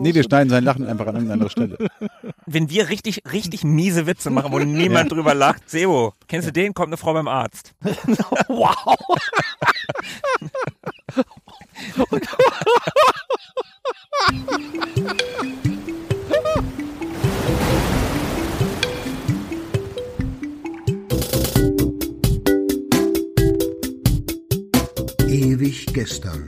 Nee, wir schneiden sein Lachen einfach an irgendeine andere Stelle. Wenn wir richtig, richtig miese Witze machen, wo niemand drüber lacht, Sebo, kennst du den? Kommt eine Frau beim Arzt. wow. Ewig gestern.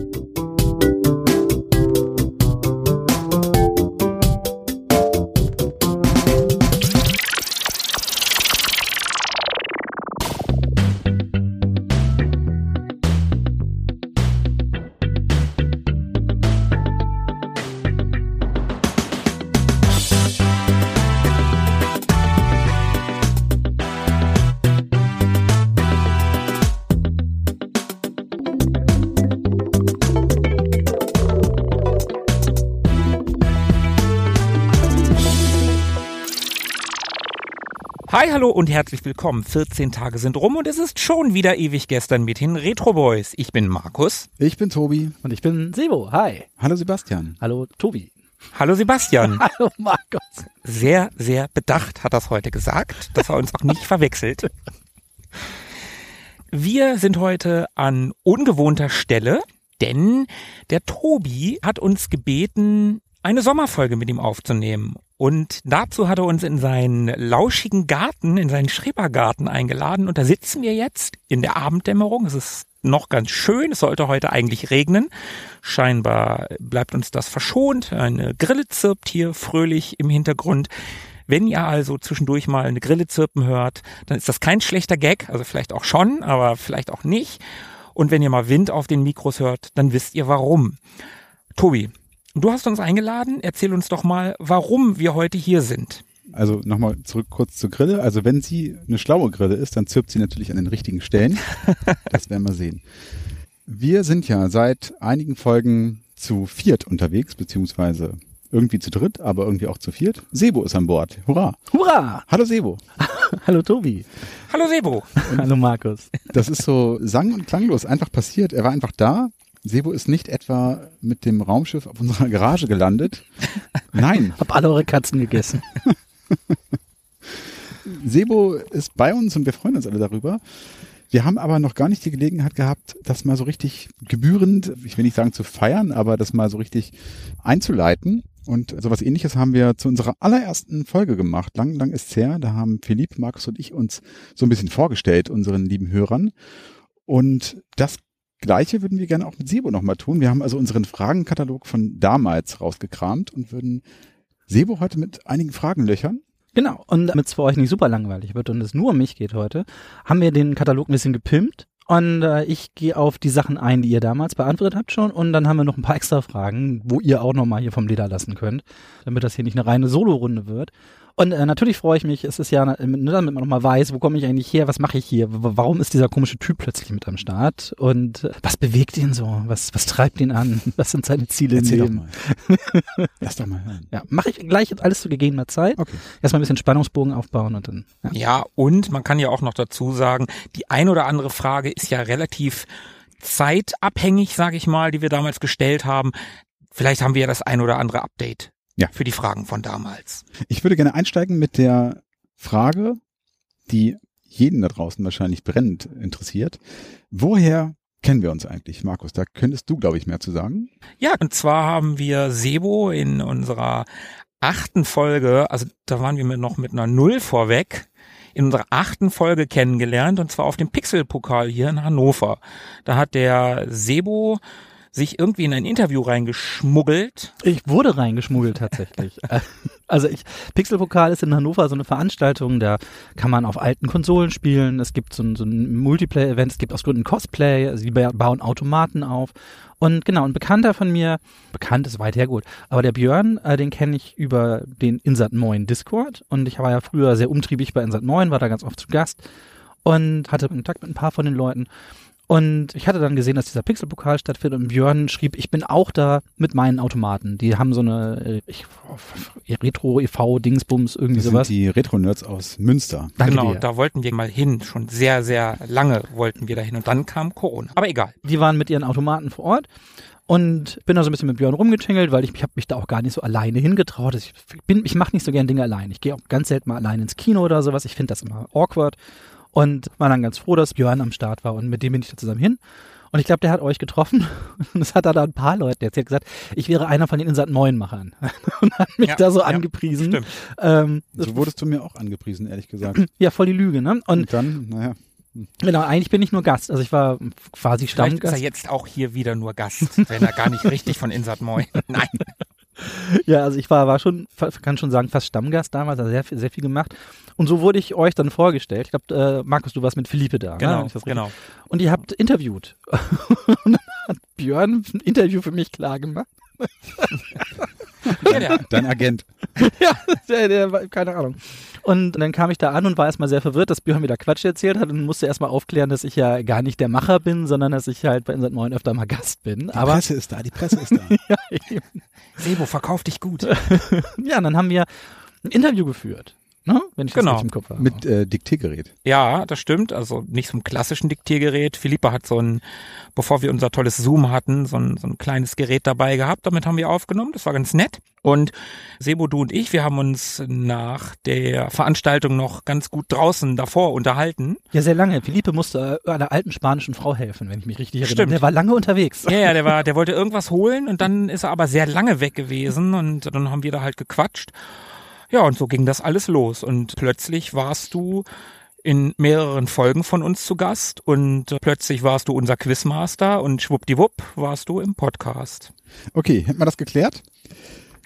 Hallo und herzlich willkommen. 14 Tage sind rum und es ist schon wieder ewig gestern mit den Retro Boys. Ich bin Markus. Ich bin Tobi. Und ich bin Sebo. Hi. Hallo Sebastian. Hallo Tobi. Hallo Sebastian. Hallo Markus. Sehr, sehr bedacht hat das heute gesagt, dass er uns auch nicht verwechselt. Wir sind heute an ungewohnter Stelle, denn der Tobi hat uns gebeten, eine Sommerfolge mit ihm aufzunehmen. Und dazu hat er uns in seinen lauschigen Garten, in seinen Schrebergarten eingeladen. Und da sitzen wir jetzt in der Abenddämmerung. Es ist noch ganz schön. Es sollte heute eigentlich regnen. Scheinbar bleibt uns das verschont. Eine Grille zirpt hier fröhlich im Hintergrund. Wenn ihr also zwischendurch mal eine Grille zirpen hört, dann ist das kein schlechter Gag. Also vielleicht auch schon, aber vielleicht auch nicht. Und wenn ihr mal Wind auf den Mikros hört, dann wisst ihr warum. Tobi, Du hast uns eingeladen. Erzähl uns doch mal, warum wir heute hier sind. Also nochmal zurück kurz zur Grille. Also wenn sie eine schlaue Grille ist, dann zirpt sie natürlich an den richtigen Stellen. Das werden wir sehen. Wir sind ja seit einigen Folgen zu viert unterwegs, beziehungsweise irgendwie zu dritt, aber irgendwie auch zu viert. Sebo ist an Bord. Hurra! Hurra! Hallo Sebo. Hallo Tobi. Hallo Sebo. Hallo Markus. Das ist so sang- und klanglos einfach passiert. Er war einfach da, Sebo ist nicht etwa mit dem Raumschiff auf unserer Garage gelandet. Nein. Hab alle eure Katzen gegessen. Sebo ist bei uns und wir freuen uns alle darüber. Wir haben aber noch gar nicht die Gelegenheit gehabt, das mal so richtig gebührend, ich will nicht sagen zu feiern, aber das mal so richtig einzuleiten. Und sowas ähnliches haben wir zu unserer allerersten Folge gemacht. Lang, lang ist's her. Da haben Philipp, Markus und ich uns so ein bisschen vorgestellt, unseren lieben Hörern. Und das Gleiche würden wir gerne auch mit Sebo nochmal tun. Wir haben also unseren Fragenkatalog von damals rausgekramt und würden Sebo heute mit einigen Fragen löchern. Genau. Und damit es für euch nicht super langweilig wird und es nur um mich geht heute, haben wir den Katalog ein bisschen gepimpt. Und äh, ich gehe auf die Sachen ein, die ihr damals beantwortet habt schon. Und dann haben wir noch ein paar extra Fragen, wo ihr auch nochmal hier vom Leder lassen könnt, damit das hier nicht eine reine Solo-Runde wird. Und äh, natürlich freue ich mich, es ist ja, ne, damit man nochmal weiß, wo komme ich eigentlich her, was mache ich hier, warum ist dieser komische Typ plötzlich mit am Start und äh, was bewegt ihn so, was, was treibt ihn an, was sind seine Ziele Erzähl im doch Leben. mal. Lass doch mal hören. Ja, mache ich gleich alles zu gegebener Zeit. Okay. Erstmal ein bisschen Spannungsbogen aufbauen und dann. Ja. Ja, und man kann ja auch noch dazu sagen, die ein oder andere Frage ist ja relativ zeitabhängig, sage ich mal, die wir damals gestellt haben. Vielleicht haben wir ja das ein oder andere Update Ja. für die Fragen von damals. Ich würde gerne einsteigen mit der Frage, die jeden da draußen wahrscheinlich brennend interessiert. Woher kennen wir uns eigentlich, Markus? Da könntest du, glaube ich, mehr zu sagen. Ja, und zwar haben wir Sebo in unserer achten Folge, also da waren wir mit, noch mit einer Null vorweg, in unserer achten Folge kennengelernt und zwar auf dem Pixelpokal hier in Hannover. Da hat der Sebo sich irgendwie in ein Interview reingeschmuggelt. Ich wurde reingeschmuggelt tatsächlich. also ich, Pixelpokal ist in Hannover so eine Veranstaltung, da kann man auf alten Konsolen spielen. Es gibt so ein, so ein Multiplayer-Event, es gibt aus Gründen Cosplay, also die bauen Automaten auf. Und genau, ein Bekannter von mir, bekannt ist weit her gut, aber der Björn, äh, den kenne ich über den Insert Moin Discord und ich war ja früher sehr umtriebig bei Insert Moin, war da ganz oft zu Gast und hatte Kontakt mit ein paar von den Leuten. Und ich hatte dann gesehen, dass dieser Pixelpokal stattfindet und Björn schrieb, ich bin auch da mit meinen Automaten. Die haben so eine äh, ich, Retro e.V. Dingsbums irgendwie Das sowas. sind die Retro-Nerds aus Münster. Danke genau, dir. da wollten wir mal hin. Schon sehr, sehr lange wollten wir da hin. Und dann kam Corona. Aber egal. Die waren mit ihren Automaten vor Ort und bin da so ein bisschen mit Björn rumgetingelt, weil ich, ich habe mich da auch gar nicht so alleine hingetraut. Ich bin, ich mache nicht so gern Dinge allein. Ich gehe auch ganz selten mal allein ins Kino oder sowas. Ich finde das immer awkward und war dann ganz froh, dass Björn am Start war und mit dem bin ich da zusammen hin. Und ich glaube, der hat euch getroffen und es hat da ein paar Leute erzählt, gesagt, ich wäre einer von den Insat 9 Machern und hat mich Ja, da so ja, angepriesen. Stimmt. Ähm, So wurdest du mir auch angepriesen, ehrlich gesagt. ja, voll die Lüge, ne? Und Und dann, naja, genau, eigentlich bin ich nur Gast. Also ich war quasi Vielleicht ist er Stammgast. jetzt auch hier wieder nur Gast, wenn er gar nicht richtig von Insat Moin. Nein. Ja, also ich war, war schon, kann schon sagen, fast Stammgast damals, also sehr, viel- sehr viel gemacht. Und so wurde ich euch dann vorgestellt. Ich glaube, äh, Markus, du warst mit Philippe da. ne? Genau, Wenn ich das richtig- genau. Und ihr habt interviewt. Und dann hat Björn ein Interview für mich klar gemacht. Ja, der, dein Agent. ja, der, der war, keine Ahnung. Und dann kam ich da an und war erstmal sehr verwirrt, dass Björn wieder Quatsch erzählt hat und musste erstmal aufklären, dass ich ja gar nicht der Macher bin, sondern dass ich halt bei Insat 9 öfter mal Gast bin. Die Aber Presse ist da, die Presse ist da. ja, eben. Sebo, verkauf dich gut. ja, und dann haben wir ein Interview geführt. Ne? Wenn ich Genau. das richtig im Kopf habe. Mit äh, Diktiergerät. Ja, das stimmt. Also nicht so ein klassischen Diktiergerät. Philippa hat so ein, bevor wir unser tolles Zoom hatten, so ein, so ein kleines Gerät dabei gehabt. Damit haben wir aufgenommen. Das war ganz nett. Und Sebo, du und ich, wir haben uns nach der Veranstaltung noch ganz gut draußen davor unterhalten. Ja, sehr lange. Philippe musste äh, einer alten spanischen Frau helfen, wenn ich mich richtig erinnere. Stimmt. Der war lange unterwegs. Ja, ja, der war, der wollte irgendwas holen und dann ist er aber sehr lange weg gewesen und dann haben wir da halt gequatscht. Ja, und so ging das alles los und plötzlich warst du in mehreren Folgen von uns zu Gast und plötzlich warst du unser Quizmaster und schwuppdiwupp warst du im Podcast. Okay, hätten wir das geklärt?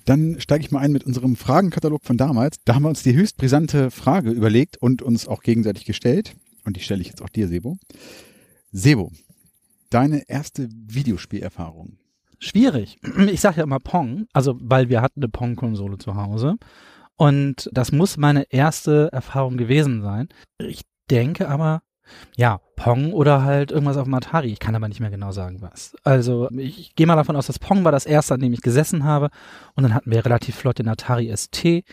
Dann steige ich mal ein mit unserem Fragenkatalog von damals. Da haben wir uns die höchst brisante Frage überlegt und uns auch gegenseitig gestellt. Und die stelle ich jetzt auch dir, Sebo. Sebo, deine erste Videospielerfahrung. Schwierig. Ich sage ja immer Pong, also weil wir hatten eine Pong-Konsole zu Hause. Und das muss meine erste Erfahrung gewesen sein. Ich denke aber, ja, Pong oder halt irgendwas auf dem Atari. Ich kann aber nicht mehr genau sagen, was. Also ich gehe mal davon aus, dass Pong war das erste, an dem ich gesessen habe. Und dann hatten wir relativ flott den Atari ST.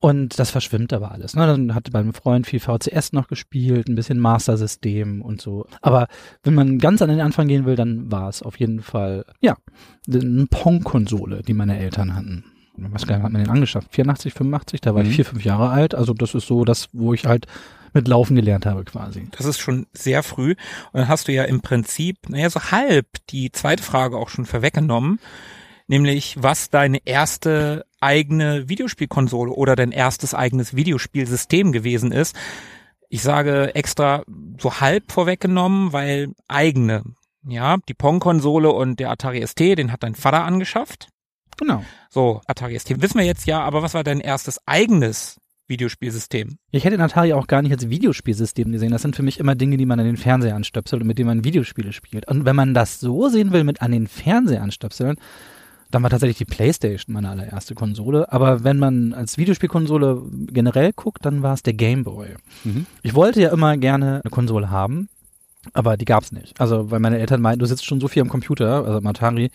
Und das verschwimmt aber alles. Ne? Dann hatte beim Freund viel VCS noch gespielt, ein bisschen Master System und so. Aber wenn man ganz an den Anfang gehen will, dann war es auf jeden Fall, ja, eine Pong-Konsole, die meine Eltern hatten. Was hat man den angeschafft? 84, 85, da war Mhm. ich vier, fünf Jahre alt. Also das ist so das, wo ich halt mit Laufen gelernt habe quasi. Das ist schon sehr früh und dann hast du ja im Prinzip, naja, so halb die zweite Frage auch schon vorweggenommen, nämlich was deine erste eigene Videospielkonsole oder dein erstes eigenes Videospielsystem gewesen ist. Ich sage extra so halb vorweggenommen, weil eigene, ja, die Pong-Konsole und der Atari ST, den hat dein Vater angeschafft. Genau. So, Atari ST wissen wir jetzt ja, aber was war dein erstes eigenes Videospielsystem? Ich hätte den Atari auch gar nicht als Videospielsystem gesehen. Das sind für mich immer Dinge, die man an den Fernseher anstöpselt und mit denen man Videospiele spielt. Und wenn man das so sehen will, mit an den Fernseher anstöpseln, dann war tatsächlich die Playstation meine allererste Konsole. Aber wenn man als Videospielkonsole generell guckt, dann war es der Game Boy. Mhm. Ich wollte ja immer gerne eine Konsole haben, aber die gab's nicht. Also, weil meine Eltern meinten, du sitzt schon so viel am Computer, also am Atari,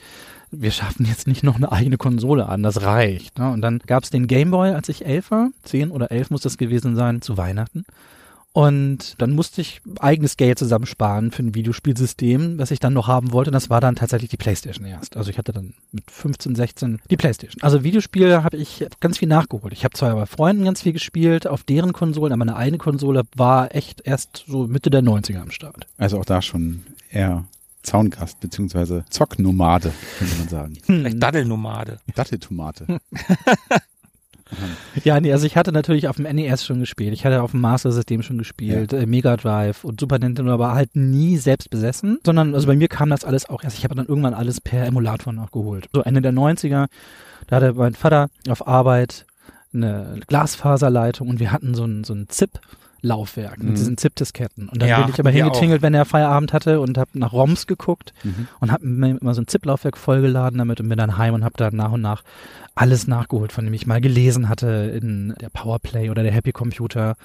wir schaffen jetzt nicht noch eine eigene Konsole an, das reicht. Ne? Und dann gab's den Game Boy, als ich elf war, zehn oder elf muss das gewesen sein, zu Weihnachten. Und dann musste ich eigenes Geld zusammensparen für ein Videospielsystem, das ich dann noch haben wollte. Und das war dann tatsächlich die Playstation erst. Also ich hatte dann mit 15, 16 die Playstation. Also Videospiele habe ich ganz viel nachgeholt. Ich habe zwar bei Freunden ganz viel gespielt auf deren Konsolen, aber meine eigene Konsole war echt erst so Mitte der 90er am Start. Also auch da schon eher Zaungast beziehungsweise Zocknomade, könnte man sagen. Vielleicht Daddelnomade. Datteltomate. Ja, nee, also ich hatte natürlich auf dem NES schon gespielt. Ich hatte auf dem Master System schon gespielt, äh, Mega Drive und Super Nintendo, aber halt nie selbst besessen, sondern also bei mir kam das alles auch erst. Ich habe dann irgendwann alles per Emulator nachgeholt. So Ende der 90er, da hatte mein Vater auf Arbeit eine Glasfaserleitung und wir hatten so ein, so ein ZIP. Laufwerk Mhm. mit diesen ZIP-Disketten. Und dann Ja, bin ich aber hingetingelt, wenn er Feierabend hatte und habe nach ROMs geguckt Mhm. und habe mir immer so ein ZIP-Laufwerk vollgeladen damit und bin dann heim und habe dann nach und nach alles nachgeholt, von dem ich mal gelesen hatte in der Powerplay oder der Happy Computer.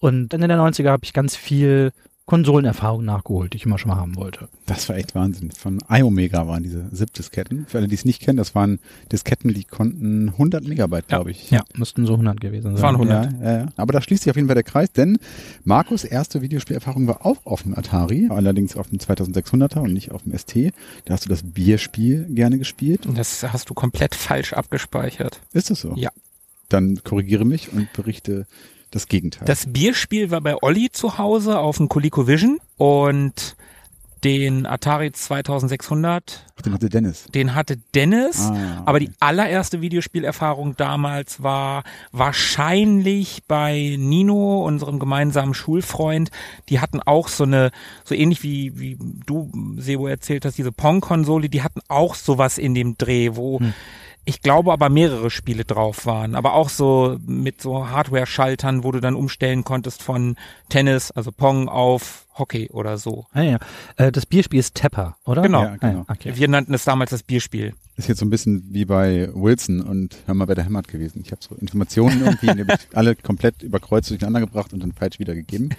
Und Ende der 90er habe ich ganz viel Konsolenerfahrung nachgeholt, die ich immer schon mal haben wollte. Das war echt Wahnsinn. Von iOmega waren diese ZIP-Disketten. Für alle, die es nicht kennen, das waren Disketten, die konnten 100 Megabyte, glaube ich. Ja, müssten so 100 gewesen sein. Waren 100. Ja, ja, ja. Aber da schließt sich auf jeden Fall der Kreis, denn Markus erste Videospielerfahrung war auch auf dem Atari, allerdings auf dem 2600er und nicht auf dem ST. Da hast du das Bierspiel gerne gespielt. Das hast du komplett falsch abgespeichert. Ist das so? Ja. Dann korrigiere mich und berichte das Gegenteil. Das Bierspiel war bei Olli zu Hause auf dem ColecoVision und den Atari 2600, Ach, den hatte Dennis. den hatte Dennis. Ah, Aber okay. die allererste Videospielerfahrung damals war wahrscheinlich bei Nino, unserem gemeinsamen Schulfreund. Die hatten auch so eine, so ähnlich wie, wie du, Sebo, erzählt hast, diese Pong-Konsole, die hatten auch sowas in dem Dreh, wo ich glaube aber mehrere Spiele drauf waren. Aber auch so mit so Hardware-Schaltern, wo du dann umstellen konntest von Tennis, also Pong auf Hockey oder so. Ah, ja. Äh, das Bierspiel ist Tepper, oder? Genau. Ja, genau. Ah, okay. Wir nannten es damals das Bierspiel. Ist jetzt so ein bisschen wie bei Wilson und Hör mal, wer der hämmert gewesen. Ich habe so Informationen irgendwie alle komplett überkreuzt durcheinander gebracht und dann falsch wiedergegeben.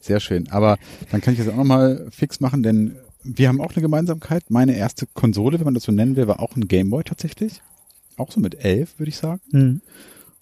Sehr schön. Aber dann kann ich das auch nochmal fix machen, denn wir haben auch eine Gemeinsamkeit. Meine erste Konsole, wenn man das so nennen will, war auch ein Gameboy tatsächlich. Auch so mit elf, würde ich sagen. Hm.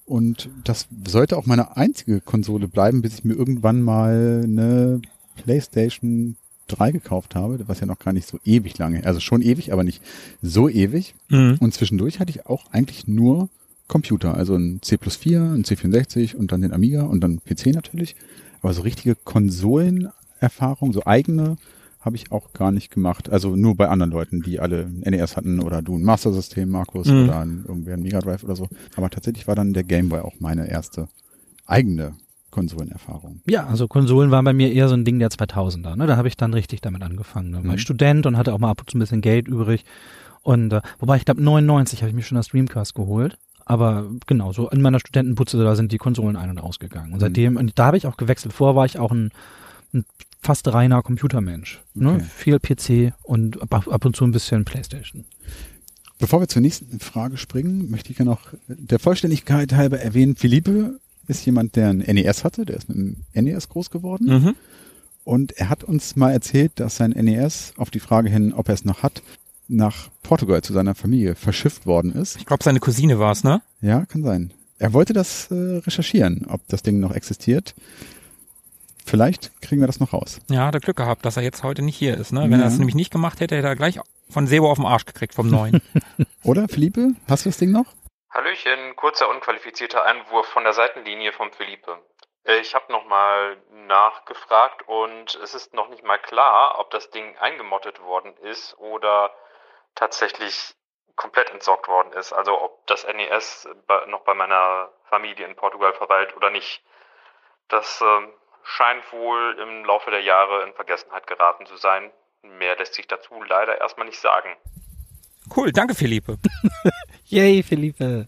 Und das sollte auch meine einzige Konsole bleiben, bis ich mir irgendwann mal eine PlayStation 3 gekauft habe, was ja noch gar nicht so ewig lange, also schon ewig, aber nicht so ewig. Mhm. Und zwischendurch hatte ich auch eigentlich nur Computer, also ein C+4, ein C64 und dann den Amiga und dann PC natürlich. Aber so richtige Konsolenerfahrung, so eigene, habe ich auch gar nicht gemacht. Also nur bei anderen Leuten, die alle NES hatten oder du ein Master System, Markus, Mhm. oder ein, irgendwer ein Mega Drive oder so. Aber tatsächlich war dann der Game Boy auch meine erste eigene Konsolenerfahrung. Ja, also Konsolen waren bei mir eher so ein Ding der 2000er. Ne? Da habe ich dann richtig damit angefangen. Da war Mhm. ich Student und hatte auch mal ab und zu ein bisschen Geld übrig. Und äh, wobei ich glaube 99 habe ich mir schon das Dreamcast geholt. Aber genau, so in meiner Studentenputze, da sind die Konsolen ein- und ausgegangen. Und Mhm. seitdem, und da habe ich auch gewechselt. Vorher war ich auch ein, ein fast reiner Computermensch. Ne? Okay. Viel PC und ab, ab und zu ein bisschen Playstation. Bevor wir zur nächsten Frage springen, möchte ich ja noch der Vollständigkeit halber erwähnen, Philippe ist jemand, der ein NES hatte, der ist mit dem NES groß geworden. Mhm. Und er hat uns mal erzählt, dass sein NES auf die Frage hin, ob er es noch hat, nach Portugal zu seiner Familie verschifft worden ist. Ich glaube, seine Cousine war es, ne? Ja, kann sein. Er wollte das äh, recherchieren, ob das Ding noch existiert. Vielleicht kriegen wir das noch raus. Ja, hat er Glück gehabt, dass er jetzt heute nicht hier ist. Ne? Wenn Ja. er es nämlich nicht gemacht hätte, hätte er gleich von Sebo auf den Arsch gekriegt vom Neuen. Oder, Philippe? Hast du das Ding noch? Hallöchen, kurzer unqualifizierter Einwurf von der Seitenlinie vom Philippe. Äh, Ich habe nochmal nachgefragt und es ist noch nicht mal klar, ob das Ding eingemottet worden ist oder tatsächlich komplett entsorgt worden ist. Also ob das NES noch bei meiner Familie in Portugal verweilt oder nicht. Das ähm, scheint wohl im Laufe der Jahre in Vergessenheit geraten zu sein. Mehr lässt sich dazu leider erstmal nicht sagen. cool, danke Philippe. Yay, Philippe.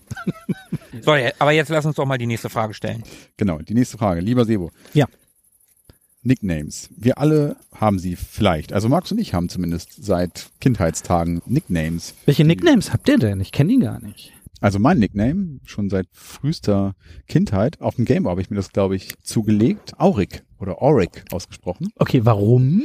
So, aber jetzt lass uns doch mal die nächste Frage stellen. Genau, die nächste Frage. Lieber Sebo. Ja. Nicknames. Wir alle haben sie vielleicht. Also Markus und ich haben zumindest seit Kindheitstagen Nicknames. Welche Nicknames habt ihr denn? Ich kenne die gar nicht. Also mein Nickname, schon seit frühester Kindheit, auf dem Gameboy habe ich mir das, glaube ich, zugelegt. Auric oder Auric ausgesprochen. Okay, warum?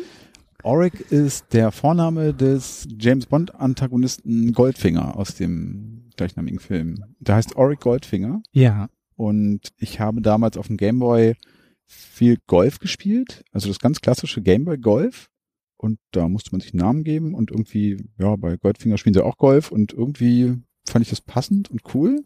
Auric ist der Vorname des James Bond Antagonisten Goldfinger aus dem gleichnamigen Film. Der heißt Auric Goldfinger Ja. und ich habe damals auf dem Gameboy viel Golf gespielt, also das ganz klassische Gameboy Golf und da musste man sich einen Namen geben und irgendwie, ja, bei Goldfinger spielen sie auch Golf und irgendwie fand ich das passend und cool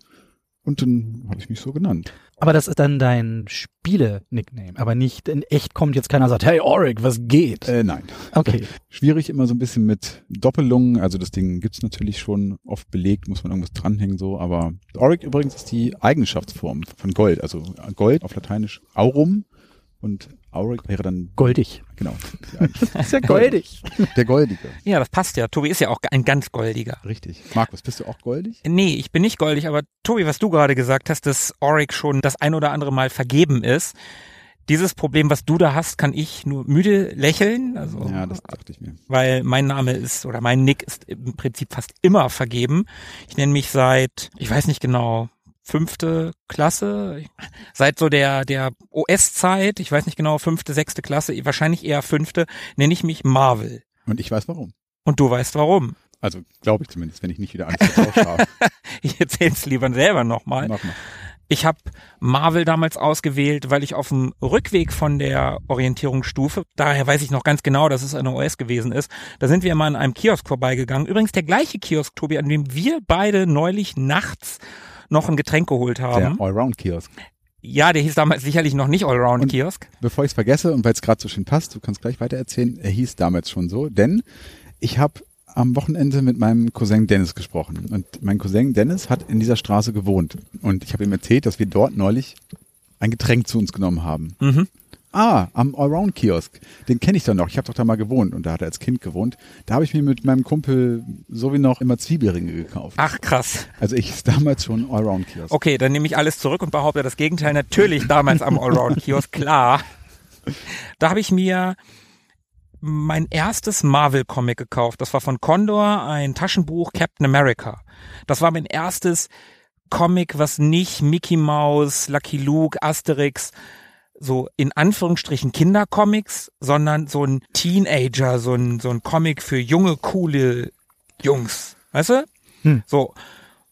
und dann habe ich mich so genannt. Aber das ist dann dein Spiele-Nickname, aber nicht in echt kommt jetzt keiner und sagt, hey Auric, was geht? Äh, nein. Okay. Schwierig immer so ein bisschen mit Doppelungen. Also das Ding gibt's natürlich schon oft belegt, muss man irgendwas dranhängen so. Aber Auric übrigens ist die Eigenschaftsform von Gold. Also Gold auf Lateinisch Aurum und Auric wäre dann Goldig. genau. Ist ja goldig. der Goldige. Ja, das passt ja. Tobi ist ja auch ein ganz goldiger. Richtig. Markus, bist du auch goldig? Nee, ich bin nicht goldig, aber Tobi, was du gerade gesagt hast, dass Auric schon das ein oder andere Mal vergeben ist. Dieses Problem, was du da hast, kann ich nur müde lächeln. Also, Ja, das dachte ich mir. weil mein Name ist oder mein Nick ist im Prinzip fast immer vergeben. Ich nenne mich seit, ich weiß nicht genau, fünfte Klasse, seit so der, der OS-Zeit, ich weiß nicht genau, fünfte, sechste Klasse, wahrscheinlich eher fünfte, nenne ich mich Marvel. Und ich weiß warum. Und du weißt warum. Also glaube ich zumindest, wenn ich nicht wieder Angst habe. ich erzähl's lieber selber nochmal. Mach mal. Ich habe Marvel damals ausgewählt, weil ich auf dem Rückweg von der Orientierungsstufe, daher weiß ich noch ganz genau, dass es eine OS gewesen ist, da sind wir immer an einem Kiosk vorbeigegangen. Übrigens der gleiche Kiosk, Tobi, an dem wir beide neulich nachts noch ein Getränk geholt haben. Der Allround-Kiosk. Ja, der hieß damals sicherlich noch nicht Allround-Kiosk. Bevor ich es vergesse und weil es gerade so schön passt, du kannst gleich weiter erzählen, er hieß damals schon so, denn ich habe am Wochenende mit meinem Cousin Dennis gesprochen. Und mein Cousin Dennis hat in dieser Straße gewohnt. Und ich habe ihm erzählt, dass wir dort neulich ein Getränk zu uns genommen haben. Mhm. Ah, am Allround-Kiosk. Den kenne ich doch noch. Ich habe doch da mal gewohnt und da hat er als Kind gewohnt. Da habe ich mir mit meinem Kumpel so wie noch immer Zwiebelringe gekauft. Ach krass. Also ich ist damals schon Allround-Kiosk. Okay, dann nehme ich alles zurück und behaupte das Gegenteil. Natürlich damals am Allround-Kiosk, klar. Da habe ich mir mein erstes Marvel-Comic gekauft. Das war von Condor, ein Taschenbuch Captain America. Das war mein erstes Comic, was nicht Mickey Mouse, Lucky Luke, Asterix, so in Anführungsstrichen Kindercomics, sondern so ein Teenager, so ein, so ein Comic für junge, coole Jungs. Weißt du? Hm. So.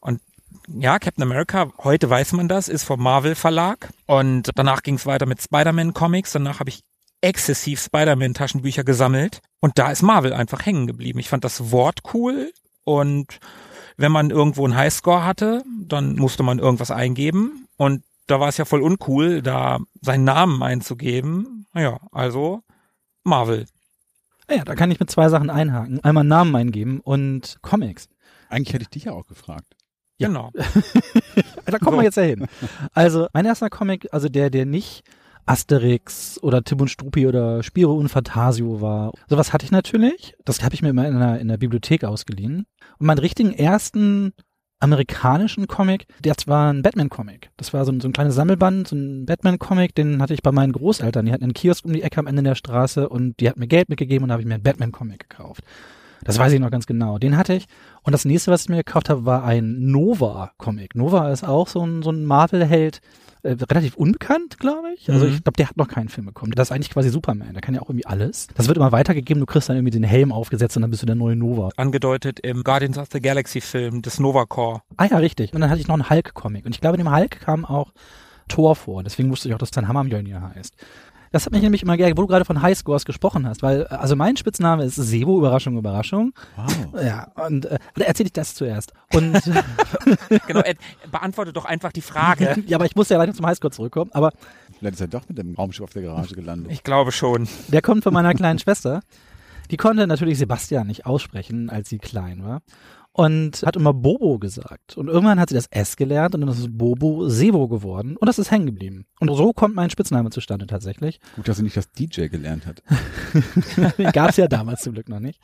Und ja, Captain America, heute weiß man das, ist vom Marvel Verlag. Und danach ging es weiter mit Spider-Man Comics. Danach habe ich exzessiv Spider-Man-Taschenbücher gesammelt und da ist Marvel einfach hängen geblieben. Ich fand das Wort cool und wenn man irgendwo einen Highscore hatte, dann musste man irgendwas eingeben und da war es ja voll uncool, da seinen Namen einzugeben. Naja, also Marvel. Ah Ja, da kann ich mit zwei Sachen einhaken. Einmal Namen eingeben und Comics. Eigentlich hätte ich dich ja auch gefragt. Ja. Genau. Da kommen So. wir jetzt ja hin. Also, mein erster Comic, also der, der nicht Asterix oder Tim und Struppi oder Spiro und Fantasio war. Sowas hatte ich natürlich. Das habe ich mir immer in der, in der Bibliothek ausgeliehen. Und meinen richtigen ersten amerikanischen Comic, das war ein Batman-Comic. Das war so ein, so ein kleines Sammelband, so ein Batman-Comic, den hatte ich bei meinen Großeltern. Die hatten einen Kiosk um die Ecke am Ende der Straße und die hatten mir Geld mitgegeben und da habe ich mir einen Batman-Comic gekauft. Das weiß ich noch ganz genau. Den hatte ich. Und das nächste, was ich mir gekauft habe, war ein Nova-Comic. Nova ist auch so ein, so ein Marvel-Held, äh, relativ unbekannt, glaube ich. Also Mhm. ich glaube, der hat noch keinen Film bekommen. Das ist eigentlich quasi Superman. Der kann ja auch irgendwie alles. Das wird immer weitergegeben. Du kriegst dann irgendwie den Helm aufgesetzt und dann bist du der neue Nova. Angedeutet im Guardians of the Galaxy Film des Nova Corps. Ah ja, richtig. Und dann hatte ich noch einen Hulk-Comic. Und ich glaube, in dem Hulk kam auch Thor vor. Deswegen wusste ich auch, dass sein Hammer Mjolnir heißt. Das hat mich nämlich immer geärgert, wo du gerade von Highscores gesprochen hast, weil, äh, also mein Spitzname ist Sebo, Überraschung, Überraschung. Wow. Ja, und äh, oder erzähl ich das zuerst. Und Genau, Ed, beantworte doch einfach die Frage. ja, aber ich muss ja leider zum Highscore zurückkommen. Aber Vielleicht ist er doch mit dem Raumschiff auf der Garage gelandet. Ich glaube schon. der kommt von meiner kleinen Schwester. Die konnte natürlich Sebastian nicht aussprechen, als sie klein war. Und hat immer Bobo gesagt. Und irgendwann hat sie das S gelernt und dann ist Bobo Sebo geworden. Und das ist hängen geblieben. Und so kommt mein Spitzname zustande tatsächlich. Gut, dass er nicht das DJ gelernt hat. Gab es ja damals zum Glück noch nicht.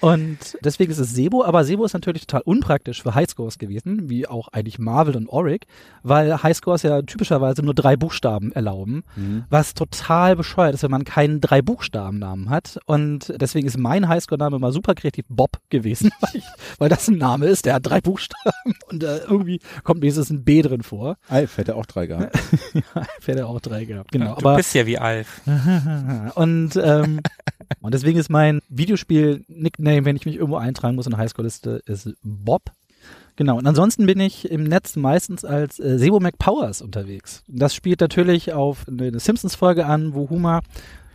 Und deswegen ist es Sebo, aber Sebo ist natürlich total unpraktisch für Highscores gewesen, wie auch eigentlich Marvel und Auric, weil Highscores ja typischerweise nur drei Buchstaben erlauben, was total bescheuert ist, wenn man keinen drei Buchstaben-Namen hat. Und deswegen ist mein Highscore-Name mal super kreativ Bob gewesen, weil, ich, weil das ein Name ist, der hat drei Buchstaben und äh, irgendwie kommt wenigstens ein B drin vor. Alf hätte auch drei gehabt. Hätte auch drei gehabt, genau. du aber bist ja wie Alf. und, ähm, und deswegen ist mein Videospiel-Nickname, wenn ich mich irgendwo eintragen muss in der Highscore-Liste, ist Bob. Genau, und ansonsten bin ich im Netz meistens als äh, Sebo McPowers unterwegs. Das spielt natürlich auf eine Simpsons-Folge an, wo Homer,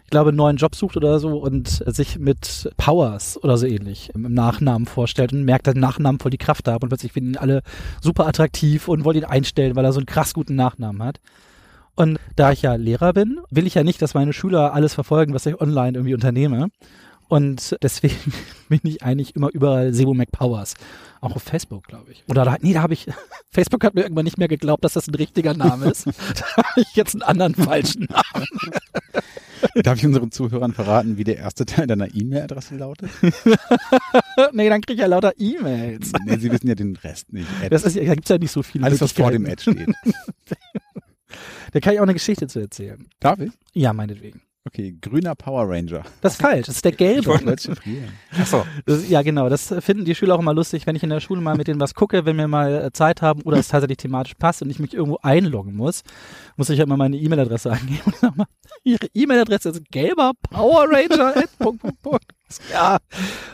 ich glaube, einen neuen Job sucht oder so und sich mit Powers oder so ähnlich im Nachnamen vorstellt und merkt, dass Nachnamen voll die Kraft haben und plötzlich finden ihn alle super attraktiv und wollen ihn einstellen, weil er so einen krass guten Nachnamen hat. Und da ich ja Lehrer bin, will ich ja nicht, dass meine Schüler alles verfolgen, was ich online irgendwie unternehme. Und deswegen bin ich eigentlich immer überall Sebo McPowers. Auch auf Facebook, glaube ich. Oder da, nee, da habe ich, Facebook hat mir irgendwann nicht mehr geglaubt, dass das ein richtiger Name ist. da habe ich jetzt einen anderen falschen Namen. Darf ich unseren Zuhörern verraten, wie der erste Teil deiner E-Mail-Adresse lautet? nee, dann kriege ich ja lauter E-Mails. nee, sie wissen ja den Rest nicht. Ad. Das ist, ja- da gibt's ja nicht so viele Alles, was vor dem. Ad steht. Da kann ich auch eine Geschichte zu erzählen. Darf ich? Ja, meinetwegen. Okay, grüner Power Ranger. Das ist falsch, das ist der gelbe. Achso. Das, ja, genau. Das finden die Schüler auch immer lustig, wenn ich in der Schule mal mit denen was gucke, wenn wir mal äh, Zeit haben oder es tatsächlich thematisch passt und ich mich irgendwo einloggen muss, muss ich ja immer meine E-Mail-Adresse angeben und sag mal, ihre E-Mail-Adresse ist gelber Power Ranger. at Punkt, Punkt, Punkt. Ja.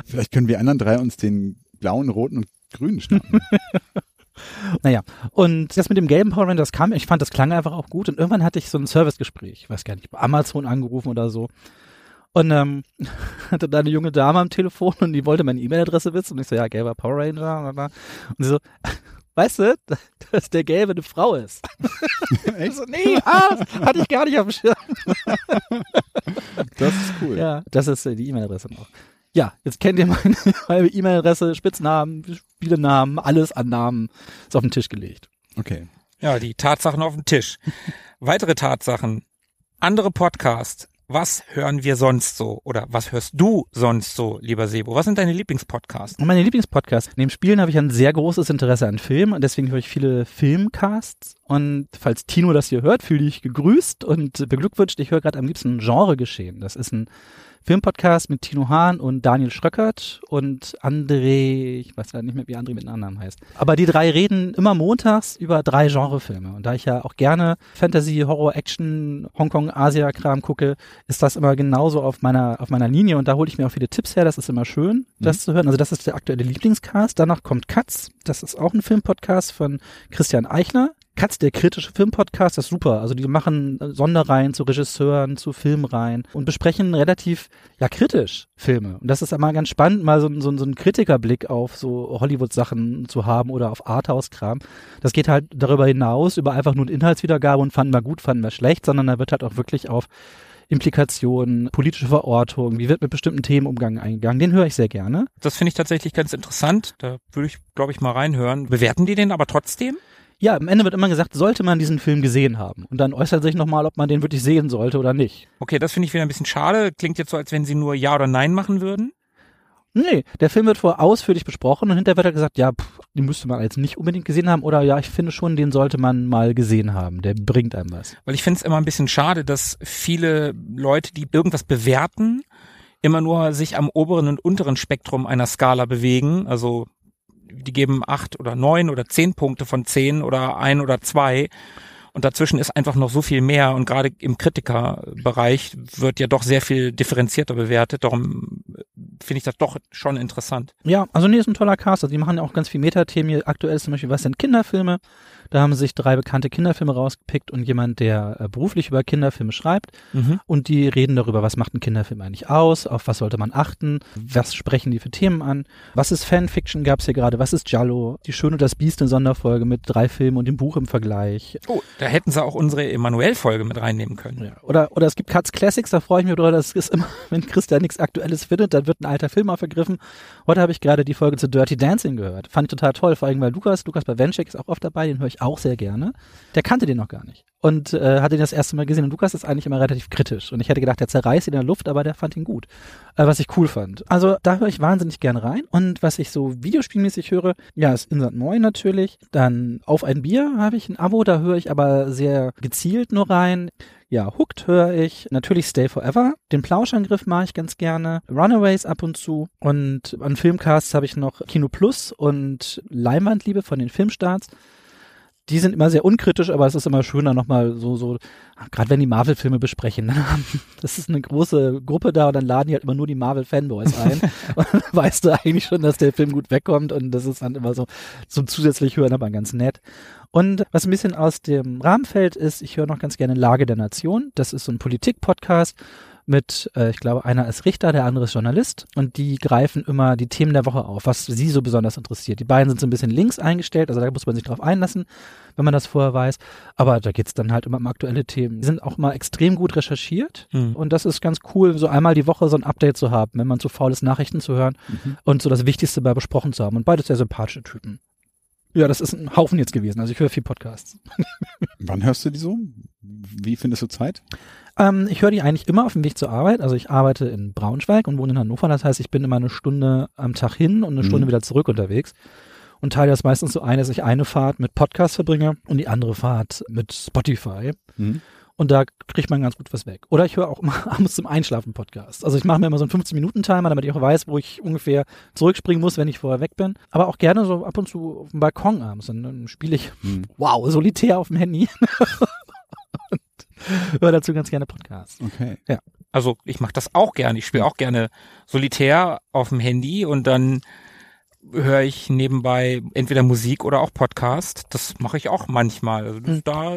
Vielleicht können wir anderen drei uns den blauen, roten und grünen schnappen. Naja, und das mit dem gelben Power Ranger, das kam, ich fand, das klang einfach auch gut und irgendwann hatte ich so ein Servicegespräch, ich weiß gar nicht, bei Amazon angerufen oder so. Und ähm, hatte da eine junge Dame am Telefon und die wollte meine E-Mail-Adresse wissen und ich so, ja, gelber Power Ranger. Und sie so, weißt du, dass der Gelbe eine Frau ist. ich so, nee, ah, hatte ich gar nicht auf dem Schirm. Das ist cool. Ja, das ist äh, die E-Mail-Adresse noch. Ja, jetzt kennt ihr meine, meine E-Mail-Adresse, Spitznamen, Spielenamen, alles an Namen ist auf den Tisch gelegt. Okay. Ja, die Tatsachen auf dem Tisch. Weitere Tatsachen. Andere Podcasts. Was hören wir sonst so? Oder was hörst du sonst so, lieber Sebo? Was sind deine Lieblingspodcasts? Meine Lieblingspodcasts. Neben Spielen habe ich ein sehr großes Interesse an Filmen und deswegen höre ich viele Filmcasts. Und falls Tino das hier hört, fühle ich gegrüßt und beglückwünscht. Ich höre gerade am liebsten Genre geschehen. Das ist ein Filmpodcast mit Tino Hahn und Daniel Schröckert und André, ich weiß gar nicht mehr, wie André mit Nachnamen heißt. Aber die drei reden immer montags über drei Genrefilme. Und da ich ja auch gerne Fantasy, Horror, Action, Hongkong, Asia-Kram gucke, ist das immer genauso auf meiner, auf meiner Linie. Und da hole ich mir auch viele Tipps her. Das ist immer schön, das zu hören. Also das ist der aktuelle Lieblingscast. Danach kommt Katz. Das ist auch ein Filmpodcast von Christian Eichner. Katz, der kritische Filmpodcast, das ist super. Also die machen Sonderreihen zu Regisseuren, zu Filmreihen und besprechen relativ ja kritisch Filme. Und das ist immer ganz spannend, mal so, so, so einen Kritikerblick auf so Hollywood-Sachen zu haben oder auf Arthouse-Kram. Das geht halt darüber hinaus, über einfach nur Inhaltswiedergabe und fanden wir gut, fanden wir schlecht, sondern da wird halt auch wirklich auf Implikationen, politische Verortung, wie wird mit bestimmten Themen umgegangen eingegangen. Den höre ich sehr gerne. Das finde ich tatsächlich ganz interessant. Da würde ich, glaube ich, mal reinhören. Bewerten die den aber trotzdem? Ja, am Ende wird immer gesagt, sollte man diesen Film gesehen haben. Und dann äußert sich nochmal, ob man den wirklich sehen sollte oder nicht. Okay, das finde ich wieder ein bisschen schade. Klingt jetzt so, als wenn sie nur Ja oder Nein machen würden. Nee, der Film wird vorher ausführlich besprochen und hinterher wird er gesagt, ja, pff, den müsste man jetzt nicht unbedingt gesehen haben oder ja, ich finde schon, den sollte man mal gesehen haben. Der bringt einem was. Weil ich finde es immer ein bisschen schade, dass viele Leute, die irgendwas bewerten, immer nur sich am oberen und unteren Spektrum einer Skala bewegen. Also die geben acht oder neun oder zehn Punkte von zehn oder ein oder zwei. Und dazwischen ist einfach noch so viel mehr und gerade im Kritikerbereich wird ja doch sehr viel differenzierter bewertet. Darum finde ich das doch schon interessant. Ja, also nee, ist ein toller Cast. Also die machen ja auch ganz viel Metathemen. Hier Aktuell zum Beispiel, was sind Kinderfilme? Da haben sich drei bekannte Kinderfilme rausgepickt und jemand, der äh, beruflich über Kinderfilme schreibt. Mhm. Und die reden darüber, was macht ein Kinderfilm eigentlich aus, auf was sollte man achten, was sprechen die für Themen an, was ist Fanfiction, gab's hier gerade, was ist Giallo, die Schöne und das Biest, eine Sonderfolge mit drei Filmen und dem Buch im Vergleich. Oh, da hätten sie auch unsere Emanuel-Folge mit reinnehmen können. Ja. Oder, oder es gibt Cuts Classics, da freue ich mich drüber, das ist immer, wenn Christian nichts Aktuelles findet, dann wird ein alter Film aufgegriffen. Heute habe ich gerade die Folge zu Dirty Dancing gehört. Fand ich total toll, vor allem weil Lukas, Lukas bei Vencheck ist auch oft dabei, den höre ich auch sehr gerne. Der kannte den noch gar nicht und äh, hat ihn das erste Mal gesehen. Und Lukas ist eigentlich immer relativ kritisch. Und ich hätte gedacht, der zerreißt ihn in der Luft, aber der fand ihn gut. Äh, was ich cool fand. Also da höre ich wahnsinnig gerne rein. Und was ich so videospielmäßig höre, ja, ist Insert 9 natürlich. Dann Auf ein Bier habe ich ein Abo, da höre ich aber sehr gezielt nur rein. Ja, Hooked höre ich, natürlich Stay Forever, den Plauschangriff mache ich ganz gerne, Runaways ab und zu und an Filmcasts habe ich noch Kino Plus und Leinwandliebe von den Filmstarts die sind immer sehr unkritisch, aber es ist immer schöner nochmal so, so, gerade wenn die Marvel-Filme besprechen, ne? das ist eine große Gruppe da und dann laden die halt immer nur die Marvel-Fanboys ein. und dann weißt du eigentlich schon, dass der Film gut wegkommt und das ist dann immer so zum zusätzlich hören, aber ganz nett. Und was ein bisschen aus dem Rahmen fällt, ist, ich höre noch ganz gerne Lage der Nation. Das ist so ein Politik-Podcast mit, äh, ich glaube, einer ist Richter, der andere ist Journalist und die greifen immer die Themen der Woche auf, was sie so besonders interessiert. Die beiden sind so ein bisschen links eingestellt, also da muss man sich drauf einlassen, wenn man das vorher weiß. Aber da geht's dann halt immer um aktuelle Themen. Die sind auch mal extrem gut recherchiert Hm. und das ist ganz cool, so einmal die Woche so ein Update zu haben, wenn man zu faul ist, Nachrichten zu hören Mhm. und so das Wichtigste bei besprochen zu haben. Und beides sehr sympathische Typen. Ja, das ist ein Haufen jetzt gewesen. Also ich höre viel Podcasts. Wann hörst du die so? Wie findest du Zeit? Ähm, ich höre die eigentlich immer auf dem Weg zur Arbeit. Also ich arbeite in Braunschweig und wohne in Hannover. Das heißt, ich bin immer eine Stunde am Tag hin und eine Mhm. Stunde wieder zurück unterwegs. Und teile das meistens so ein, dass ich eine Fahrt mit Podcast verbringe und die andere Fahrt mit Spotify. Mhm. Und da kriegt man ganz gut was weg. Oder ich höre auch immer abends zum Einschlafen Podcast. Also ich mache mir immer so einen 15-Minuten-Timer, damit ich auch weiß, wo ich ungefähr zurückspringen muss, wenn ich vorher weg bin. Aber auch gerne so ab und zu auf dem Balkon abends. Und dann spiele ich, Hm. wow, solitär auf dem Handy. höre dazu ganz gerne Podcasts. Okay. Also ich mache das auch gerne. Ich spiele auch gerne solitär auf dem Handy und dann höre ich nebenbei entweder Musik oder auch Podcast. Das mache ich auch manchmal. Also Hm. da,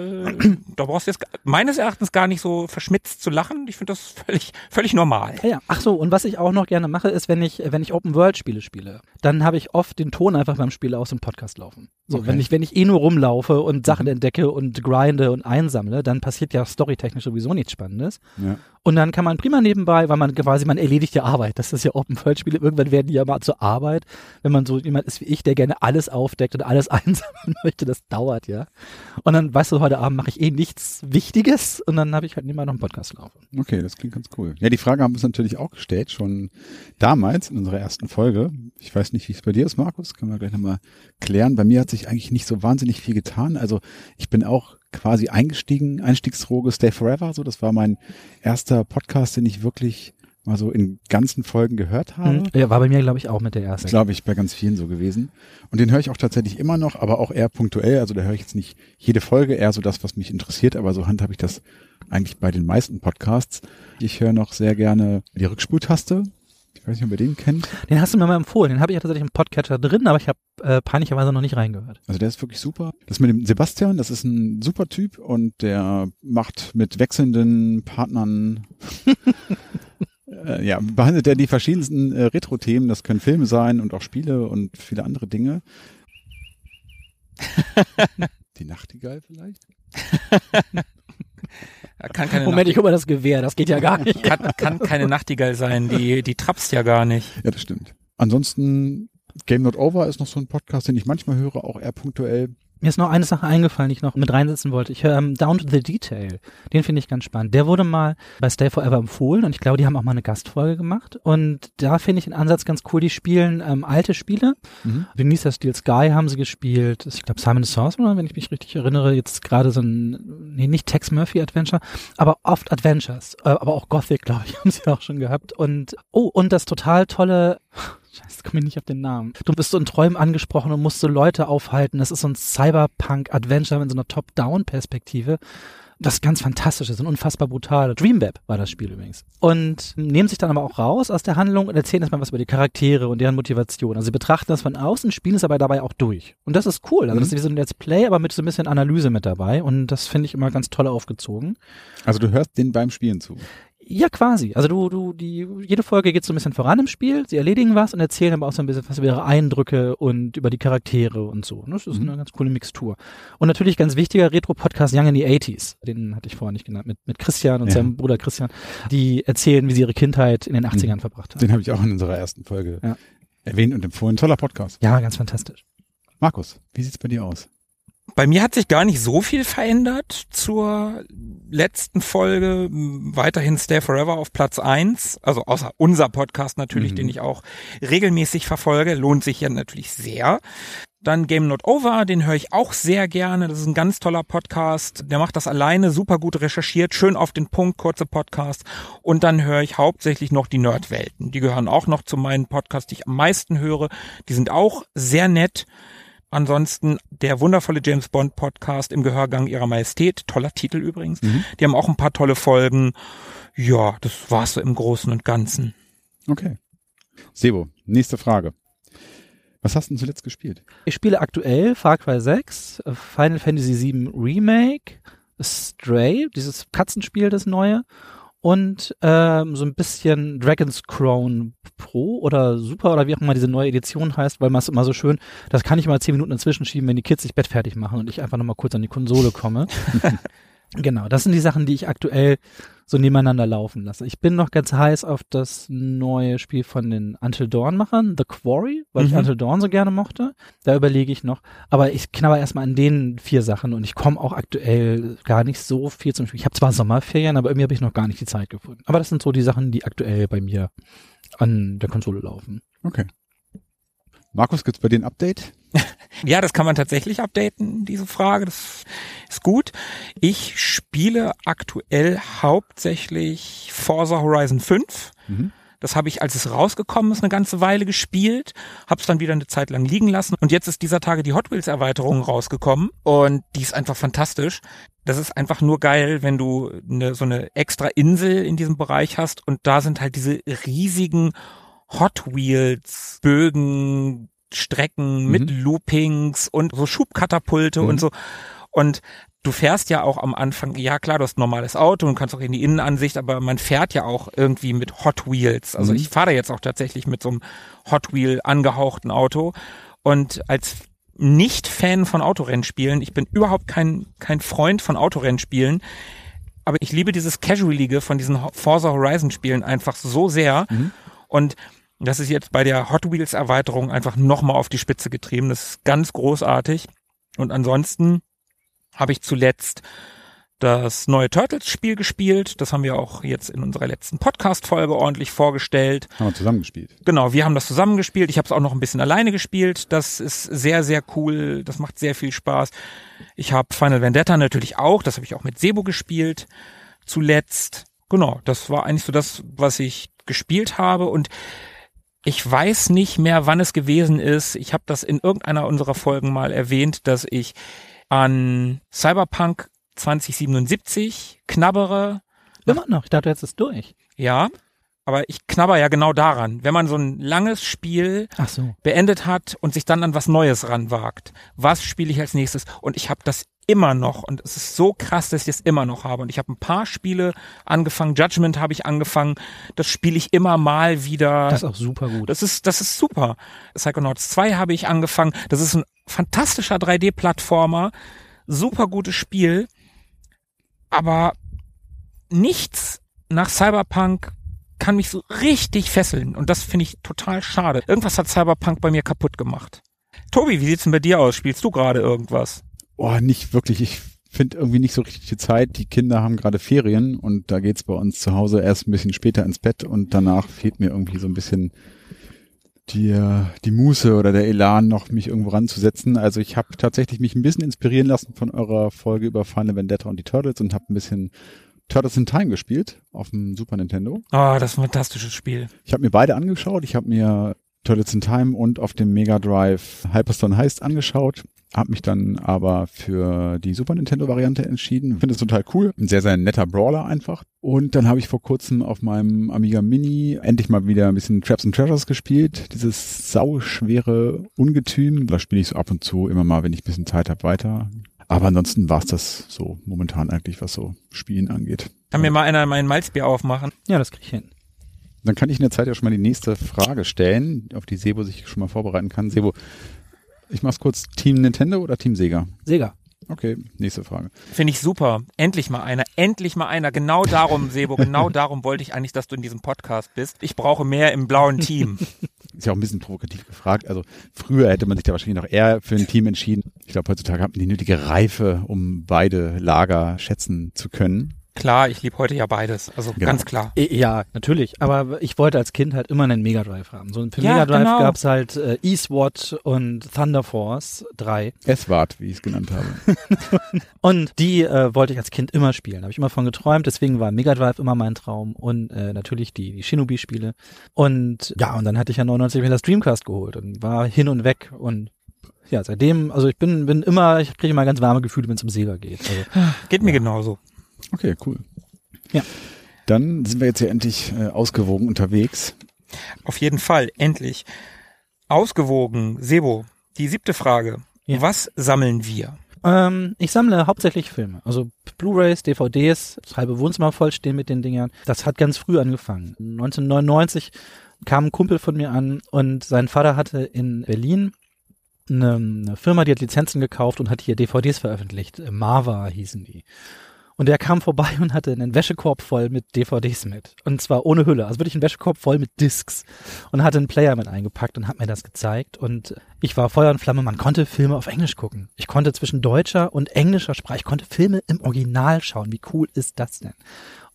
da brauchst du jetzt meines Erachtens gar nicht so verschmitzt zu lachen. Ich finde das völlig, völlig normal. Ja, ja. Ach so, und was ich auch noch gerne mache, ist, wenn ich, wenn ich Open-World-Spiele spiele, dann habe ich oft den Ton einfach beim Spiel aus dem Podcast laufen. So, Okay. wenn ich, wenn ich eh nur rumlaufe und Sachen entdecke und grinde und einsammle, dann passiert ja storytechnisch sowieso nichts Spannendes. Ja. Und dann kann man prima nebenbei, weil man quasi, man erledigt ja Arbeit. Das ist ja Open-World-Spiele. Irgendwann werden die ja mal zur Arbeit. Wenn man so jemand ist wie ich, der gerne alles aufdeckt und alles einsammeln möchte, das dauert ja. Und dann, weißt du, heute Abend mache ich eh nichts Wichtiges und dann habe ich halt nebenbei noch einen Podcast laufen. Okay, das klingt ganz cool. Ja, die Frage haben wir uns natürlich auch gestellt, schon damals in unserer ersten Folge. Ich weiß nicht, wie es bei dir ist, Markus, können wir gleich nochmal klären. Bei mir hat sich eigentlich nicht so wahnsinnig viel getan. Also ich bin auch quasi eingestiegen, Einstiegsdroge Stay Forever, so das war mein erster Podcast, den ich wirklich mal so in ganzen Folgen gehört habe. Mhm. Ja, war bei mir, glaube ich, auch mit der ersten. Glaube ich, bei ganz vielen so gewesen. Und den höre ich auch tatsächlich immer noch, aber auch eher punktuell. Also da höre ich jetzt nicht jede Folge, eher so das, was mich interessiert, aber so handhabe ich das eigentlich bei den meisten Podcasts. Ich höre noch sehr gerne die Rückspultaste. Ich weiß nicht, ob ihr den kennt. Den hast du mir mal empfohlen. Den habe ich ja tatsächlich im Podcatcher drin, aber ich habe äh, peinlicherweise noch nicht reingehört. Also der ist wirklich super. Das mit dem Sebastian, das ist ein super Typ und der macht mit wechselnden Partnern äh, ja, behandelt er die verschiedensten äh, Retro-Themen. Das können Filme sein und auch Spiele und viele andere Dinge. die Nachtigall vielleicht? Kann keine, Moment, ich hole mal das Gewehr. Das geht ja gar nicht. kann, kann keine Nachtigall sein. Die, die trapst ja gar nicht. Ja, das stimmt. Ansonsten, Game Not Over ist noch so ein Podcast, den ich manchmal höre, auch eher punktuell. Mir ist noch eine Sache eingefallen, die ich noch mit reinsetzen wollte. Ich höre ähm, Down to the Detail. Den finde ich ganz spannend. Der wurde mal bei Stay Forever empfohlen und ich glaube, die haben auch mal eine Gastfolge gemacht. Und da finde ich den Ansatz ganz cool. Die spielen ähm, alte Spiele. Mhm. The Steel Sky haben sie gespielt. Ich glaube, Simon Sorcerer, wenn ich mich richtig erinnere, jetzt gerade so ein, nee, nicht Tex Murphy Adventure, aber oft Adventures. Äh, aber auch Gothic, glaube ich, haben sie auch schon gehabt. Und, oh, und das total tolle, Scheiße, komme ich nicht auf den Namen. Du bist so in Träumen angesprochen und musst so Leute aufhalten. Das ist so ein Cyberpunk-Adventure mit so einer Top-Down-Perspektive. Das ist ganz fantastisch ist und unfassbar brutal. Dreamweb war das Spiel übrigens. Und nehmen sich dann aber auch raus aus der Handlung und erzählen erstmal was über die Charaktere und deren Motivation. Also sie betrachten das von außen, spielen es aber dabei auch durch. Und das ist cool. Also das ist wie so ein Let's Play, aber mit so ein bisschen Analyse mit dabei. Und das finde ich immer ganz toll aufgezogen. Also du hörst den beim Spielen zu. Ja, quasi. Also du, du, die, jede Folge geht so ein bisschen voran im Spiel, sie erledigen was und erzählen aber auch so ein bisschen was über ihre Eindrücke und über die Charaktere und so. Das ist Mhm. eine ganz coole Mixtur. Und natürlich ganz wichtiger Retro-Podcast Young in the 80s. Den hatte ich vorher nicht genannt, mit, mit Christian und Ja. seinem Bruder Christian. Die erzählen, wie sie ihre Kindheit in den 80ern verbracht haben. Den habe ich auch in unserer ersten Folge Ja. erwähnt und empfohlen. Toller Podcast. Ja, ganz fantastisch. Markus, wie sieht's bei dir aus? Bei mir hat sich gar nicht so viel verändert zur letzten Folge. Weiterhin Stay Forever auf Platz eins, Also außer unser Podcast natürlich, Mhm. den ich auch regelmäßig verfolge. Lohnt sich ja natürlich sehr. Dann Game Not Over, den höre ich auch sehr gerne. Das ist ein ganz toller Podcast. Der macht das alleine, super gut recherchiert, schön auf den Punkt, kurze Podcast. Und dann höre ich hauptsächlich noch die Nerdwelten. Die gehören auch noch zu meinen Podcasts, die ich am meisten höre. Die sind auch sehr nett. Ansonsten der wundervolle James Bond Podcast im Gehörgang ihrer Majestät. Toller Titel übrigens. Mhm. Die haben auch ein paar tolle Folgen. Ja, das war's so im Großen und Ganzen. Okay. Sebo, nächste Frage. Was hast du denn zuletzt gespielt? Ich spiele aktuell Far Cry 6, äh, Final Fantasy 7 Remake, Stray, dieses Katzenspiel, das neue, und ähm, so ein bisschen Dragon's Crown Pro oder Super oder wie auch immer diese neue Edition heißt, weil man es immer so schön, das kann ich mal zehn Minuten dazwischen schieben, wenn die Kids sich Bett fertig machen und ich einfach nochmal kurz an die Konsole komme. genau, das sind die Sachen, die ich aktuell so nebeneinander laufen lasse. Ich bin noch ganz heiß auf das neue Spiel von den Until Dawn-Machern, The Quarry, weil ich Mhm. Until Dawn so gerne mochte. Da überlege ich noch. Aber ich knabber erstmal an den vier Sachen und ich komme auch aktuell gar nicht so viel zum Spiel. Ich habe zwar Sommerferien, aber irgendwie habe ich noch gar nicht die Zeit gefunden. Aber das sind so die Sachen, die aktuell bei mir an der Konsole laufen. Okay. Markus, gibt's bei dir ein Update? Ja, das kann man tatsächlich updaten, diese Frage. Das ist gut. Ich spiele aktuell hauptsächlich Forza Horizon 5. Mhm. Das habe ich, als es rausgekommen ist, eine ganze Weile gespielt, habe es dann wieder eine Zeit lang liegen lassen und jetzt ist dieser Tage die Hot Wheels Erweiterung rausgekommen und die ist einfach fantastisch. Das ist einfach nur geil, wenn du eine, so eine extra Insel in diesem Bereich hast und da sind halt diese riesigen Hot Wheels Bögen, Strecken Mhm. mit Loopings und so Schubkatapulte Mhm. und so und du fährst ja auch am Anfang, ja klar, du hast ein normales Auto und kannst auch in die Innenansicht, aber man fährt ja auch irgendwie mit Hot Wheels. Also Mhm. ich fahre jetzt auch tatsächlich mit so einem Hot Wheel angehauchten Auto. Und als Nicht-Fan von Autorennspielen, ich bin überhaupt kein, kein Freund von Autorennspielen, aber ich liebe dieses Casualige von diesen Forza Horizon Spielen einfach so sehr. Mhm. Und das ist jetzt bei der Hot Wheels Erweiterung einfach nochmal auf die Spitze getrieben. Das ist ganz großartig. Und ansonsten habe ich zuletzt das neue Turtles-Spiel gespielt. Das haben wir auch jetzt in unserer letzten Podcast-Folge ordentlich vorgestellt. Haben wir zusammengespielt. Genau, wir haben das zusammen gespielt. Ich habe es auch noch ein bisschen alleine gespielt. Das ist sehr, sehr cool. Das macht sehr viel Spaß. Ich habe Final Vendetta natürlich auch. Das habe ich auch mit Sebo gespielt. Zuletzt. Genau, das war eigentlich so das, was ich gespielt habe. Und ich weiß nicht mehr, wann es gewesen ist. Ich habe das in irgendeiner unserer Folgen mal erwähnt, dass ich an Cyberpunk 2077 knabbere. Immer noch. Ich dachte, jetzt ist durch. Ja, aber ich knabber ja genau daran. Wenn man so ein langes Spiel so. beendet hat und sich dann an was Neues ranwagt, was spiele ich als nächstes? Und ich habe das immer noch und es ist so krass, dass ich das immer noch habe. Und ich habe ein paar Spiele angefangen, Judgment habe ich angefangen, das spiele ich immer mal wieder. Das ist auch super gut. Das ist, das ist super. Psychonauts 2 habe ich angefangen. Das ist ein fantastischer 3D-Plattformer. Super gutes Spiel. Aber nichts nach Cyberpunk kann mich so richtig fesseln. Und das finde ich total schade. Irgendwas hat Cyberpunk bei mir kaputt gemacht. Tobi, wie sieht's denn bei dir aus? Spielst du gerade irgendwas? Oh, nicht wirklich. Ich finde irgendwie nicht so richtig die Zeit. Die Kinder haben gerade Ferien und da geht's bei uns zu Hause erst ein bisschen später ins Bett und danach fehlt mir irgendwie so ein bisschen die, äh, die Muße oder der Elan, noch mich irgendwo ranzusetzen. Also ich habe tatsächlich mich ein bisschen inspirieren lassen von eurer Folge über Final Vendetta und die Turtles und habe ein bisschen Turtles in Time gespielt auf dem Super Nintendo. Oh, das ist ein fantastisches Spiel. Ich habe mir beide angeschaut. Ich habe mir Turtles in Time und auf dem Mega Drive Hyperstone Heist angeschaut. Habe mich dann aber für die Super Nintendo Variante entschieden. Finde es total cool. Ein sehr, sehr netter Brawler einfach. Und dann habe ich vor kurzem auf meinem Amiga Mini endlich mal wieder ein bisschen Traps and Treasures gespielt. Dieses sauschwere Ungetüm. Da spiele ich so ab und zu immer mal, wenn ich ein bisschen Zeit habe, weiter. Aber ansonsten war es das so momentan eigentlich, was so Spielen angeht. Kann mir mal einer meinen Malzbier aufmachen? Ja, das krieg ich hin. Dann kann ich in der Zeit ja schon mal die nächste Frage stellen, auf die Sebo sich schon mal vorbereiten kann. Sebo, ich mach's kurz. Team Nintendo oder Team Sega? Sega. Okay, nächste Frage. Finde ich super. Endlich mal einer. Endlich mal einer. Genau darum, Sebo, genau darum wollte ich eigentlich, dass du in diesem Podcast bist. Ich brauche mehr im blauen Team. Ist ja auch ein bisschen provokativ gefragt. Also früher hätte man sich da wahrscheinlich noch eher für ein Team entschieden. Ich glaube, heutzutage hat man die nötige Reife, um beide Lager schätzen zu können. Klar, ich liebe heute ja beides. Also Genau. ganz klar. Ja, natürlich. Aber ich wollte als Kind halt immer einen Mega Drive haben. So für Ja, Mega Drive genau. gab's halt äh, eSWAT und Thunder Force 3. S-Wart, wie ich es genannt habe. Und die äh, wollte ich als Kind immer spielen. Habe ich immer von geträumt. Deswegen war Mega Drive immer mein Traum. Und äh, natürlich die, die Shinobi-Spiele. Und ja, und dann hatte ich ja 99 mir das Dreamcast geholt und war hin und weg. Und ja, seitdem, also ich bin, bin immer, ich kriege immer ganz warme Gefühle, wenn es um Sega geht. Also, Geht mir genauso. Okay, cool. Ja. Dann sind wir jetzt ja endlich äh, ausgewogen unterwegs. Auf jeden Fall. Endlich. Ausgewogen. Sebo, die siebte Frage. Ja. Was sammeln wir? Ähm, ich sammle hauptsächlich Filme, also Blu-rays, DVDs, das halbe Wohnzimmer voll stehen mit den Dingern. Das hat ganz früh angefangen. 1999 kam ein Kumpel von mir an und sein Vater hatte in Berlin eine, eine Firma, die hat Lizenzen gekauft und hat hier DVDs veröffentlicht. Marva hießen die. Und der kam vorbei und hatte einen Wäschekorb voll mit DVDs mit. Und zwar ohne Hülle. Also wirklich einen Wäschekorb voll mit Discs. Und hatte einen Player mit eingepackt und hat mir das gezeigt. Und ich war Feuer und Flamme. Man konnte Filme auf Englisch gucken. Ich konnte zwischen deutscher und englischer Sprache, ich konnte Filme im Original schauen. Wie cool ist das denn?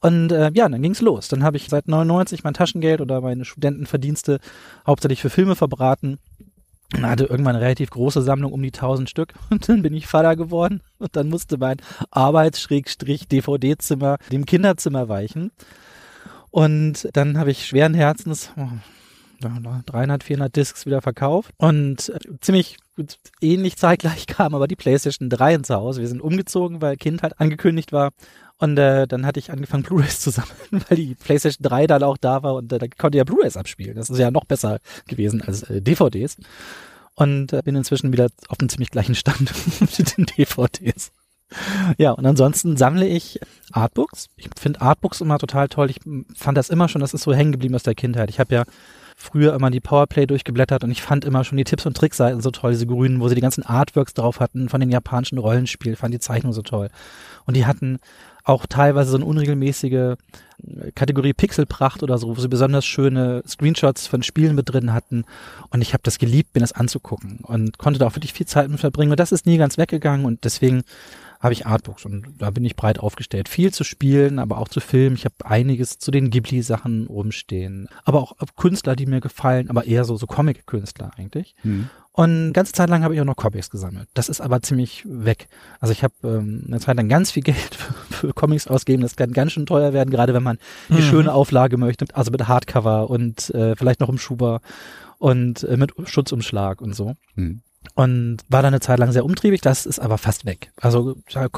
Und äh, ja, dann ging's los. Dann habe ich seit 99 mein Taschengeld oder meine Studentenverdienste hauptsächlich für Filme verbraten. Und hatte irgendwann eine relativ große Sammlung, um die 1000 Stück. Und dann bin ich Vater geworden. Und dann musste mein Arbeits-DVD-Zimmer dem Kinderzimmer weichen. Und dann habe ich schweren Herzens oh, 300, 400 Discs wieder verkauft. Und äh, ziemlich ähnlich zeitgleich kam aber die PlayStation 3 ins Haus. Wir sind umgezogen, weil Kind halt angekündigt war. Und äh, dann hatte ich angefangen, Blu-rays zu sammeln, weil die PlayStation 3 dann auch da war und äh, da konnte ja Blu-rays abspielen. Das ist ja noch besser gewesen als äh, DVDs. Und äh, bin inzwischen wieder auf einem ziemlich gleichen Stand mit den DVDs. Ja, und ansonsten sammle ich Artbooks. Ich finde Artbooks immer total toll. Ich fand das immer schon, das ist so hängen geblieben aus der Kindheit. Ich habe ja früher immer die Powerplay durchgeblättert und ich fand immer schon die Tipps und Trickseiten so toll, diese grünen, wo sie die ganzen Artworks drauf hatten von den japanischen Rollenspielen, fand die Zeichnung so toll. Und die hatten auch teilweise so eine unregelmäßige äh, Kategorie Pixelpracht oder so, wo sie besonders schöne Screenshots von Spielen mit drin hatten. Und ich habe das geliebt, mir das anzugucken und konnte da auch wirklich viel Zeit mit verbringen. Und das ist nie ganz weggegangen und deswegen habe ich Artbooks und da bin ich breit aufgestellt. Viel zu spielen, aber auch zu filmen. Ich habe einiges zu den Ghibli-Sachen rumstehen. Aber auch Künstler, die mir gefallen, aber eher so, so Comic-Künstler eigentlich. Mhm. Und ganze Zeit lang habe ich auch noch Comics gesammelt. Das ist aber ziemlich weg. Also ich habe ähm, eine Zeit lang ganz viel Geld für, für Comics ausgegeben. Das kann ganz schön teuer werden, gerade wenn man die mhm. schöne Auflage möchte. Also mit Hardcover und äh, vielleicht noch im Schuber und äh, mit Schutzumschlag und so. Mhm und war dann eine Zeit lang sehr umtriebig, das ist aber fast weg. Also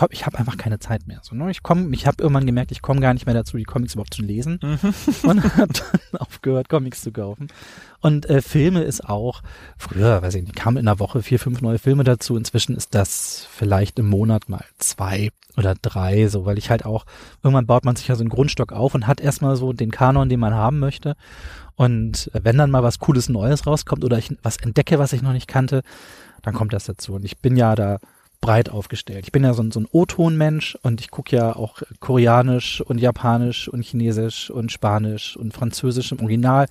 ich habe einfach keine Zeit mehr. So, ne? Ich komme, ich habe irgendwann gemerkt, ich komme gar nicht mehr dazu, die Comics überhaupt zu lesen mhm. und habe dann aufgehört, Comics zu kaufen. Und äh, Filme ist auch, früher, weiß ich nicht, kamen in der Woche vier, fünf neue Filme dazu. Inzwischen ist das vielleicht im Monat mal zwei oder drei, so, weil ich halt auch, irgendwann baut man sich ja so einen Grundstock auf und hat erstmal so den Kanon, den man haben möchte. Und wenn dann mal was Cooles Neues rauskommt oder ich was entdecke, was ich noch nicht kannte, dann kommt das dazu. Und ich bin ja da breit aufgestellt. Ich bin ja so ein, so ein O-Ton-Mensch und ich gucke ja auch Koreanisch und Japanisch und Chinesisch und Spanisch und Französisch im Original.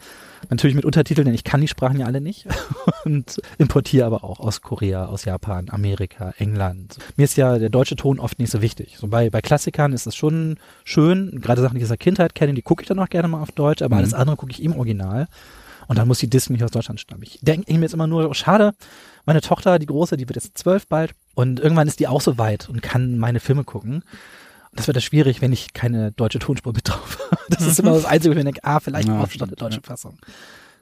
Natürlich mit Untertiteln, denn ich kann die Sprachen ja alle nicht. und importiere aber auch aus Korea, aus Japan, Amerika, England. Mir ist ja der deutsche Ton oft nicht so wichtig. So bei, bei Klassikern ist es schon schön, gerade Sachen, die ich aus der Kindheit kenne, die gucke ich dann auch gerne mal auf Deutsch, aber mhm. alles andere gucke ich im Original. Und dann muss die Disney nicht aus Deutschland stammen. Ich denke mir jetzt immer nur, oh, schade, meine Tochter, die große, die wird jetzt zwölf bald und irgendwann ist die auch so weit und kann meine Filme gucken. Das wird ja schwierig, wenn ich keine deutsche Tonspur mit drauf habe. Das ist immer das Einzige, wo ich denke, ah, vielleicht ja, brauchst du eine deutsche Fassung.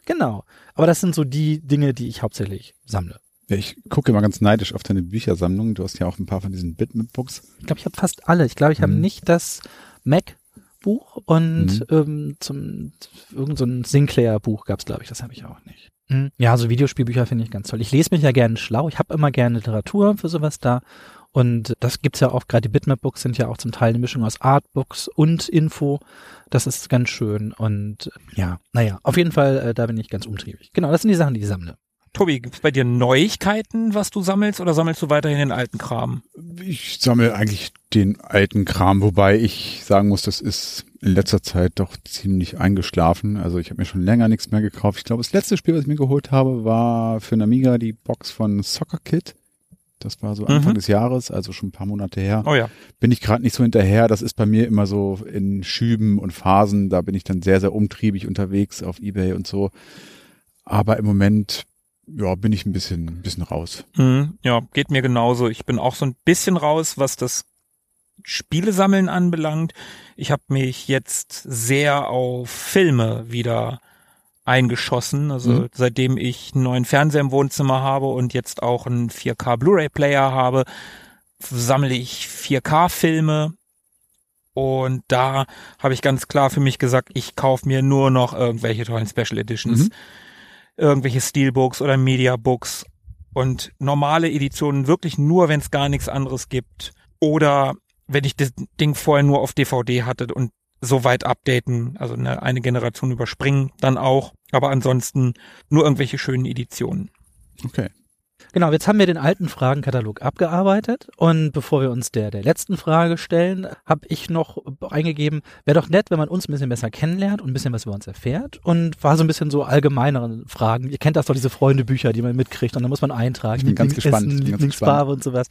Genau. Aber das sind so die Dinge, die ich hauptsächlich sammle. Ja, ich gucke immer ganz neidisch auf deine Büchersammlung. Du hast ja auch ein paar von diesen Bitmap-Books. Ich glaube, ich habe fast alle. Ich glaube, ich mhm. habe nicht das Mac Buch und mhm. ähm, zum irgend so Sinclair Buch gab's glaube ich, das habe ich auch nicht. Mhm. Ja, so Videospielbücher finde ich ganz toll. Ich lese mich ja gerne schlau. Ich habe immer gerne Literatur für sowas da. Und das gibt's ja auch, gerade die Bitmap-Books sind ja auch zum Teil eine Mischung aus Artbooks und Info. Das ist ganz schön. Und ja, naja, auf jeden Fall, äh, da bin ich ganz umtriebig. Genau, das sind die Sachen, die ich sammle. Tobi, gibt's bei dir Neuigkeiten, was du sammelst, oder sammelst du weiterhin den alten Kram? Ich sammle eigentlich den alten Kram, wobei ich sagen muss, das ist in letzter Zeit doch ziemlich eingeschlafen. Also ich habe mir schon länger nichts mehr gekauft. Ich glaube, das letzte Spiel, was ich mir geholt habe, war für einen Amiga die Box von Soccer Kid. Das war so Anfang mhm. des Jahres, also schon ein paar Monate her. Oh ja. Bin ich gerade nicht so hinterher. Das ist bei mir immer so in Schüben und Phasen. Da bin ich dann sehr, sehr umtriebig unterwegs auf Ebay und so. Aber im Moment ja, bin ich ein bisschen, ein bisschen raus. Mhm, ja, geht mir genauso. Ich bin auch so ein bisschen raus, was das Spielesammeln anbelangt. Ich habe mich jetzt sehr auf Filme wieder eingeschossen. Also mhm. seitdem ich einen neuen Fernseher im Wohnzimmer habe und jetzt auch einen 4K Blu-ray-Player habe, sammle ich 4K-Filme. Und da habe ich ganz klar für mich gesagt, ich kaufe mir nur noch irgendwelche tollen Special Editions. Mhm irgendwelche Steelbooks oder Mediabooks und normale Editionen wirklich nur, wenn es gar nichts anderes gibt. Oder wenn ich das Ding vorher nur auf DVD hatte und so weit updaten, also eine, eine Generation überspringen, dann auch. Aber ansonsten nur irgendwelche schönen Editionen. Okay. Genau, jetzt haben wir den alten Fragenkatalog abgearbeitet und bevor wir uns der, der letzten Frage stellen, habe ich noch eingegeben, wäre doch nett, wenn man uns ein bisschen besser kennenlernt und ein bisschen was über uns erfährt und war so ein bisschen so allgemeinere Fragen. Ihr kennt das doch, diese Freundebücher, die man mitkriegt und dann muss man eintragen. Ich bin ganz gespannt. Essen, Lieblingsfarbe und sowas.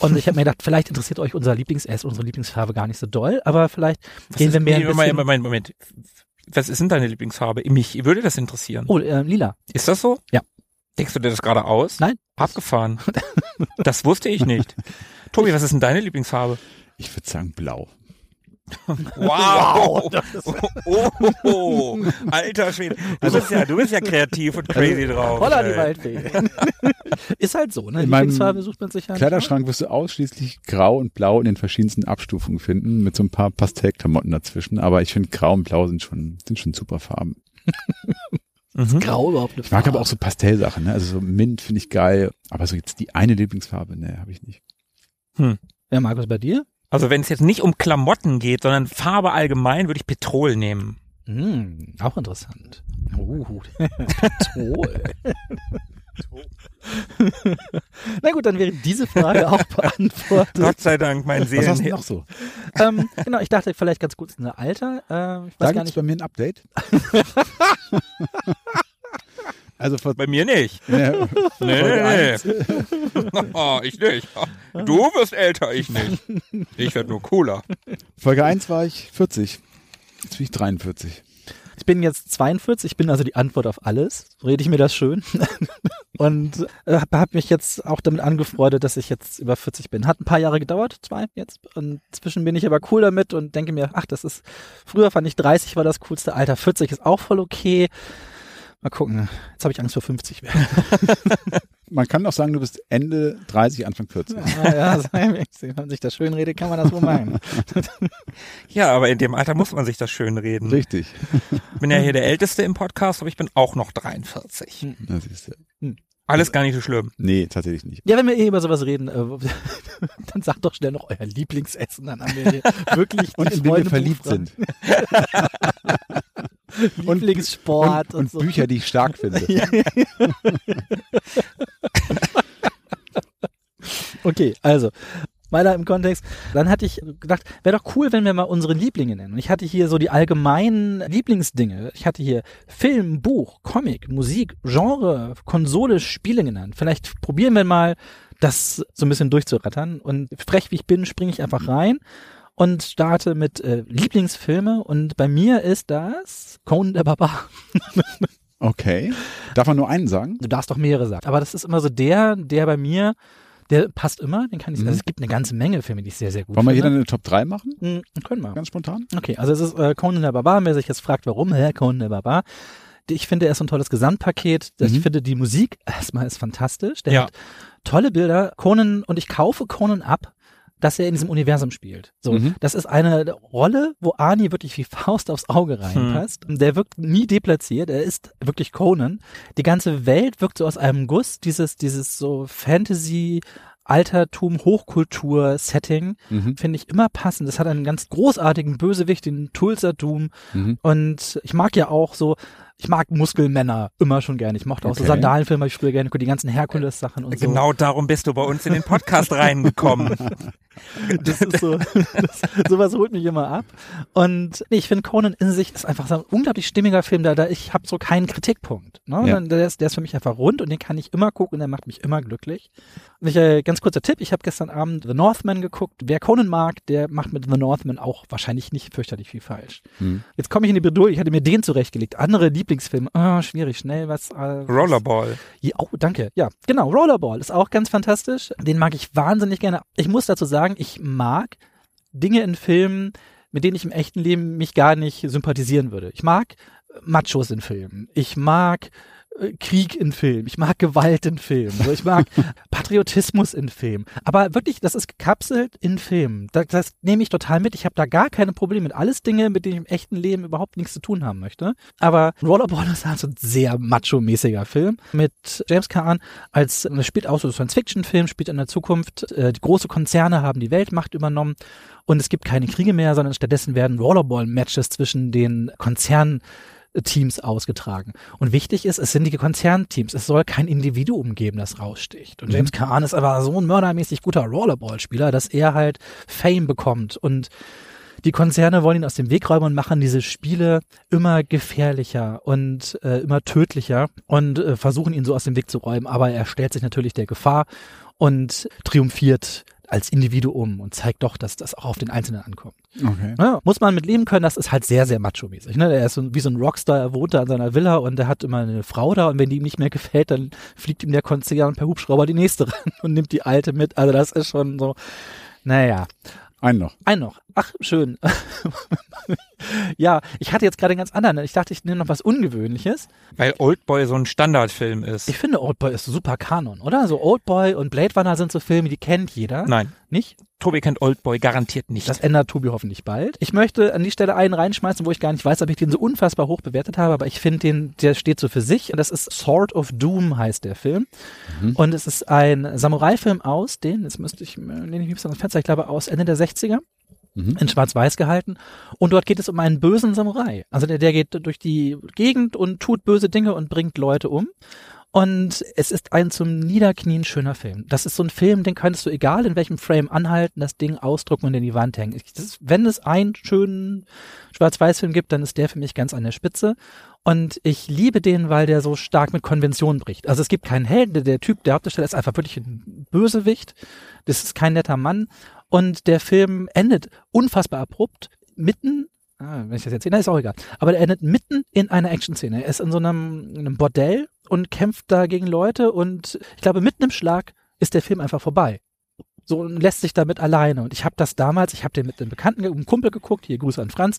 Und ich habe mir gedacht, vielleicht interessiert euch unser Lieblingsessen, unsere Lieblingsfarbe gar nicht so doll, aber vielleicht was gehen wir mehr nee, ein bisschen... Moment, Moment, Was ist denn deine Lieblingsfarbe? Mich würde das interessieren. Oh, äh, lila. Ist das so? Ja. Denkst du dir das gerade aus? Nein. Abgefahren. das wusste ich nicht. Tobi, was ist denn deine Lieblingsfarbe? Ich würde sagen blau. Wow! Oh, oh, oh, alter Schwede. Du bist ja, du bist ja kreativ und crazy drauf. Holla, die. Waldfee. ist halt so, ne? In Lieblingsfarbe sucht man sich ja. Kleiderschrank wirst du ausschließlich grau und blau in den verschiedensten Abstufungen finden, mit so ein paar Pastellklamotten dazwischen. Aber ich finde grau und blau sind schon, sind schon super Farben. Mhm. Grau überhaupt eine Ich mag aber auch so Pastellsachen, ne? Also so Mint finde ich geil. Aber so jetzt die eine Lieblingsfarbe, ne, habe ich nicht. Ja, Markus, bei dir? Also wenn es jetzt nicht um Klamotten geht, sondern Farbe allgemein, würde ich Petrol nehmen. Hm, auch interessant. Uh, Petrol. Na gut, dann wäre diese Frage auch beantwortet. Gott sei Dank, mein Was hast du Seelen. noch so? ähm, genau, ich dachte vielleicht ganz kurz eine Alter. Äh, ich weiß Da gar gibt's nicht. bei mir ein Update. also vor Bei mir nicht. Nee, nee, nee. Oh, ich nicht. Du wirst älter, ich nicht. Ich werde nur cooler. Folge 1 war ich 40. Jetzt bin ich 43. Ich bin jetzt 42, ich bin also die Antwort auf alles. Rede ich mir das schön. Und äh, habe hab mich jetzt auch damit angefreundet, dass ich jetzt über 40 bin. Hat ein paar Jahre gedauert, zwei jetzt. Und inzwischen bin ich aber cool damit und denke mir, ach, das ist, früher fand ich 30 war das coolste Alter, 40 ist auch voll okay. Mal gucken, jetzt habe ich Angst vor 50 werden. Man kann auch sagen, du bist Ende 30, Anfang 40. ja, ja, wenn man sich das schön redet, kann man das wohl meinen. Ja, aber in dem Alter muss man sich das schön reden. Richtig. Ich bin ja hier der Älteste im Podcast, aber ich bin auch noch 43. Na, siehst du. Alles gar nicht so schlimm. Nee, tatsächlich nicht. Ja, wenn wir eh über sowas reden, äh, dann sagt doch schnell noch euer Lieblingsessen, dann haben wir hier wirklich Und in wen wir verliebt sind. Lieblingssport und, und, und so. Bücher, die ich stark finde. Okay, also weiter im Kontext. Dann hatte ich gedacht, wäre doch cool, wenn wir mal unsere Lieblinge nennen. Und ich hatte hier so die allgemeinen Lieblingsdinge. Ich hatte hier Film, Buch, Comic, Musik, Genre, Konsole, Spiele genannt. Vielleicht probieren wir mal, das so ein bisschen durchzurattern. Und frech wie ich bin, springe ich einfach rein und starte mit äh, Lieblingsfilme. Und bei mir ist das Conan der Barbar. Okay. Darf man nur einen sagen? Du darfst doch mehrere sagen. Aber das ist immer so der, der bei mir, der passt immer, den kann ich, Mhm. also es gibt eine ganze Menge Filme, die ich sehr, sehr gut Wollen wir finde. jeder eine Top 3 machen? Hm, können wir. Ganz spontan? Okay, also es ist äh, Conan der Barbar, wer sich jetzt fragt, warum, hä, Conan der Barbar. Ich finde, er ist ein tolles Gesamtpaket. Ich Mhm. finde, die Musik erstmal ist fantastisch. Der Ja. hat tolle Bilder. Conan, und ich kaufe Conan ab, dass er in diesem Universum spielt. So, Mhm. das ist eine Rolle, wo Arnie wirklich wie Faust aufs Auge reinpasst. Der wirkt nie deplatziert. Er ist wirklich Conan. Die ganze Welt wirkt so aus einem Guss. Dieses, dieses so Fantasy, Altertum, Hochkultur-Setting Mhm. finde ich immer passend. Es hat einen ganz großartigen Bösewicht, den Tulsa Doom. Mhm. Und ich mag ja auch so, ich mag Muskelmänner immer schon gerne. Ich mochte auch so Okay. Sandalenfilme, hab ich früher gerne, die ganzen Herkules-Sachen und so. Genau darum bist du bei uns in den Podcast reingekommen. Das ist so, das, sowas holt mich immer ab. Und nee, ich finde Conan in sich ist einfach so ein unglaublich stimmiger Film, da, da ich habe so keinen Kritikpunkt. Ne? Ja. Der, ist, der ist für mich einfach rund und den kann ich immer gucken und der macht mich immer glücklich. Und ich, äh, ganz kurzer Tipp, ich habe gestern Abend The Northman geguckt. Wer Conan mag, der macht mit The Northman auch wahrscheinlich nicht fürchterlich viel falsch. Mhm. Jetzt komme ich in die Bredouille, ich hatte mir den zurechtgelegt. Andere Lieblingsfilme, ah, schwierig, schnell was. Äh, Rollerball. ja, oh, danke. Ja, genau. Rollerball ist auch ganz fantastisch. Den mag ich wahnsinnig gerne. Ich muss dazu sagen, ich mag Dinge in Filmen, mit denen ich im echten Leben mich gar nicht sympathisieren würde. Ich mag Machos in Filmen. Ich mag Krieg in Filmen. Ich mag Gewalt in Filmen. So, ich mag Patriotismus in Filmen. Aber wirklich, das ist gekapselt in Filmen. Das, das nehme ich total mit. Ich habe da gar keine Probleme mit. Alles Dinge, mit denen ich im echten Leben überhaupt nichts zu tun haben möchte. Aber Rollerball ist halt so ein sehr macho-mäßiger Film mit James Caan als, das spielt auch so ein Science-Fiction-Film, spielt in der Zukunft. Äh, die große Konzerne haben die Weltmacht übernommen und es gibt keine Kriege mehr, sondern stattdessen werden Rollerball-Matches zwischen den Konzernen Teams ausgetragen. Und wichtig ist, es sind die Konzernteams. Es soll kein Individuum geben, das raussticht. Und James Caan ist aber so ein mördermäßig guter Rollerball-Spieler, dass er halt Fame bekommt. Und die Konzerne wollen ihn aus dem Weg räumen und machen diese Spiele immer gefährlicher und äh, immer tödlicher und äh, versuchen ihn so aus dem Weg zu räumen. Aber er stellt sich natürlich der Gefahr und triumphiert als Individuum und zeigt doch, dass das auch auf den Einzelnen ankommt. Okay. Ja, muss man mit leben können, das ist halt sehr, sehr macho-mäßig. Ne? Der ist so, wie so ein Rockstar, er wohnt da in seiner Villa und der hat immer eine Frau da und wenn die ihm nicht mehr gefällt, dann fliegt ihm der Konzern per Hubschrauber die nächste ran und nimmt die alte mit. Also das ist schon so, naja. Einen noch. Ein noch. Ach, schön. ja, ich hatte jetzt gerade einen ganz anderen. Ich dachte, ich nehme noch was Ungewöhnliches. Weil Oldboy so ein Standardfilm ist. Ich finde, Oldboy ist super Kanon, oder? So Oldboy und Blade Runner sind so Filme, die kennt jeder. Nein, Nicht? Tobi kennt Oldboy garantiert nicht. Das ändert Tobi hoffentlich bald. Ich möchte an die Stelle einen reinschmeißen, wo ich gar nicht weiß, ob ich den so unfassbar hoch bewertet habe, aber ich finde den, der steht so für sich. Und das ist Sword of Doom heißt der Film. Und es ist ein Samurai-Film aus den, jetzt müsste ich, nehme ich mich ans Fenster, ich glaube aus Ende der 60er. Mhm. in Schwarz-Weiß gehalten. Und dort geht es um einen bösen Samurai. Also der, der geht durch die Gegend und tut böse Dinge und bringt Leute um. Und es ist ein zum Niederknien schöner Film. Das ist so ein Film, den könntest du egal in welchem Frame anhalten, das Ding ausdrucken und in die Wand hängen. Ist, wenn es einen schönen Schwarz-Weiß-Film gibt, dann ist der für mich ganz an der Spitze. Und ich liebe den, weil der so stark mit Konventionen bricht. Also es gibt keinen Helden, der, der Typ, der Hauptdarsteller ist einfach wirklich ein Bösewicht. Das ist kein netter Mann. Und der Film endet unfassbar abrupt, mitten, ah, wenn ich das jetzt sehe, ist auch egal, aber der endet mitten in einer Action-Szene. Er ist in so einem, in einem Bordell und kämpft da gegen Leute und ich glaube, mitten im Schlag ist der Film einfach vorbei. So und lässt sich damit alleine. Und ich habe das damals, ich habe den mit einem Bekannten, einem Kumpel geguckt, hier Grüße an Franz.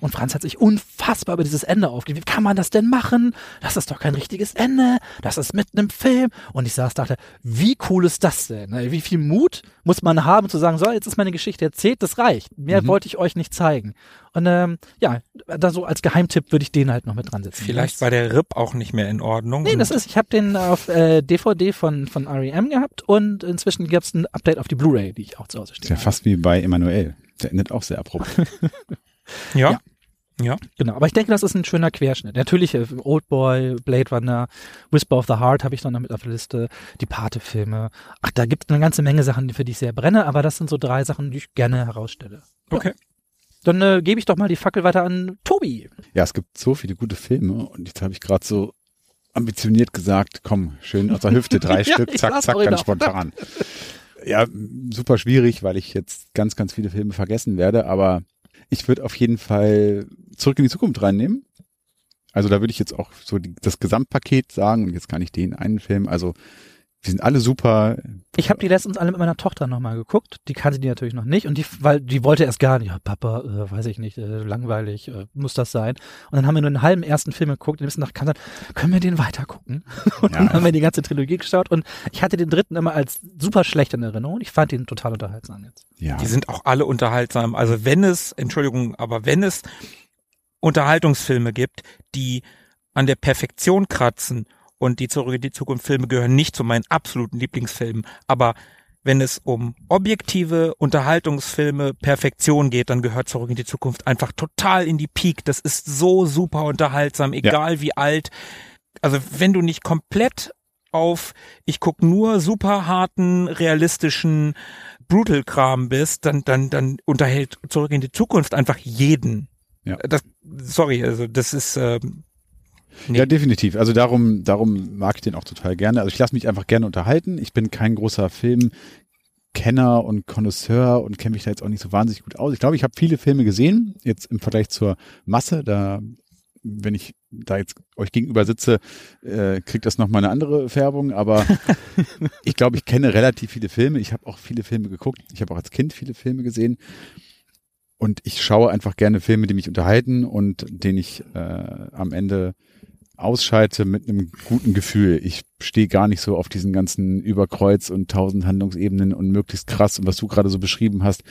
Und Franz hat sich unfassbar über dieses Ende aufgeregt. Wie kann man das denn machen? Das ist doch kein richtiges Ende. Das ist mitten im Film. Und ich saß, dachte, wie cool ist das denn? Wie viel Mut muss man haben zu sagen, so, jetzt ist meine Geschichte erzählt, das reicht. Mehr wollte ich euch nicht zeigen. Und ähm, ja, da so als Geheimtipp würde ich den halt noch mit dran setzen. Vielleicht war der RIP auch nicht mehr in Ordnung. Nee, das ist, ich habe den auf äh, DVD von, von REM gehabt und inzwischen gab es ein Update auf die Blu-ray, die ich auch zu Hause Ist stehe. ja fast wie bei Emanuel. Der endet auch sehr abrupt. ja. Ja. Ja. Genau, aber ich denke, das ist ein schöner Querschnitt. Natürlich äh, Oldboy, Blade Runner, Whisper of the Heart habe ich noch mit auf der Liste, die Pate-Filme. Ach, da gibt es eine ganze Menge Sachen, für die ich sehr brenne, aber das sind so drei Sachen, die ich gerne herausstelle. Okay. Dann äh, gebe ich doch mal die Fackel weiter an Tobi. Ja, es gibt so viele gute Filme und jetzt habe ich gerade so ambitioniert gesagt, komm, schön aus der Hüfte, drei Ja, Stück, zack, zack, ganz spontan. Ja, super schwierig, weil ich jetzt ganz, ganz viele Filme vergessen werde, aber ich würde auf jeden Fall zurück in die Zukunft reinnehmen. Also da würde ich jetzt auch so die, das Gesamtpaket sagen und jetzt gar nicht den einen Film. Also die sind alle super. Ich habe die letztens alle mit meiner Tochter nochmal geguckt. Die kannte die natürlich noch nicht und die, weil die wollte erst gar nicht. Ja, Papa, äh, weiß ich nicht, äh, langweilig, äh, muss das sein? Und dann haben wir nur einen halben ersten Film geguckt und Tag kam dann, können wir den weiter gucken? Und dann Ja. haben wir die ganze Trilogie geschaut und ich hatte den dritten immer als super schlecht in Erinnerung und ich fand ihn total unterhaltsam jetzt. Ja, Die sind auch alle unterhaltsam. Also wenn es, Entschuldigung, aber wenn es Unterhaltungsfilme gibt, die an der Perfektion kratzen und die Zurück in die Zukunft Filme gehören nicht zu meinen absoluten Lieblingsfilmen, aber wenn es um objektive Unterhaltungsfilme Perfektion geht, dann gehört Zurück in die Zukunft einfach total in die Peak. Das ist so super unterhaltsam, egal wie alt. Also wenn du nicht komplett auf, ich guck nur super harten, realistischen Brutal-Kram bist, dann, dann, dann unterhält Zurück in die Zukunft einfach jeden. Ja. Das, sorry, also das ist, ähm, nee. Ja, definitiv. Also darum, darum mag ich den auch total gerne. Also ich lasse mich einfach gerne unterhalten. Ich bin kein großer Filmkenner und Connoisseur und kenne mich da jetzt auch nicht so wahnsinnig gut aus. Ich glaube, ich habe viele Filme gesehen, jetzt im Vergleich zur Masse. Da, wenn ich da jetzt euch gegenüber sitze, äh, kriegt das nochmal eine andere Färbung. Aber ich glaube, ich kenne relativ viele Filme. Ich habe auch viele Filme geguckt. Ich habe auch als Kind viele Filme gesehen. Und ich schaue einfach gerne Filme, die mich unterhalten und den ich äh, am Ende ausschalte mit einem guten Gefühl. Ich stehe gar nicht so auf diesen ganzen Überkreuz und tausend Handlungsebenen und möglichst krass und was du gerade so beschrieben hast,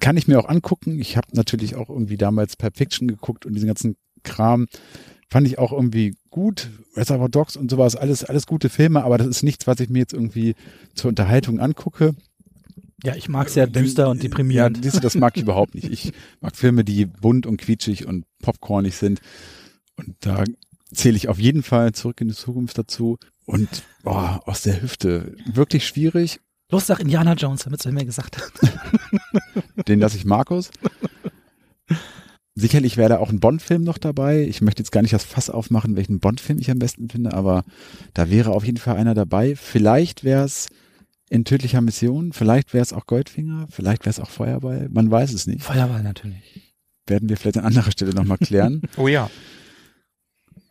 kann ich mir auch angucken. Ich habe natürlich auch irgendwie damals Pulp Fiction geguckt und diesen ganzen Kram fand ich auch irgendwie gut. Reservoir Dogs und sowas, alles, alles gute Filme, aber das ist nichts, was ich mir jetzt irgendwie zur Unterhaltung angucke. Ja, ich mag sehr düster und deprimierend. Ja, siehst du, das mag ich überhaupt nicht. Ich mag Filme, die bunt und quietschig und popcornig sind. Und da zähle ich auf jeden Fall zurück in die Zukunft dazu. Und boah, aus der Hüfte. Wirklich schwierig. Los, sag Indiana Jones, damit er mir gesagt hat. Den lasse ich Markus. Sicherlich wäre da auch ein Bond-Film noch dabei. Ich möchte jetzt gar nicht das Fass aufmachen, welchen Bond-Film ich am besten finde, aber da wäre auf jeden Fall einer dabei. Vielleicht wäre es in tödlicher Mission. Vielleicht wäre es auch Goldfinger, vielleicht wäre es auch Feuerball. Man weiß es nicht. Feuerball natürlich. Werden wir vielleicht an anderer Stelle nochmal klären. Oh ja.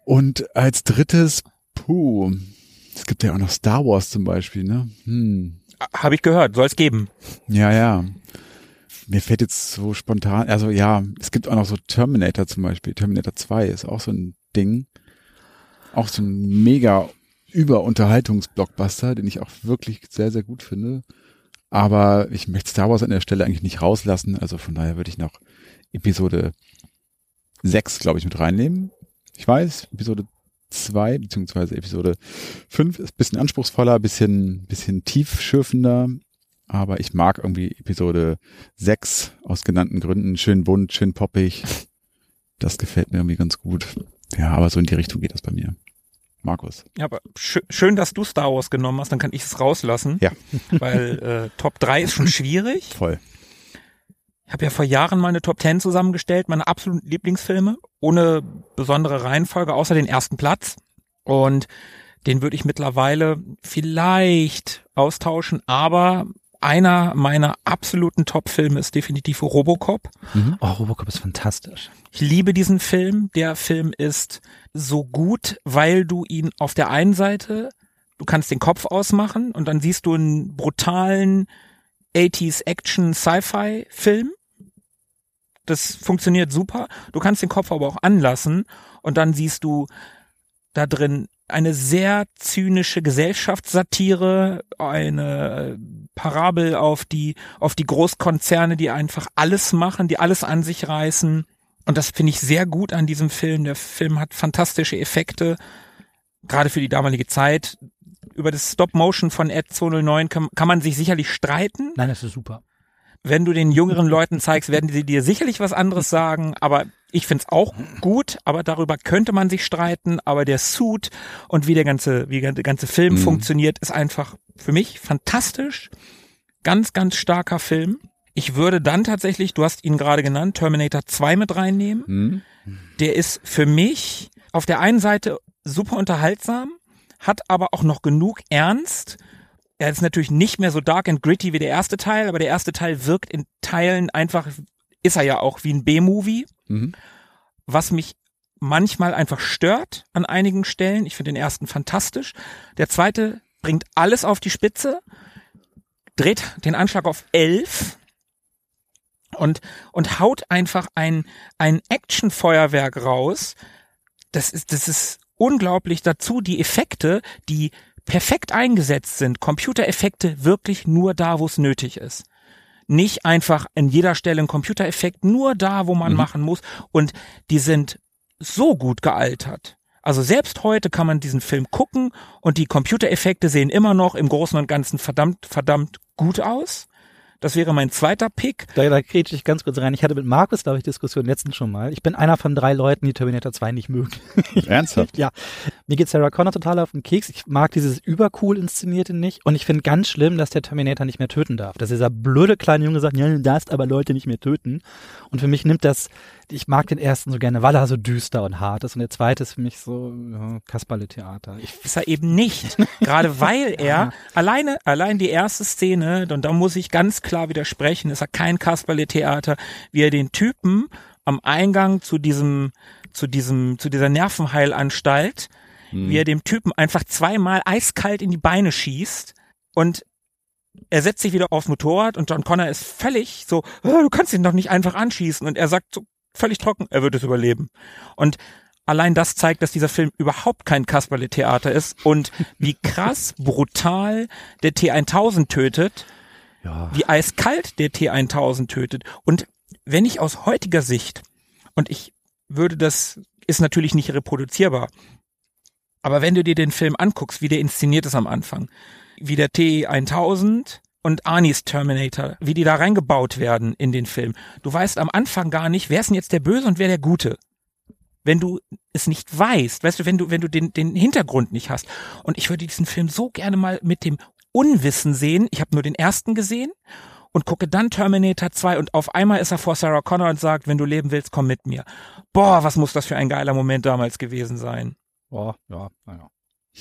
Und als drittes, puh, es gibt ja auch noch Star Wars zum Beispiel, ne? Hm. Habe ich gehört, soll es geben. Ja, ja. Mir fällt jetzt so spontan, also ja, es gibt auch noch so Terminator zum Beispiel. Terminator 2 ist auch so ein Ding. Auch so ein mega Überunterhaltungsblockbuster, den ich auch wirklich sehr, sehr gut finde. Aber ich möchte Star Wars an der Stelle eigentlich nicht rauslassen. Also von daher würde ich noch Episode 6, glaube ich, mit reinnehmen. Ich weiß, Episode 2 beziehungsweise Episode 5 ist bisschen anspruchsvoller, bisschen, bisschen tiefschürfender. Aber ich mag irgendwie Episode 6 aus genannten Gründen. Schön bunt, schön poppig. Das gefällt mir irgendwie ganz gut. Ja, aber so in die Richtung geht das bei mir. Markus. Ja, aber schö schön, dass du Star Wars genommen hast, dann kann ich es rauslassen. Ja. Weil äh, Top 3 ist schon schwierig. Voll. Ich habe ja vor Jahren meine Top 10 zusammengestellt, meine absoluten Lieblingsfilme, ohne besondere Reihenfolge, außer den ersten Platz. Und den würde ich mittlerweile vielleicht austauschen, aber einer meiner absoluten Top-Filme ist definitiv Robocop. Mhm. Oh, Robocop ist fantastisch. Ich liebe diesen Film. Der Film ist so gut, weil du ihn auf der einen Seite, du kannst den Kopf ausmachen und dann siehst du einen brutalen 80s Action Sci-Fi Film. Das funktioniert super. Du kannst den Kopf aber auch anlassen und dann siehst du da drin eine sehr zynische Gesellschaftssatire, eine Parabel auf die, auf die Großkonzerne, die einfach alles machen, die alles an sich reißen. Und das finde ich sehr gut an diesem Film. Der Film hat fantastische Effekte, gerade für die damalige Zeit. Über das Stop-Motion von Ed 209 kann, kann man sich sicherlich streiten. Nein, das ist super. Wenn du den jüngeren Leuten zeigst, werden sie dir sicherlich was anderes sagen, aber ich find's auch gut, aber darüber könnte man sich streiten, aber der Suit und wie der ganze, wie der ganze Film Mhm. funktioniert, ist einfach für mich fantastisch. Ganz, ganz starker Film. Ich würde dann tatsächlich, du hast ihn gerade genannt, Terminator 2 mit reinnehmen. Hm? Der ist für mich auf der einen Seite super unterhaltsam, hat aber auch noch genug Ernst. Er ist natürlich nicht mehr so dark and gritty wie der erste Teil, aber der erste Teil wirkt in Teilen einfach, ist er ja auch wie ein B-Movie, Mhm. was mich manchmal einfach stört an einigen Stellen. Ich finde den ersten fantastisch. Der zweite bringt alles auf die Spitze, dreht den Anschlag auf elf und, und haut einfach ein, ein Actionfeuerwerk raus. Das ist, das ist unglaublich dazu. Die Effekte, die perfekt eingesetzt sind. Computereffekte wirklich nur da, wo es nötig ist. Nicht einfach an jeder Stelle ein Computereffekt, nur da, wo man Mhm. machen muss. Und die sind so gut gealtert. Also selbst heute kann man diesen Film gucken und die Computereffekte sehen immer noch im Großen und Ganzen verdammt, verdammt gut aus. Das wäre mein zweiter Pick. Da, da kriege ich ganz kurz rein. Ich hatte mit Markus, glaube ich, Diskussion letztens schon mal. Ich bin einer von drei Leuten, die Terminator 2 nicht mögen. Ernsthaft? ja. Mir geht Sarah Connor total auf den Keks. Ich mag dieses übercool inszenierte nicht. Und ich finde ganz schlimm, dass der Terminator nicht mehr töten darf. Dass dieser blöde kleine Junge sagt, ja, du darfst aber Leute nicht mehr töten. Und für mich nimmt das, ich mag den ersten so gerne, weil er so düster und hart ist. Und der zweite ist für mich so ja, Kasperle-Theater. Ich ist er eben nicht. Gerade weil er alleine, allein die erste Szene, und da muss ich ganz klar widersprechen, ist er kein Kasperle-Theater, wie er den Typen am Eingang zu diesem, zu diesem, zu dieser Nervenheilanstalt, wie er dem Typen einfach zweimal eiskalt in die Beine schießt und er setzt sich wieder aufs Motorrad und John Connor ist völlig so, "Ah, du kannst ihn doch nicht einfach anschießen. Und er sagt so völlig trocken, er wird es überleben. Und allein das zeigt, dass dieser Film überhaupt kein Kasperle-Theater ist und wie krass brutal der T1000 tötet, ja. wie eiskalt der T1000 tötet. Und wenn ich aus heutiger Sicht, und ich würde das, ist natürlich nicht reproduzierbar, aber wenn du dir den Film anguckst, wie der inszeniert ist am Anfang, wie der T1000 und Arnis Terminator, wie die da reingebaut werden in den Film. Du weißt am Anfang gar nicht, wer ist denn jetzt der Böse und wer der Gute. Wenn du es nicht weißt, weißt du, wenn du, wenn du den, den Hintergrund nicht hast. Und ich würde diesen Film so gerne mal mit dem Unwissen sehen. Ich habe nur den ersten gesehen und gucke dann Terminator 2 und auf einmal ist er vor Sarah Connor und sagt, wenn du leben willst, komm mit mir. Boah, was muss das für ein geiler Moment damals gewesen sein. Oh, ja, naja.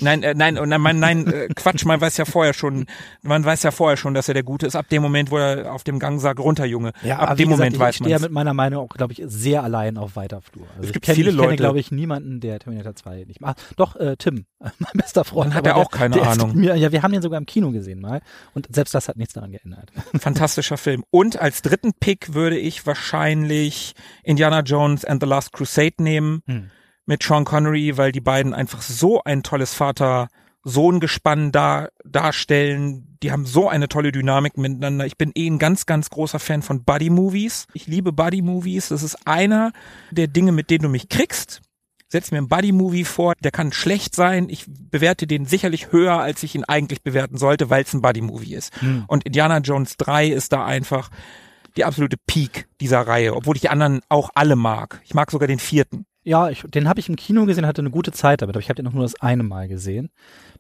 Nein, äh, nein, nein, nein, nein, äh, Quatsch, man weiß ja vorher schon, man weiß ja vorher schon, dass er der Gute ist. Ab dem Moment, wo er auf dem Gang sagt, runter, Junge. Ja, Ab dem gesagt, Moment ich, weiß ich man stehe ja mit meiner Meinung auch, glaube ich, sehr allein auf weiter Flur. Also Es ich gibt kenn, viele ich kenne, Leute- glaube ich, niemanden, der Terminator 2 nicht macht. Doch, äh, Tim, mein bester Freund. Dann hat er auch der, keine der Ahnung. Mir, ja, wir haben den sogar im Kino gesehen mal und selbst das hat nichts daran geändert. Fantastischer Film. Und als dritten Pick würde ich wahrscheinlich Indiana Jones and the Last Crusade nehmen Hm. Mit Sean Connery, weil die beiden einfach so ein tolles Vater-Sohn-Gespann da, darstellen. Die haben so eine tolle Dynamik miteinander. Ich bin eh ein ganz, ganz großer Fan von Buddy-Movies. Ich liebe Buddy-Movies. Das ist einer der Dinge, mit denen du mich kriegst. Setz mir einen Buddy-Movie vor, der kann schlecht sein. Ich bewerte den sicherlich höher, als ich ihn eigentlich bewerten sollte, weil es ein Buddy-Movie ist. Hm. Und Indiana Jones 3 ist da einfach die absolute Peak dieser Reihe, obwohl ich die anderen auch alle mag. Ich mag sogar den vierten. Ja, ich, den habe ich im Kino gesehen, hatte eine gute Zeit damit, aber ich habe den auch nur das eine Mal gesehen.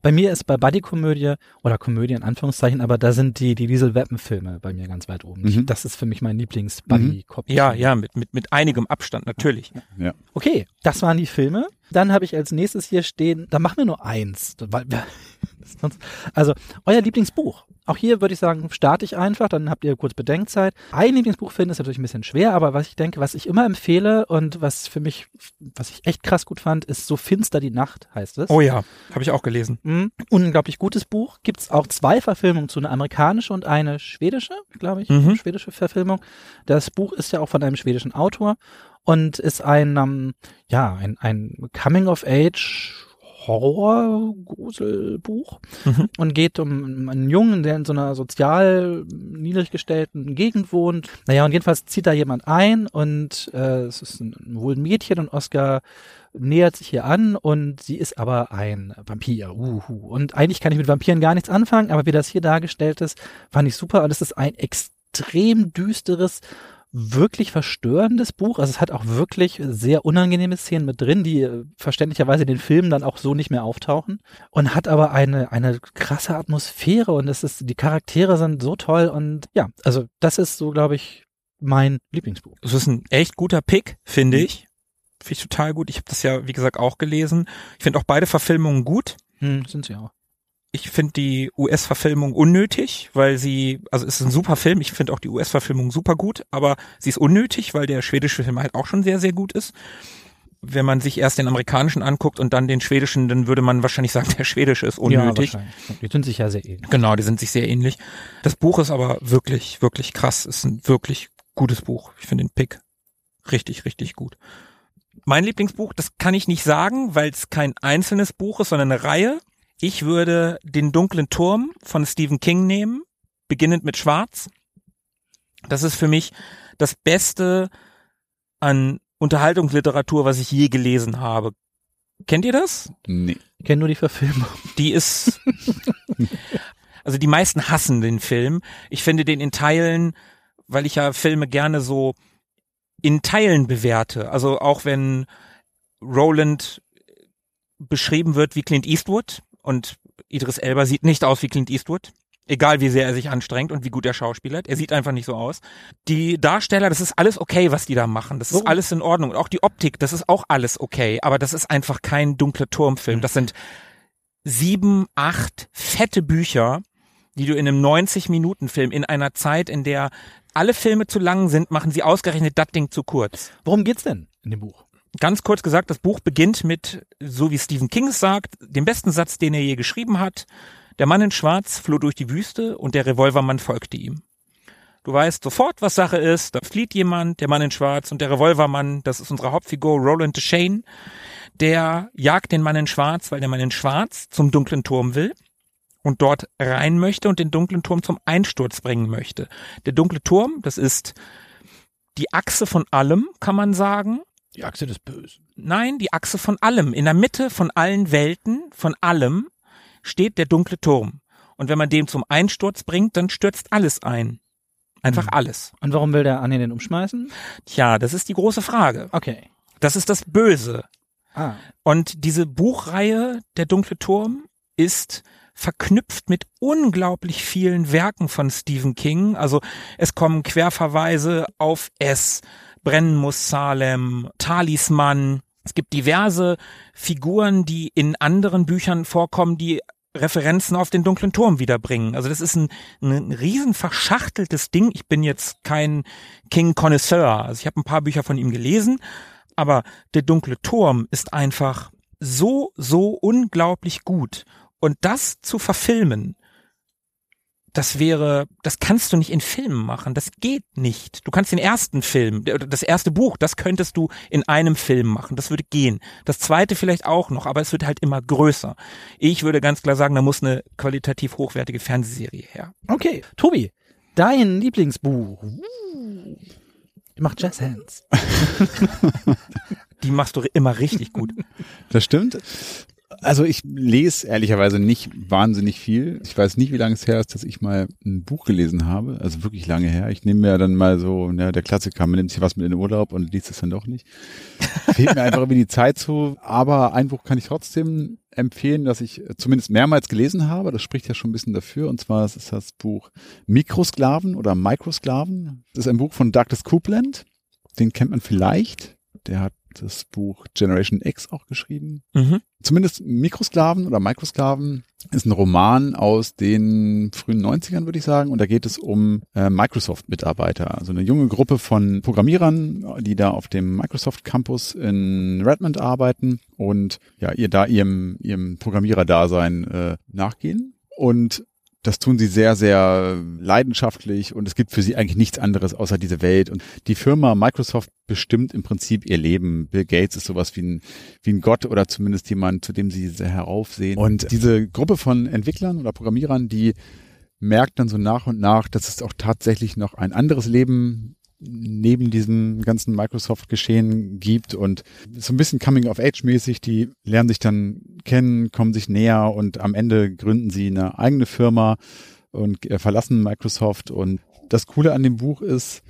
Bei mir ist bei Buddy-Komödie oder Komödie in Anführungszeichen, aber da sind die, die Diesel Weapon-Filme bei mir ganz weit oben. Ich, Mhm. das ist für mich mein Lieblings-Buddy-Cop. Ja, ja, mit, mit, mit einigem Abstand, natürlich. Ja. Okay, das waren die Filme. Dann habe ich als nächstes hier stehen, da machen wir nur eins. Weil, sonst- also, euer Lieblingsbuch. Auch hier würde ich sagen, starte ich einfach, dann habt ihr kurz Bedenkzeit. Ein Lieblingsbuch finden ist natürlich ein bisschen schwer, aber was ich denke, was ich immer empfehle und was für mich, was ich echt krass gut fand, ist So finster die Nacht, heißt es. Oh ja, habe ich auch gelesen. Mhm. Unglaublich gutes Buch. Gibt es auch zwei Verfilmungen zu, eine amerikanische und eine schwedische, glaube ich, Mhm. schwedische Verfilmung. Das Buch ist ja auch von einem schwedischen Autor und ist ein, ähm, ja, ein, ein Coming-of-Age Horror-Gruselbuch Mhm. und geht um einen Jungen, der in so einer sozial niedrig gestellten Gegend wohnt. Naja, und jedenfalls zieht da jemand ein und äh, es ist ein, wohl ein Mädchen und Oscar nähert sich hier an und sie ist aber ein Vampir. Uhu. Und eigentlich kann ich mit Vampiren gar nichts anfangen, aber wie das hier dargestellt ist, fand ich super. Und es ist ein extrem düsteres, wirklich verstörendes Buch. Also es hat auch wirklich sehr unangenehme Szenen mit drin, die äh, verständlicherweise in den Filmen dann auch so nicht mehr auftauchen. Und hat aber eine, eine krasse Atmosphäre und es ist, die Charaktere sind so toll und ja, also das ist so, glaube ich, mein Lieblingsbuch. Das ist ein echt guter Pick, finde ich. Finde ich total gut. Ich habe das ja, wie gesagt, auch gelesen. Ich finde auch beide Verfilmungen gut. Hm, sind sie auch. Ich finde die US-Verfilmung unnötig, weil sie, also es ist ein super Film. Ich finde auch die US-Verfilmung super gut, aber sie ist unnötig, weil der schwedische Film halt auch schon sehr, sehr gut ist. Wenn man sich erst den amerikanischen anguckt und dann den schwedischen, dann würde man wahrscheinlich sagen, der schwedische ist unnötig. Ja, die sind sich ja sehr ähnlich. Genau, die sind sich sehr ähnlich. Das Buch ist aber wirklich, wirklich krass. Ist ein wirklich gutes Buch. Ich finde den Pick richtig, richtig gut. Mein Lieblingsbuch, das kann ich nicht sagen, weil es kein einzelnes Buch ist, sondern eine Reihe. Ich würde den dunklen Turm von Stephen King nehmen, beginnend mit Schwarz. Das ist für mich das Beste an Unterhaltungsliteratur, was ich je gelesen habe. Kennt ihr das? Nee. Ich kenne nur die Verfilmung. Die ist, also die meisten hassen den Film. Ich finde den in Teilen, weil ich ja Filme gerne so in Teilen bewerte. Also auch wenn Roland beschrieben wird wie Clint Eastwood und Idris Elba sieht nicht aus wie Clint Eastwood. Egal wie sehr er sich anstrengt und wie gut er schauspielert. Er sieht einfach nicht so aus. Die Darsteller, das ist alles okay, was die da machen. Das ist Warum? alles in Ordnung. Und auch die Optik, das ist auch alles okay. Aber das ist einfach kein dunkler Turmfilm. Das sind sieben, acht fette Bücher, die du in einem 90-Minuten-Film in einer Zeit, in der alle Filme zu lang sind, machen sie ausgerechnet das Ding zu kurz. Worum geht's denn in dem Buch? Ganz kurz gesagt, das Buch beginnt mit, so wie Stephen King es sagt, dem besten Satz, den er je geschrieben hat. Der Mann in Schwarz floh durch die Wüste und der Revolvermann folgte ihm. Du weißt sofort, was Sache ist. Da flieht jemand, der Mann in Schwarz und der Revolvermann, das ist unsere Hauptfigur, Roland Deschain, der jagt den Mann in Schwarz, weil der Mann in Schwarz zum dunklen Turm will und dort rein möchte und den dunklen Turm zum Einsturz bringen möchte. Der dunkle Turm, das ist die Achse von allem, kann man sagen. Die Achse des Bösen. Nein, die Achse von allem. In der Mitte von allen Welten, von allem, steht der dunkle Turm. Und wenn man den zum Einsturz bringt, dann stürzt alles ein. Einfach Mhm. alles. Und warum will der Anni den umschmeißen? Tja, das ist die große Frage. Okay. Das ist das Böse. Ah. Und diese Buchreihe Der dunkle Turm ist verknüpft mit unglaublich vielen Werken von Stephen King. Also es kommen Querverweise auf S, Brennen muss Salem, Talisman, Es gibt diverse Figuren, die in anderen Büchern vorkommen, die Referenzen auf den dunklen Turm wiederbringen. Also das ist ein, ein riesen verschachteltes Ding. Ich bin jetzt kein King Connoisseur. Also ich habe ein paar Bücher von ihm gelesen, aber der dunkle Turm ist einfach so, so unglaublich gut. Und das zu verfilmen, das wäre, das kannst du nicht in Filmen machen. Das geht nicht. Du kannst den ersten Film, das erste Buch, das könntest du in einem Film machen. Das würde gehen. Das zweite vielleicht auch noch, aber es wird halt immer größer. Ich würde ganz klar sagen, da muss eine qualitativ hochwertige Fernsehserie her. Okay, Tobi, dein Lieblingsbuch. Ich mach Jazz Hands. Die machst du immer richtig gut. Das stimmt. Also ich lese ehrlicherweise nicht wahnsinnig viel. Ich weiß nicht, wie lange es her ist, dass ich mal ein Buch gelesen habe. Also wirklich lange her. Ich nehme mir dann mal so, ja, der Klassiker, man nimmt sich was mit in den Urlaub und liest es dann doch nicht. Fehlt mir einfach irgendwie die Zeit zu. Aber ein Buch kann ich trotzdem empfehlen, das ich zumindest mehrmals gelesen habe. Das spricht ja schon ein bisschen dafür. Und zwar ist das Buch Mikrosklaven oder Microsklaven. Das ist ein Buch von Douglas Coupland. Den kennt man vielleicht. Der hat das Buch Generation X auch geschrieben. Mhm. Zumindest Mikrosklaven oder Microsklaven ist ein Roman aus den frühen 90ern, würde ich sagen. Und da geht es um äh, Microsoft-Mitarbeiter. Also eine junge Gruppe von Programmierern, die da auf dem Microsoft Campus in Redmond arbeiten und ja, ihr da ihrem, ihrem Programmiererdasein äh, nachgehen. Und das tun sie sehr, sehr leidenschaftlich und es gibt für sie eigentlich nichts anderes außer diese Welt. Und die Firma Microsoft bestimmt im Prinzip ihr Leben. Bill Gates ist sowas wie ein, wie ein Gott oder zumindest jemand, zu dem sie sehr heraufsehen. Und diese Gruppe von Entwicklern oder Programmierern, die merkt dann so nach und nach, dass es auch tatsächlich noch ein anderes Leben neben diesem ganzen Microsoft-Geschehen gibt und so ein bisschen Coming-of-Age-mäßig, die lernen sich dann kennen, kommen sich näher und am Ende gründen sie eine eigene Firma und äh, verlassen Microsoft. Und das Coole an dem Buch ist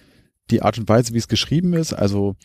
die Art und Weise, wie es geschrieben ist, also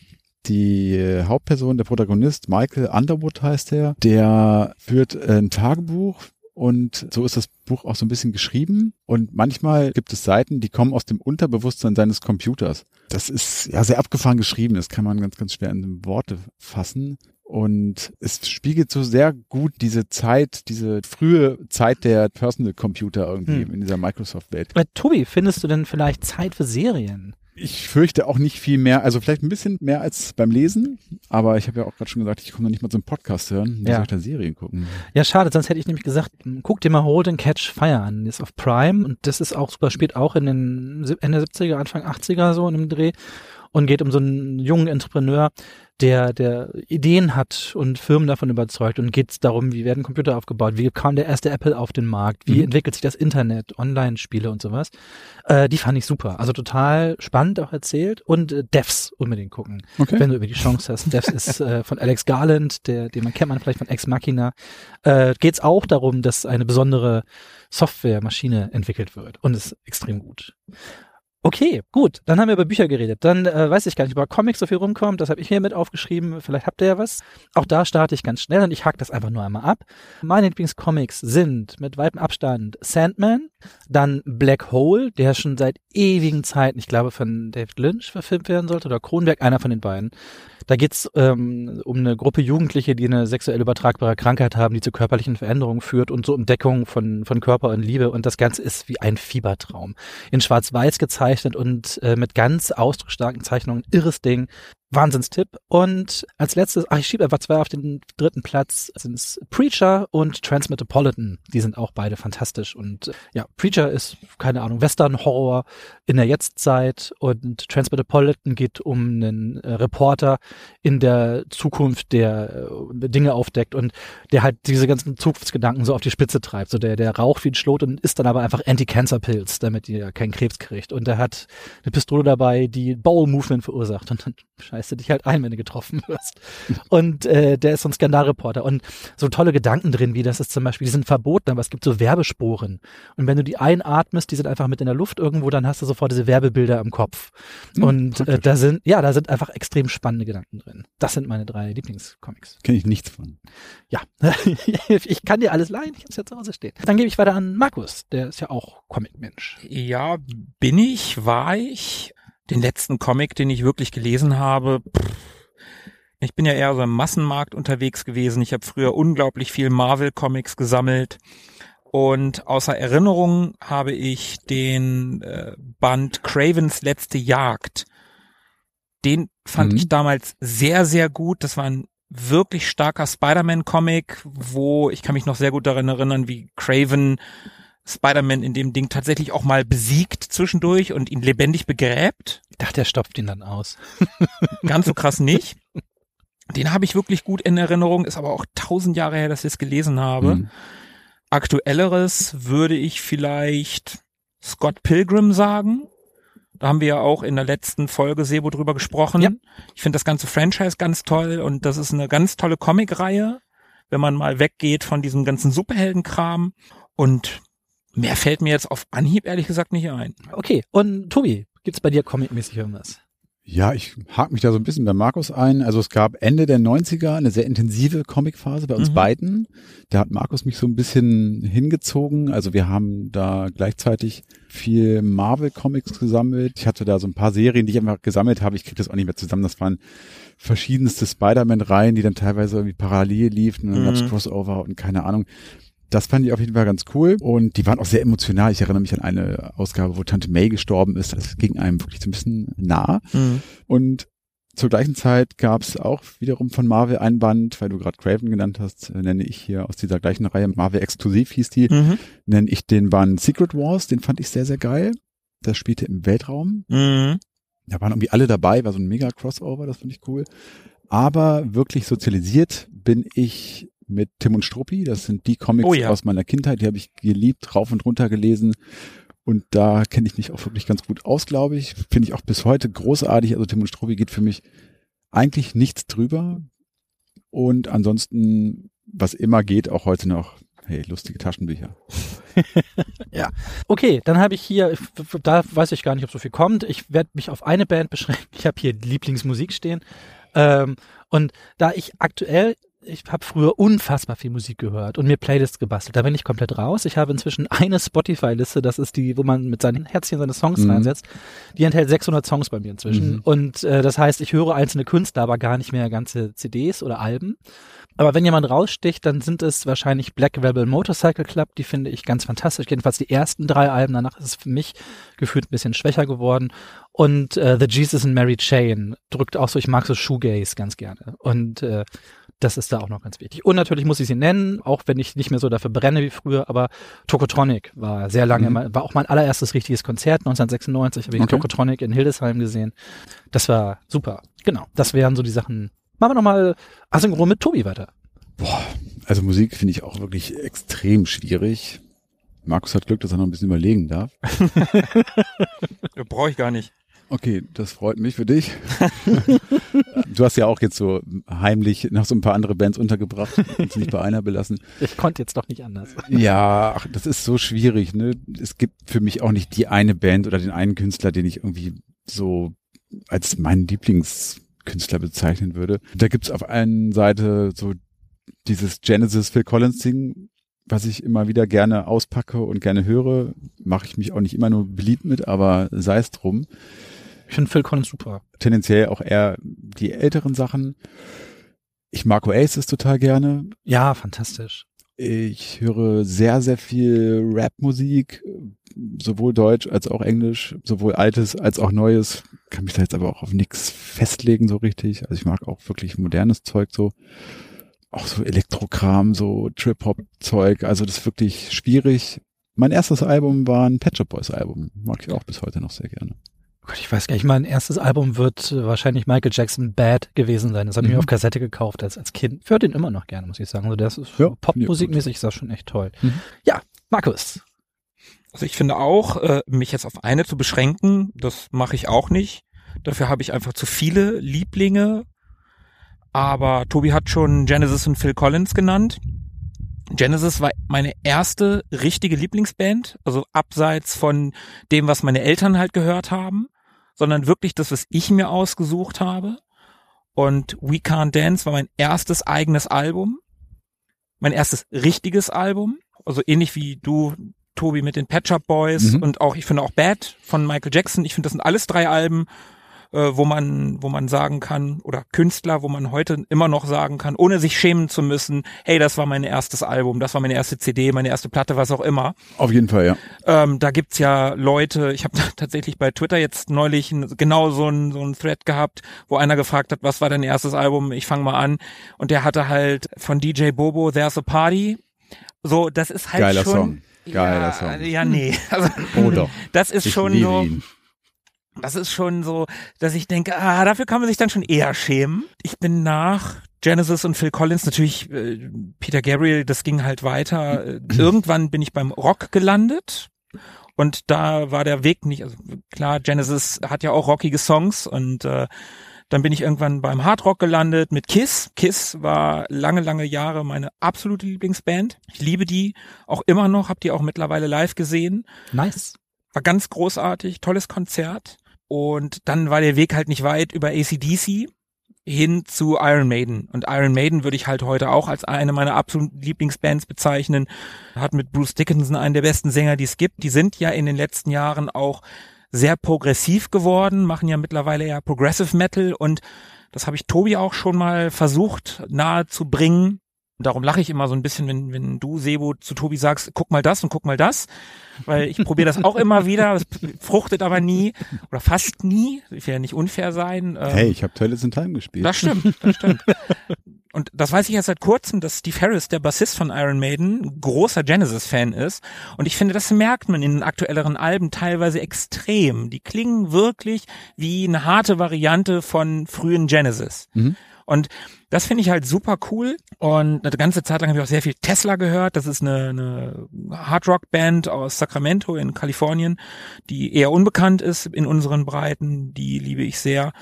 die Hauptperson, der Protagonist, Michael Underwood heißt er, der führt ein Tagebuch und so ist das Buch auch so ein bisschen geschrieben. Und manchmal gibt es Seiten, die kommen aus dem Unterbewusstsein seines Computers. Das ist ja sehr abgefahren geschrieben. Das kann man ganz, ganz schwer in Worte fassen. Und es spiegelt so sehr gut diese Zeit, diese frühe Zeit der Personal Computer irgendwie hm. in dieser Microsoft-Welt. Äh, Tobi, findest du denn vielleicht Zeit für Serien? Ich fürchte auch nicht viel mehr, also vielleicht ein bisschen mehr als beim Lesen, aber ich habe ja auch gerade schon gesagt, ich komme noch nicht mal zum Podcast hören. Wie Ja. soll ich da Serien gucken? Ja, schade, sonst hätte ich nämlich gesagt, guck dir mal Hold and Catch Fire an. Ist auf Prime und das ist auch super spät, auch in den Ende 70er, Anfang 80er so in einem Dreh und geht um so einen jungen Entrepreneur, der, der Ideen hat und Firmen davon überzeugt und geht darum, wie werden Computer aufgebaut, wie kam der erste Apple auf den Markt, wie Mhm. entwickelt sich das Internet, Online-Spiele und sowas. Äh, die fand ich super. Also total spannend auch erzählt und äh, Devs unbedingt gucken Okay. wenn du über die Chance hast. Devs ist äh, von Alex Garland, der, den man kennt man vielleicht von Ex Machina. Äh, Geht es auch darum, dass eine besondere Softwaremaschine entwickelt wird und ist extrem gut. Okay, gut. Dann haben wir über Bücher geredet. Dann äh, weiß ich gar nicht, über Comics so viel rumkommt. Das habe ich mir mit aufgeschrieben. Vielleicht habt ihr ja was. Auch da starte ich ganz schnell und ich hack das einfach nur einmal ab. Meine Lieblingscomics sind mit weitem Abstand Sandman, dann Black Hole, der schon seit ewigen Zeiten, ich glaube, von David Lynch verfilmt werden sollte oder Kronberg, einer von den beiden. Da geht's ähm, um eine Gruppe Jugendliche, die eine sexuell übertragbare Krankheit haben, die zu körperlichen Veränderungen führt und so Entdeckung von, von Körper und Liebe. Und das Ganze ist wie ein Fiebertraum. In Schwarz-Weiß gezeichnet und äh, mit ganz ausdrucksstarken Zeichnungen. Irres Ding. Wahnsinnstipp. Und als letztes, ach, ich schiebe einfach zwei auf den dritten Platz, sind es Preacher und Transmetropolitan. Die sind auch beide fantastisch. Und ja, Preacher ist, keine Ahnung, Western-Horror in der Jetztzeit und Transmetropolitan geht um einen äh, Reporter in der Zukunft, der äh, Dinge aufdeckt und der halt diese ganzen Zukunftsgedanken so auf die Spitze treibt. So der, der raucht wie ein Schlot und isst dann aber einfach Anti-Cancer-Pills, damit ihr keinen Krebs kriegt. Und der hat eine Pistole dabei, die Bowel-Movement verursacht und dann scheißt du dich halt ein, wenn du getroffen wirst. Und äh, der ist so ein Skandalreporter und so tolle Gedanken drin, wie das ist zum Beispiel, die sind verboten, aber es gibt so Werbesporen. Und wenn du die einatmest, die sind einfach mit in der Luft irgendwo, dann hast du sofort diese Werbebilder im Kopf. Und äh, da sind, ja, da sind einfach extrem spannende Gedanken drin. Das sind meine drei Lieblingscomics. Kenne ich nichts von. Ja, ich kann dir alles leihen, ich hab's ja zu Hause stehen. Dann gebe ich weiter an Markus, der ist ja auch Comic-Mensch. Ja, bin ich, war ich. Den letzten Comic, den ich wirklich gelesen habe, pff, Ich bin ja eher so im Massenmarkt unterwegs gewesen. Ich habe früher unglaublich viel Marvel-Comics gesammelt. Und außer Erinnerung habe ich den äh, Band Cravens letzte Jagd. Den fand Mhm. ich damals sehr, sehr gut. Das war ein wirklich starker Spider-Man-Comic, wo ich kann mich noch sehr gut daran erinnern, wie Craven Spider-Man in dem Ding tatsächlich auch mal besiegt zwischendurch und ihn lebendig begräbt. Ich dachte, er stopft ihn dann aus. Ganz so krass nicht. Den habe ich wirklich gut in Erinnerung, ist aber auch tausend Jahre her, dass ich es gelesen habe. Mhm. Aktuelleres würde ich vielleicht Scott Pilgrim sagen. Da haben wir ja auch in der letzten Folge Sebo drüber gesprochen. Ja. Ich finde das ganze Franchise ganz toll und das ist eine ganz tolle Comicreihe, wenn man mal weggeht von diesem ganzen Superheldenkram. Und mehr fällt mir jetzt auf Anhieb ehrlich gesagt nicht ein. Okay, und Tobi, gibt's bei dir comicmäßig irgendwas? Ja, ich hake mich da so ein bisschen bei Markus ein. Also es gab Ende der 90er eine sehr intensive Comicphase bei uns Mhm. beiden. Da hat Markus mich so ein bisschen hingezogen. Also wir haben da gleichzeitig viel Marvel-Comics gesammelt. Ich hatte da so ein paar Serien, die ich einfach gesammelt habe. Ich kriege das auch nicht mehr zusammen. Das waren verschiedenste Spider-Man-Reihen, die dann teilweise irgendwie parallel liefen und dann Mhm. gab's Crossover und keine Ahnung. Das fand ich auf jeden Fall ganz cool und die waren auch sehr emotional. Ich erinnere mich an eine Ausgabe, wo Tante May gestorben ist. Das ging einem wirklich so ein bisschen nah. Und zur gleichen Zeit gab es auch wiederum von Marvel ein Band, weil du gerade Craven genannt hast, äh, nenne ich hier aus dieser gleichen Reihe, Marvel Exklusiv hieß die, Mhm. nenne ich den Band Secret Wars, den fand ich sehr, sehr geil. Das spielte im Weltraum. Mhm. Da waren irgendwie alle dabei, war so ein mega Crossover, das fand ich cool. Aber wirklich sozialisiert bin ich mit Tim und Struppi. Das sind die Comics Oh ja. aus meiner Kindheit, die habe ich geliebt, rauf und runter gelesen. Und da kenne ich mich auch wirklich ganz gut aus, glaube ich. Finde ich auch bis heute großartig. Also Tim und Struppi geht für mich eigentlich nichts drüber. Und ansonsten, was immer geht, auch heute noch, hey, lustige Taschenbücher. Okay, dann habe ich hier, da weiß ich gar nicht, ob so viel kommt. Ich werde mich auf eine Band beschränken. Ich habe hier Lieblingsmusik stehen. Ähm, und da ich aktuell, ich habe früher unfassbar viel Musik gehört und mir Playlists gebastelt. Da bin ich komplett raus. Ich habe inzwischen eine Spotify-Liste, das ist die, wo man mit seinen Herzchen seine Songs Mhm. reinsetzt. Die enthält 600 Songs bei mir inzwischen. Mhm. Und äh, das heißt, ich höre einzelne Künstler, aber gar nicht mehr ganze CDs oder Alben. Aber wenn jemand raussticht, dann sind es wahrscheinlich Black Rebel Motorcycle Club. Die finde ich ganz fantastisch. Jedenfalls die ersten drei Alben. Danach ist es für mich gefühlt ein bisschen schwächer geworden. Und äh, The Jesus and Mary Chain drückt auch so, ich mag so Shoegaze ganz gerne. Und äh, das ist da auch noch ganz wichtig. Und natürlich muss ich sie nennen, auch wenn ich nicht mehr so dafür brenne wie früher, aber Tokotronic war sehr lange, Mhm. war auch mein allererstes richtiges Konzert, 1996 habe ich Okay. Tokotronic in Hildesheim gesehen. Das war super. Genau, das wären so die Sachen. Machen wir nochmal asynchron mit Tobi weiter. Also Musik finde ich auch wirklich extrem schwierig. Markus hat Glück, dass er noch ein bisschen überlegen darf. Brauche ich gar nicht. Okay, das freut mich für dich. du hast ja auch jetzt so heimlich noch so ein paar andere Bands untergebracht und sie nicht bei einer belassen. Ich konnte jetzt doch nicht anders. Ja, ach, das ist so schwierig. Ne? Es gibt für mich auch nicht die eine Band oder den einen Künstler, den ich irgendwie so als meinen Lieblingskünstler bezeichnen würde. Da gibt's auf einer Seite so dieses Genesis Phil Collins Ding, was ich immer wieder gerne auspacke und gerne höre. Mache ich mich auch nicht immer nur beliebt mit, aber sei es drum. Ich finde Phil Collins super. Tendenziell auch eher die älteren Sachen. Ich mag Oasis total gerne. Ja, fantastisch. Ich höre sehr, sehr viel Rap-Musik, sowohl Deutsch als auch Englisch, sowohl Altes als auch Neues. Kann mich da jetzt aber auch auf nichts festlegen so richtig. Also ich mag auch wirklich modernes Zeug so. Auch so Elektrokram, so Trip-Hop-Zeug. Also das ist wirklich schwierig. Mein erstes Album war ein Pet Shop Boys Album. Mag ich auch bis heute noch sehr gerne. Oh Gott, ich weiß gar nicht, mein erstes Album wird äh, wahrscheinlich Michael Jackson Bad gewesen sein. Das habe ich mir Mhm. auf Kassette gekauft als, als Kind. Ich höre den immer noch gerne, muss ich sagen. Also das ist Ja, popmusikmäßig ist das schon echt toll. Mhm. Ja, Markus. Also ich finde auch, äh, mich jetzt auf eine zu beschränken, das mache ich auch nicht. Dafür habe ich einfach zu viele Lieblinge. Aber Tobi hat schon Genesis und Phil Collins genannt. Genesis war meine erste richtige Lieblingsband, also abseits von dem, was meine Eltern halt gehört haben, sondern wirklich das, was ich mir ausgesucht habe. Und We Can't Dance war mein erstes eigenes Album, mein erstes richtiges Album, also ähnlich wie du, Tobi, mit den Pet Shop Boys Mhm. und auch, ich finde auch Bad von Michael Jackson. Ich finde, das sind alles drei Alben, äh, wo man, wo man sagen kann, oder Künstler, wo man heute immer noch sagen kann, ohne sich schämen zu müssen, hey, das war mein erstes Album, das war meine erste CD, meine erste Platte, was auch immer. Auf jeden Fall, ja. Ähm, da gibt's ja Leute, ich habe tatsächlich bei Twitter jetzt neulich genau so ein, so ein Thread gehabt, wo einer gefragt hat, was war dein erstes Album? Ich fange mal an. Und der hatte halt von DJ Bobo There's a Party. So, das ist halt Geiler schon. Song. Geiler ja, Song. Ja, nee. Also, Oh doch. das ist Ich schon so. ihn. Das ist schon so, dass ich denke, ah, dafür kann man sich dann schon eher schämen. Ich bin nach Genesis und Phil Collins natürlich äh, Peter Gabriel, das ging halt weiter. Irgendwann bin ich beim Rock gelandet und da war der Weg nicht, also klar, Genesis hat ja auch rockige Songs und äh, dann bin ich irgendwann beim Hard Rock gelandet mit Kiss. Kiss war lange, lange Jahre meine absolute Lieblingsband. Ich liebe die auch immer noch, hab die auch mittlerweile live gesehen. Nice. War ganz großartig, tolles Konzert. Und dann war der Weg halt nicht weit über ACDC hin zu Iron Maiden. Und Iron Maiden würde ich halt heute auch als eine meiner absoluten Lieblingsbands bezeichnen. Hat mit Bruce Dickinson einen der besten Sänger, die es gibt. Die sind ja in den letzten Jahren auch sehr progressiv geworden, machen ja mittlerweile eher Progressive Metal und das habe ich Tobi auch schon mal versucht nahe zu bringen. Darum lache ich immer so ein bisschen, wenn, wenn du, Sebo, zu Tobi sagst, guck mal das und guck mal das. Weil ich probiere das auch immer wieder, es fruchtet aber nie oder fast nie. Ich will ja nicht unfair sein. Ähm, Hey, ich habe Toilets in Time gespielt. das stimmt, das stimmt. Und das weiß ich jetzt seit kurzem, dass Steve Harris, der Bassist von Iron Maiden, großer Genesis-Fan ist. Und ich finde, das merkt man in den aktuelleren Alben teilweise extrem. Die klingen wirklich wie eine harte Variante von frühen Genesis. Mhm. Und das finde ich halt super cool. Und eine ganze Zeit lang habe ich auch sehr viel Tesla gehört. Das ist eine, eine Hard-Rock-Band aus Sacramento in Kalifornien, die eher unbekannt ist in unseren Breiten. Die liebe ich sehr.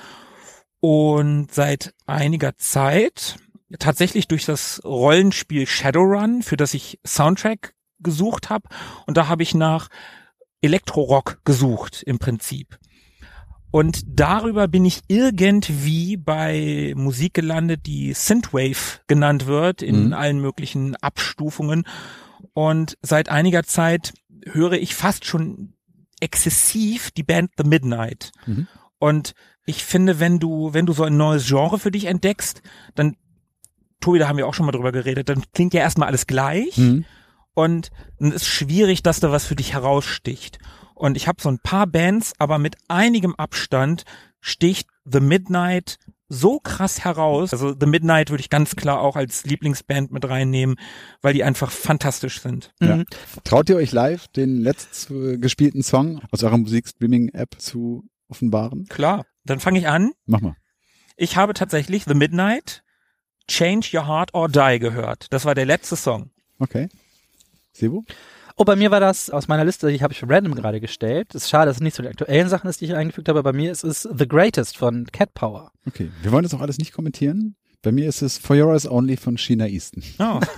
Und seit einiger Zeit, tatsächlich durch das Rollenspiel Shadowrun, für das ich Soundtrack gesucht habe. Und da habe ich nach Elektrorock gesucht im Prinzip. Und darüber bin ich irgendwie bei Musik gelandet, die Synthwave genannt wird, in Mhm. allen möglichen Abstufungen. Und seit einiger Zeit höre ich fast schon exzessiv die Band The Midnight. Mhm. Und ich finde, wenn du, wenn du so ein neues Genre für dich entdeckst, dann, Tobi, da haben wir auch schon mal drüber geredet, dann klingt ja erstmal alles gleich Mhm. und dann ist schwierig, dass da was für dich heraussticht. Und ich habe so ein paar Bands, aber mit einigem Abstand sticht The Midnight so krass heraus. Also The Midnight würde ich ganz klar auch als Lieblingsband mit reinnehmen, weil die einfach fantastisch sind. Ja. Mhm. Traut ihr euch live den letzt äh, gespielten Song aus eurer Musikstreaming-App zu offenbaren? Klar. Dann fange ich an. Mach mal. Ich habe tatsächlich The Midnight, Change Your Heart or Die gehört. Das war der letzte Song. Okay. Sebo? Oh, bei mir war das aus meiner Liste, die habe ich random gerade gestellt. Ist schade, dass es nicht so die aktuellen Sachen ist, die ich eingefügt habe. Bei mir ist es The Greatest von Cat Power. Okay. Wir wollen das auch alles nicht kommentieren. Bei mir ist es For Your Eyes Only von Sheena Easton. Oh.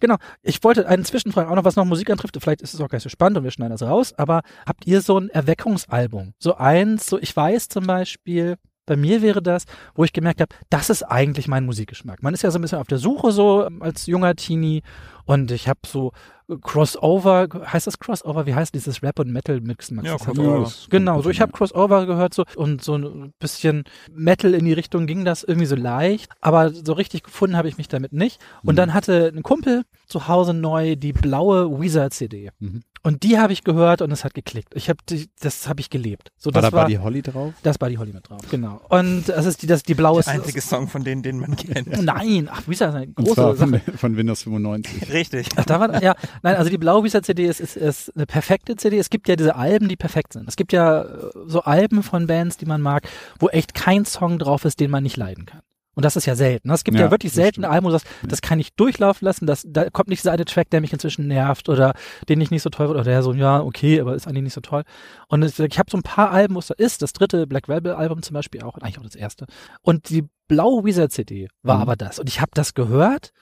Genau. Ich wollte einen Zwischenfragen auch noch, was noch Musik antrifft. Vielleicht ist es auch gar nicht so spannend und wir schneiden das raus. Aber habt ihr so ein Erweckungsalbum? So eins, so ich weiß zum Beispiel, bei mir wäre das, wo ich gemerkt habe, das ist eigentlich mein Musikgeschmack. Man ist ja so ein bisschen auf der Suche so ähm, als junger Teenie und ich habe so äh, Crossover, heißt das Crossover? Wie heißt dieses Rap und Metal Mix? Max? Ja, Crossover. Genau, so ich habe Crossover gehört so und so ein bisschen Metal in die Richtung ging das irgendwie so leicht, aber so richtig gefunden habe ich mich damit nicht. Und Mhm. dann hatte ein Kumpel zu Hause neu die blaue Weezer CD. Mhm. Und die habe ich gehört und es hat geklickt. Ich habe das habe ich gelebt. So War das da war Buddy Holly drauf? das Buddy Holly mit drauf. Genau. Und das ist die das die blaue Der einzige Song von denen, den man kennt. Nein, ach Weezer ist eine Und zwar große Sache. von, von Windows 95. Richtig. Ach, da war, ja, nein, also die blaue Visa CD ist, ist, ist eine perfekte CD. Es gibt ja diese Alben, die perfekt sind. Es gibt ja äh, so Alben von Bands, die man mag, wo echt kein Song drauf ist, den man nicht leiden kann. Und das ist ja selten. Es gibt ja, Ja, wirklich selten. Alben, wo du sagst, das kann ich durchlaufen lassen, das, da kommt nicht dieser eine Track, der mich inzwischen nervt oder den ich nicht so toll finde, oder der so, ja, okay, aber ist eigentlich nicht so toll. Und es, ich habe so ein paar Alben, wo es da ist, das dritte Black Rebel Album zum Beispiel auch, eigentlich auch das erste. Und die blaue Wizard CD war Mhm. aber das. Und ich habe das gehört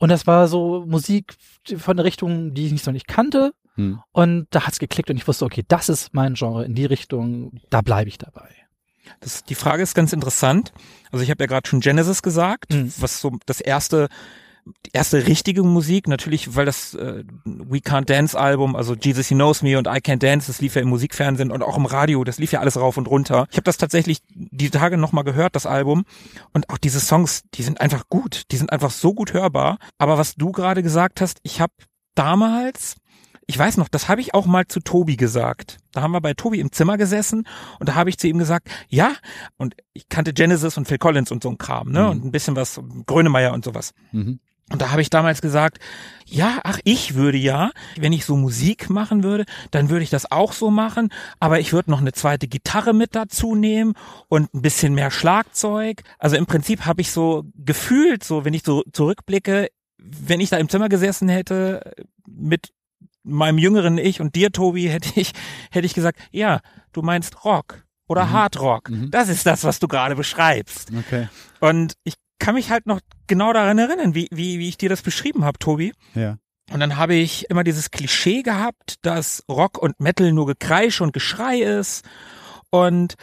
und das war so Musik von der Richtung, die ich nicht so nicht kannte. Hm. Und da hat's geklickt und ich wusste, okay, das ist mein Genre in die Richtung, da bleibe ich dabei. Das, die Frage ist ganz interessant. Also ich habe ja gerade schon Genesis gesagt, Mhm. was so das erste die erste richtige Musik, natürlich, weil das äh, We Can't Dance Album, also Jesus He Knows Me und I Can't Dance, das lief ja im Musikfernsehen und auch im Radio, das lief ja alles rauf und runter. Ich habe das tatsächlich die Tage nochmal gehört, das Album. Und auch diese Songs, die sind einfach gut, die sind einfach so gut hörbar. Aber was du gerade gesagt hast, ich habe damals ich weiß noch, das habe ich auch mal zu Tobi gesagt. Da haben wir bei Tobi im Zimmer gesessen und da habe ich zu ihm gesagt, ja, und ich kannte Genesis und Phil Collins und so ein Kram, ne? Mhm. Und ein bisschen was, Grönemeyer und sowas. Mhm. Und da habe ich damals gesagt, ja, ach, ich würde ja, wenn ich so Musik machen würde, dann würde ich das auch so machen, aber ich würde noch eine zweite Gitarre mit dazu nehmen und ein bisschen mehr Schlagzeug. Also im Prinzip habe ich so gefühlt, so wenn ich so zurückblicke, wenn ich da im Zimmer gesessen hätte mit meinem jüngeren Ich und dir, Tobi, hätte ich, hätte ich gesagt, ja, du meinst Rock oder mhm. Hard Rock. Mhm. Das ist das, was du gerade beschreibst. Okay. Und ich kann mich halt noch genau daran erinnern, wie, wie, wie ich dir das beschrieben habe, Tobi. Ja. Und dann habe ich immer dieses Klischee gehabt, dass Rock und Metal nur Gekreisch und Geschrei ist. Und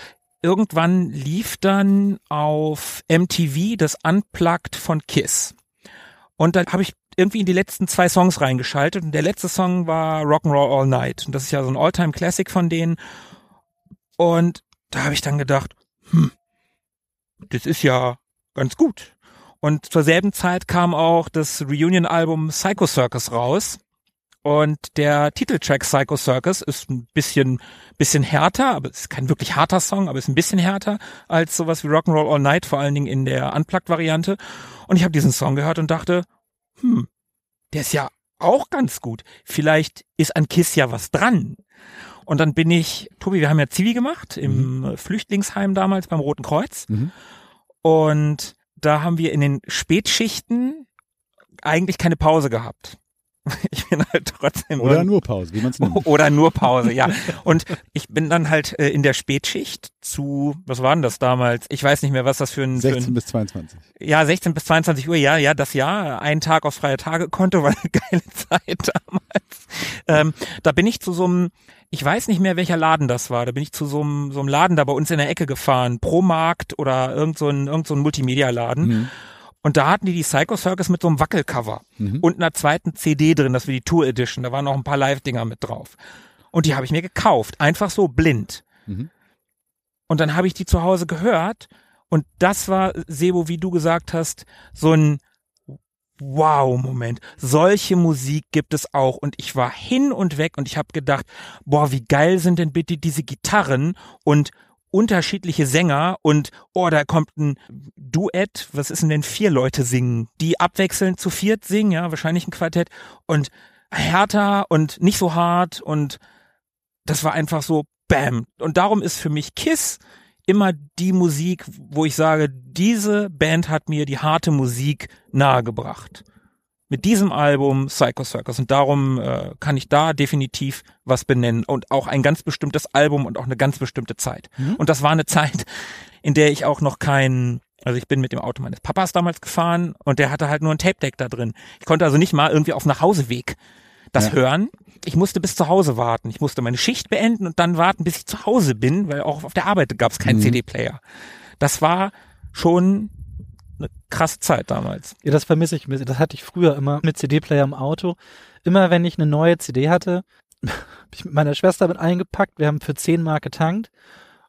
irgendwann lief dann auf MTV das Unplugged von Kiss. Und dann habe ich irgendwie in die letzten zwei Songs reingeschaltet und der letzte Song war Rock'n'Roll All Night. Und das ist ja so ein Alltime Classic von denen. Und da habe ich dann gedacht, hm, das ist ja ganz gut. Und zur selben Zeit kam auch das Reunion-Album Psycho Circus raus. Und der Titeltrack Psycho Circus ist ein bisschen, bisschen härter, aber es ist kein wirklich harter Song, aber ist ein bisschen härter als sowas wie Rock'n'Roll All Night, vor allen Dingen in der Unplugged-Variante. Und ich habe diesen Song gehört und dachte, hm, der ist ja auch ganz gut. Vielleicht ist an Kiss ja was dran. Und dann bin ich, Tobi, wir haben ja Zivi gemacht im mhm. Flüchtlingsheim damals beim Roten Kreuz. Mhm. Und da haben wir in den Spätschichten eigentlich keine Pause gehabt. ich bin halt trotzdem. Oder nur Pause, wie man es nennt. Oder nur Pause, ja. Und ich bin dann halt äh, in der Spätschicht zu, was war denn das damals? Ich weiß nicht mehr, was das für ein. 16 für ein, bis 22. Ja, 16 bis 22 Uhr, ja, ja, das Jahr. Ein Tag auf freie Tage konnte, war eine geile Zeit damals. Ähm, da bin ich zu so einem, ich weiß nicht mehr, welcher Laden das war. Da bin ich zu so einem, so einem Laden da bei uns in der Ecke gefahren. Promarkt oder irgend so ein, irgend so ein Multimedia-Laden. Mhm. Und da hatten die die Psycho Circus mit so einem Wackelcover mhm. und einer zweiten CD drin, das war die Tour Edition. Da waren noch ein paar Live-Dinger mit drauf. Und die habe ich mir gekauft, einfach so blind. Mhm. Und dann habe ich die zu Hause gehört und das war, Sebo, wie du gesagt hast, so ein Wow-Moment. Solche Musik gibt es auch. Und ich war hin und weg und ich habe gedacht, boah, wie geil sind denn bitte diese Gitarren und unterschiedliche Sänger und oh, da kommt ein Duett, was ist denn denn vier Leute singen, die abwechselnd zu viert singen, ja, wahrscheinlich ein Quartett und härter und nicht so hart und das war einfach so bam. Und darum ist für mich Kiss immer die Musik, wo ich sage, diese Band hat mir die harte Musik nahegebracht mit diesem Album Psycho Circus und darum äh, kann ich da definitiv was benennen und auch ein ganz bestimmtes Album und auch eine ganz bestimmte Zeit. Mhm. Und das war eine Zeit, in der ich auch noch kein also ich bin mit dem Auto meines Papas damals gefahren und der hatte halt nur ein Tape Deck da drin. Ich konnte also nicht mal irgendwie auf Nachhauseweg das ja. hören. Ich musste bis zu Hause warten. Ich musste meine Schicht beenden und dann warten, bis ich zu Hause bin, weil auch auf der Arbeit gab es keinen mhm. CD-Player. Das war schon eine krasse Zeit damals. Ja, das vermisse ich ein bisschen. Das hatte ich früher immer mit CD-Player im Auto. Immer wenn ich eine neue CD hatte, habe ich mit meiner Schwester mit eingepackt. Wir haben für 10 Mark getankt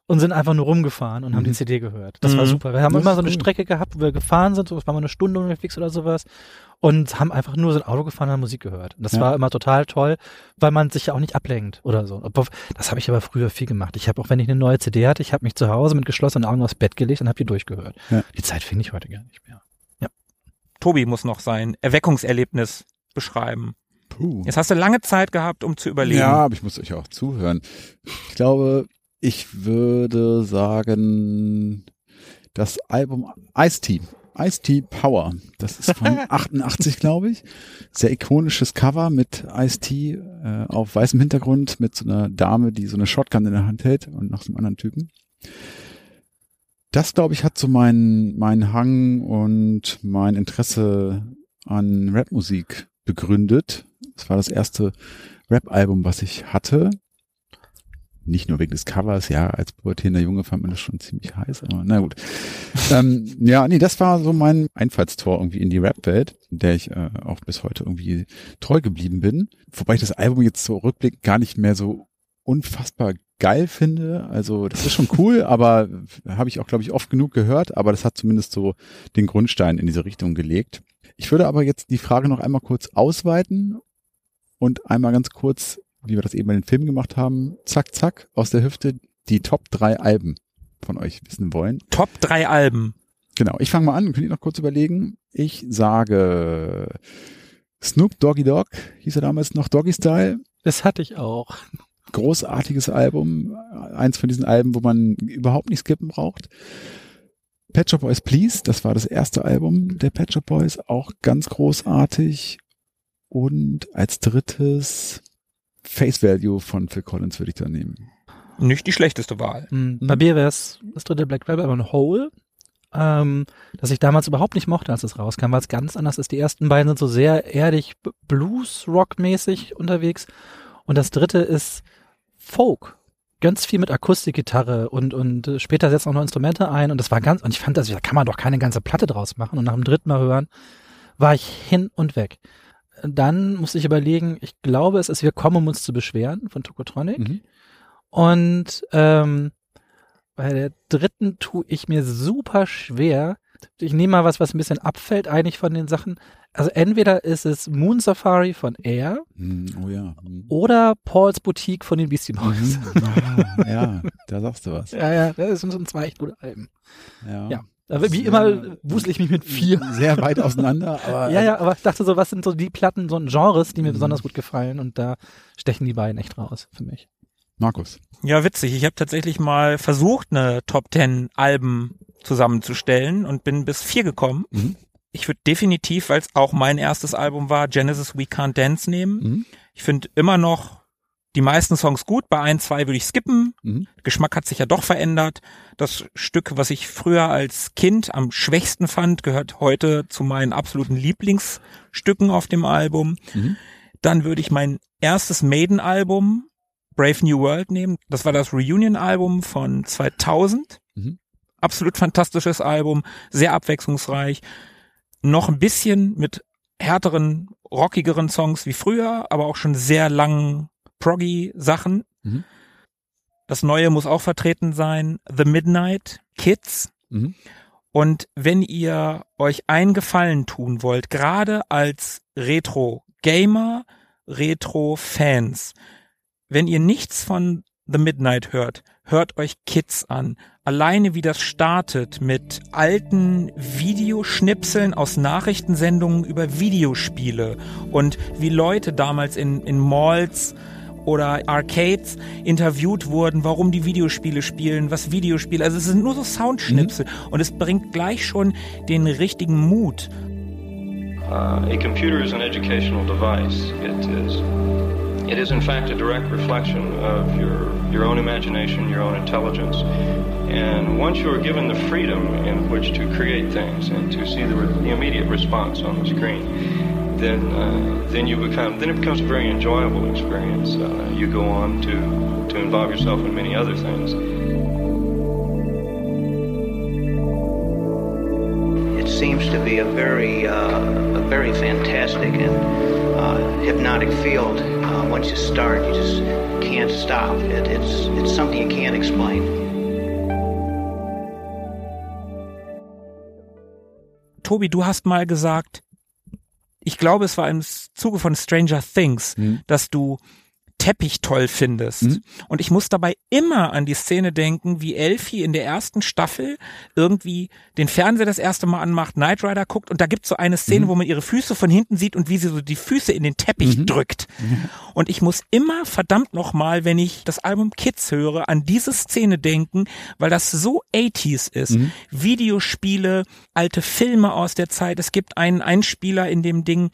und sind einfach nur rumgefahren und mhm. haben die mhm. CD gehört. Das mhm. war super. Wir haben das immer so eine Strecke gehabt, wo wir gefahren sind, so das war mal eine Stunde unterwegs oder sowas und haben einfach nur so ein Auto gefahren und Musik gehört. Und das ja. war immer total toll, weil man sich ja auch nicht ablenkt oder so. Das habe ich aber früher viel gemacht. Ich habe auch, wenn ich eine neue CD hatte, ich habe mich zu Hause mit geschlossenen Augen aufs Bett gelegt und habe die durchgehört. Ja. Die Zeit finde ich heute gar nicht mehr. Ja. Tobi muss noch sein Erweckungserlebnis beschreiben. Puh. Jetzt hast du lange Zeit gehabt, um zu überlegen. Ja, aber ich muss euch auch zuhören. Ich glaube, ich würde sagen, das Album Ice Team. Ice-T Power. Das ist von 88, glaube ich. Sehr ikonisches Cover mit Ice-T äh, auf weißem Hintergrund mit so einer Dame, die so eine Shotgun in der Hand hält und noch so einem anderen Typen. Das, glaube ich, hat so meinen mein Hang und mein Interesse an Rapmusik begründet. Das war das erste Rap-Album, was ich hatte. Nicht nur wegen des Covers, ja, als pubertierender Junge fand man das schon ziemlich heiß, aber na gut. ähm, ja, nee, das war so mein Einfallstor irgendwie in die Rap-Welt, der ich äh, auch bis heute irgendwie treu geblieben bin. Wobei ich das Album jetzt so rückblickend gar nicht mehr so unfassbar geil finde. Also das ist schon cool, aber habe ich auch, glaube ich, oft genug gehört, aber das hat zumindest so den Grundstein in diese Richtung gelegt. Ich würde aber jetzt die Frage noch einmal kurz ausweiten und einmal ganz kurz, wie wir das eben bei den Filmen gemacht haben, zack, zack, aus der Hüfte die Top drei Alben von euch wissen wollen. Top drei Alben. Genau, ich fange mal an, könnt ihr noch kurz überlegen. Ich sage Snoop Doggy Dogg, hieß er damals noch Doggy Style. Das hatte ich auch. Großartiges Album, eins von diesen Alben, wo man überhaupt nicht skippen braucht. Pet Shop Boys Please, das war das erste Album der Pet Shop Boys, auch ganz großartig. Und als drittes Face Value von Phil Collins würde ich da nehmen. Nicht die schlechteste Wahl. Mhm. Bei mir wäre es das dritte Black Rabbit, aber ein Hole, ähm, das ich damals überhaupt nicht mochte, als es rauskam, weil es ganz anders ist. Die ersten beiden sind so sehr erdig Blues-Rock-mäßig unterwegs. Und das dritte ist Folk. Ganz viel mit Akustikgitarre und, und äh, später setzen auch noch Instrumente ein. Und das war ganz, und ich fand, das, da kann man doch keine ganze Platte draus machen. Und nach dem dritten Mal hören, war ich hin und weg. Dann musste ich überlegen, ich glaube, es ist Wir kommen, um uns zu beschweren von Tokotronic. Mhm. Und ähm, bei der dritten tue ich mir super schwer. Ich nehme mal was, was ein bisschen abfällt eigentlich von den Sachen. Also entweder ist es Moon Safari von Air Hm, Oh ja. Hm. oder Paul's Boutique von den Beastie Boys. Mhm. Ah, ja, da sagst du was. Ja, ja, das sind so zwei echt gute Alben. Ja. Ja. Wie immer wusel ich mich mit vier. Sehr weit auseinander, aber Ja, ja, aber ich dachte so, was sind so die Platten, so ein Genres, die mir Mhm. besonders gut gefallen und da stechen die beiden echt raus für mich. Markus. Ja, witzig. Ich habe tatsächlich mal versucht, eine Top 10 Alben zusammenzustellen und bin bis vier gekommen. Mhm. Ich würde definitiv, weil es auch mein erstes Album war, Genesis We Can't Dance nehmen. Mhm. Ich finde immer noch die meisten Songs gut. Bei ein, zwei würde ich skippen. Mhm. Geschmack hat sich ja doch verändert. Das Stück, was ich früher als Kind am schwächsten fand, gehört heute zu meinen absoluten Lieblingsstücken auf dem Album. Mhm. Dann würde ich mein erstes Maiden-Album Brave New World nehmen. Das war das Reunion-Album von 2000. Mhm. Absolut fantastisches Album, sehr abwechslungsreich. Noch ein bisschen mit härteren, rockigeren Songs wie früher, aber auch schon sehr langen proggy Sachen. Mhm. Das Neue muss auch vertreten sein. The Midnight Kids. Mhm. Und wenn ihr euch einen Gefallen tun wollt, gerade als Retro-Gamer, Retro-Fans, wenn ihr nichts von The Midnight hört, hört euch Kids an. Alleine wie das startet mit alten Videoschnipseln aus Nachrichtensendungen über Videospiele und wie Leute damals in, in Malls oder Arcades interviewt wurden, warum die Videospiele spielen, was Videospiele, also es sind nur so Soundschnipsel und es bringt gleich schon den richtigen Mut. Uh, a computer is an educational device. It is. It is, in fact, a direct reflection of your your own imagination, your own intelligence. And once you are given the freedom in which to create things and to see the, re- the immediate response on the screen, then uh, then you become then it becomes a very enjoyable experience. Uh, you go on to to involve yourself in many other things. Seems to be a very, uh, a very fantastic and uh, hypnotic field. Uh, once you start, you just can't stop. It, it's, it's something you can't explain. Tobi, du hast mal gesagt, ich glaube, es war im Zuge von Stranger Things, Mhm. dass du Teppich toll findest. Mhm. Und ich muss dabei immer an die Szene denken, wie Elfie in der ersten Staffel irgendwie den Fernseher das erste Mal anmacht, Knight Rider guckt und da gibt's so eine Szene, Mhm. wo man ihre Füße von hinten sieht und wie sie so die Füße in den Teppich Mhm. drückt. Und ich muss immer verdammt nochmal, wenn ich das Album Kids höre, an diese Szene denken, weil das so 80s ist. Mhm. Videospiele, alte Filme aus der Zeit. Es gibt einen Einspieler in dem Ding,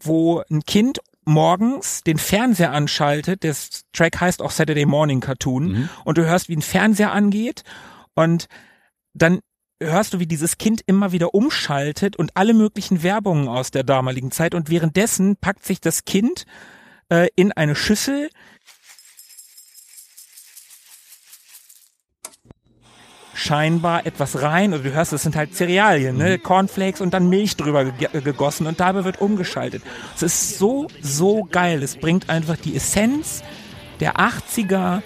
wo ein Kind morgens den Fernseher anschaltet. Der Track heißt auch Saturday Morning Cartoon. Mhm. Und du hörst, wie ein Fernseher angeht. Und dann hörst du, wie dieses Kind immer wieder umschaltet und alle möglichen Werbungen aus der damaligen Zeit. Und währenddessen packt sich das Kind äh, in eine Schüssel, scheinbar etwas rein, oder du hörst, es sind halt Cerealien, ne? Cornflakes und dann Milch drüber ge gegossen und dabei wird umgeschaltet. Es ist so, so geil. Es bringt einfach die Essenz der 80er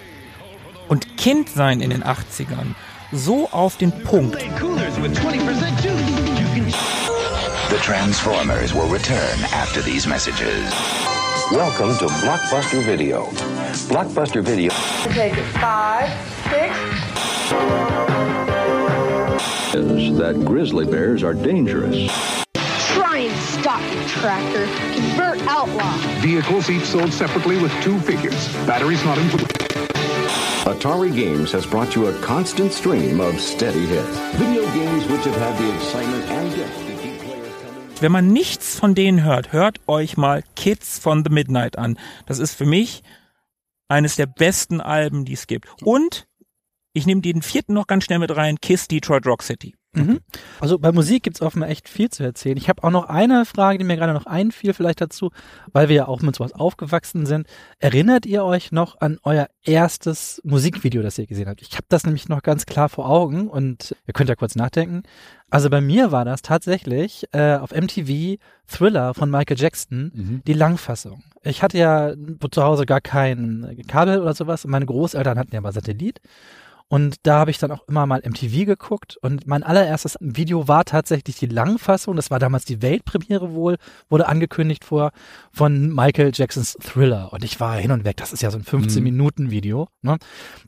und Kindsein in den 80ern so auf den Punkt. The Transformers will return after these messages. Welcome to Blockbuster Video. Blockbuster Video Take it five, six. Is that grizzly bears are dangerous. Try and stop your tractor. Convert outlaw. Vehicles each sold separately with two figures. Batteries not included. Atari Games has brought you a constant stream of steady hits. Video games which have had the excitement and depth to keep players coming. Wenn man nichts von denen hört, hört euch mal Kids von The Midnight an. Das ist für mich eines der besten Alben, die es gibt. Und ich nehme den vierten noch ganz schnell mit rein, Kiss Detroit Rock City. Mhm. Also bei Musik gibt's offenbar echt viel zu erzählen. Ich habe auch noch eine Frage, die mir gerade noch einfiel, vielleicht dazu, weil wir ja auch mit sowas aufgewachsen sind. Erinnert ihr euch noch an euer erstes Musikvideo, das ihr gesehen habt? Ich habe das nämlich noch ganz klar vor Augen und ihr könnt ja kurz nachdenken. Also bei mir war das tatsächlich äh, auf MTV Thriller von Michael Jackson, Mhm. die Langfassung. Ich hatte ja zu Hause gar kein Kabel oder sowas und meine Großeltern hatten ja aber Satellit. Und da habe ich dann auch immer mal MTV geguckt. Und mein allererstes Video war tatsächlich die Langfassung. Das war damals die Weltpremiere wohl, wurde angekündigt vor, von Michael Jacksons Thriller. Und ich war hin und weg. Das ist ja so ein 15-Minuten-Video. Ne?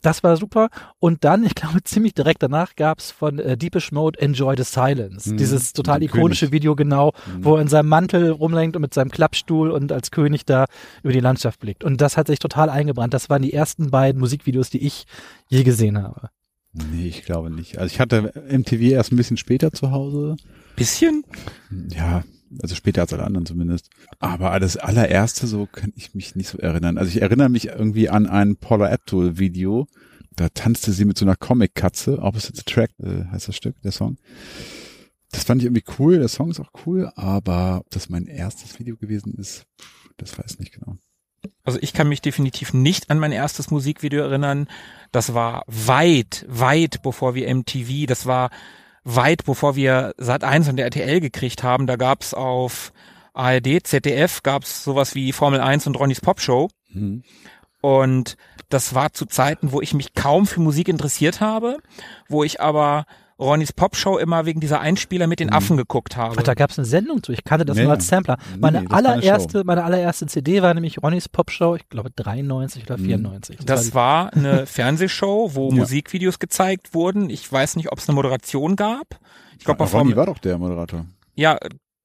Das war super. Und dann, ich glaube, ziemlich direkt danach gab's von äh, Deepish Mode Enjoy the Silence. Mhm. Dieses total Der ikonische König. Video genau, wo er in seinem Mantel rumlenkt und mit seinem Klappstuhl und als König da über die Landschaft blickt. Und das hat sich total eingebrannt. Das waren die ersten beiden Musikvideos, die ich je gesehen habe. Nee, ich glaube nicht. Also ich hatte MTV erst ein bisschen später zu Hause. Bisschen? Ja, also später als alle anderen zumindest. Aber das allererste, so kann ich mich nicht so erinnern. Also ich erinnere mich irgendwie an ein Paula Abdul Video. Da tanzte sie mit so einer Comic-Katze. Opposite the Track äh, heißt das Stück, der Song. Das fand ich irgendwie cool. Der Song ist auch cool. Aber ob das mein erstes Video gewesen ist, das weiß ich nicht genau. Also ich kann mich definitiv nicht an mein erstes Musikvideo erinnern. Das war weit, weit bevor wir MTV, das war weit bevor wir Sat 1 und der RTL gekriegt haben. Da gab's auf ARD, ZDF gab's sowas wie Formel 1 und Ronnys Popshow. Mhm. Und das war zu Zeiten, wo ich mich kaum für Musik interessiert habe, wo ich aber Ronnys Popshow immer wegen dieser Einspieler mit den Affen geguckt habe. Ach, da gab's eine Sendung zu. Ich kannte das Ja, nur als Sampler. Nee, Meine nee, das war allererste, meine allererste CD war nämlich Ronnys Popshow, ich glaube 93 oder Mhm. 94. Das war eine Fernsehshow, wo Ja. Musikvideos gezeigt wurden. Ich weiß nicht, ob es eine Moderation gab. Ich glaube Ronny war doch der Moderator. Ja,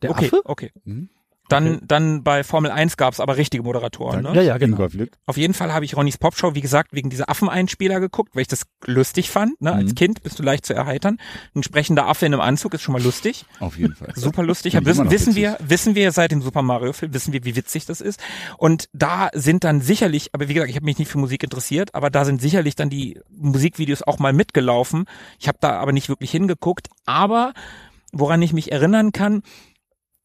Der okay, Affe? okay. Mhm. Dann dann bei Formel 1 gab es aber richtige Moderatoren, ne? Ja, ja, genau. Auf jeden Fall habe ich Ronnys Popshow, wie gesagt, wegen dieser Affeneinspieler geguckt, weil ich das lustig fand. Ne? Als Mhm. Kind bist du leicht zu erheitern. Ein sprechender Affe in einem Anzug ist schon mal lustig. Auf jeden Fall. Super lustig. Immer Wissen, wissen wir, wissen wir seit dem Super Mario Film, wissen wir, wie witzig das ist. Und da sind dann sicherlich, aber wie gesagt, ich habe mich nicht für Musik interessiert, aber da sind sicherlich dann die Musikvideos auch mal mitgelaufen. Ich habe da aber nicht wirklich hingeguckt. Aber woran ich mich erinnern kann,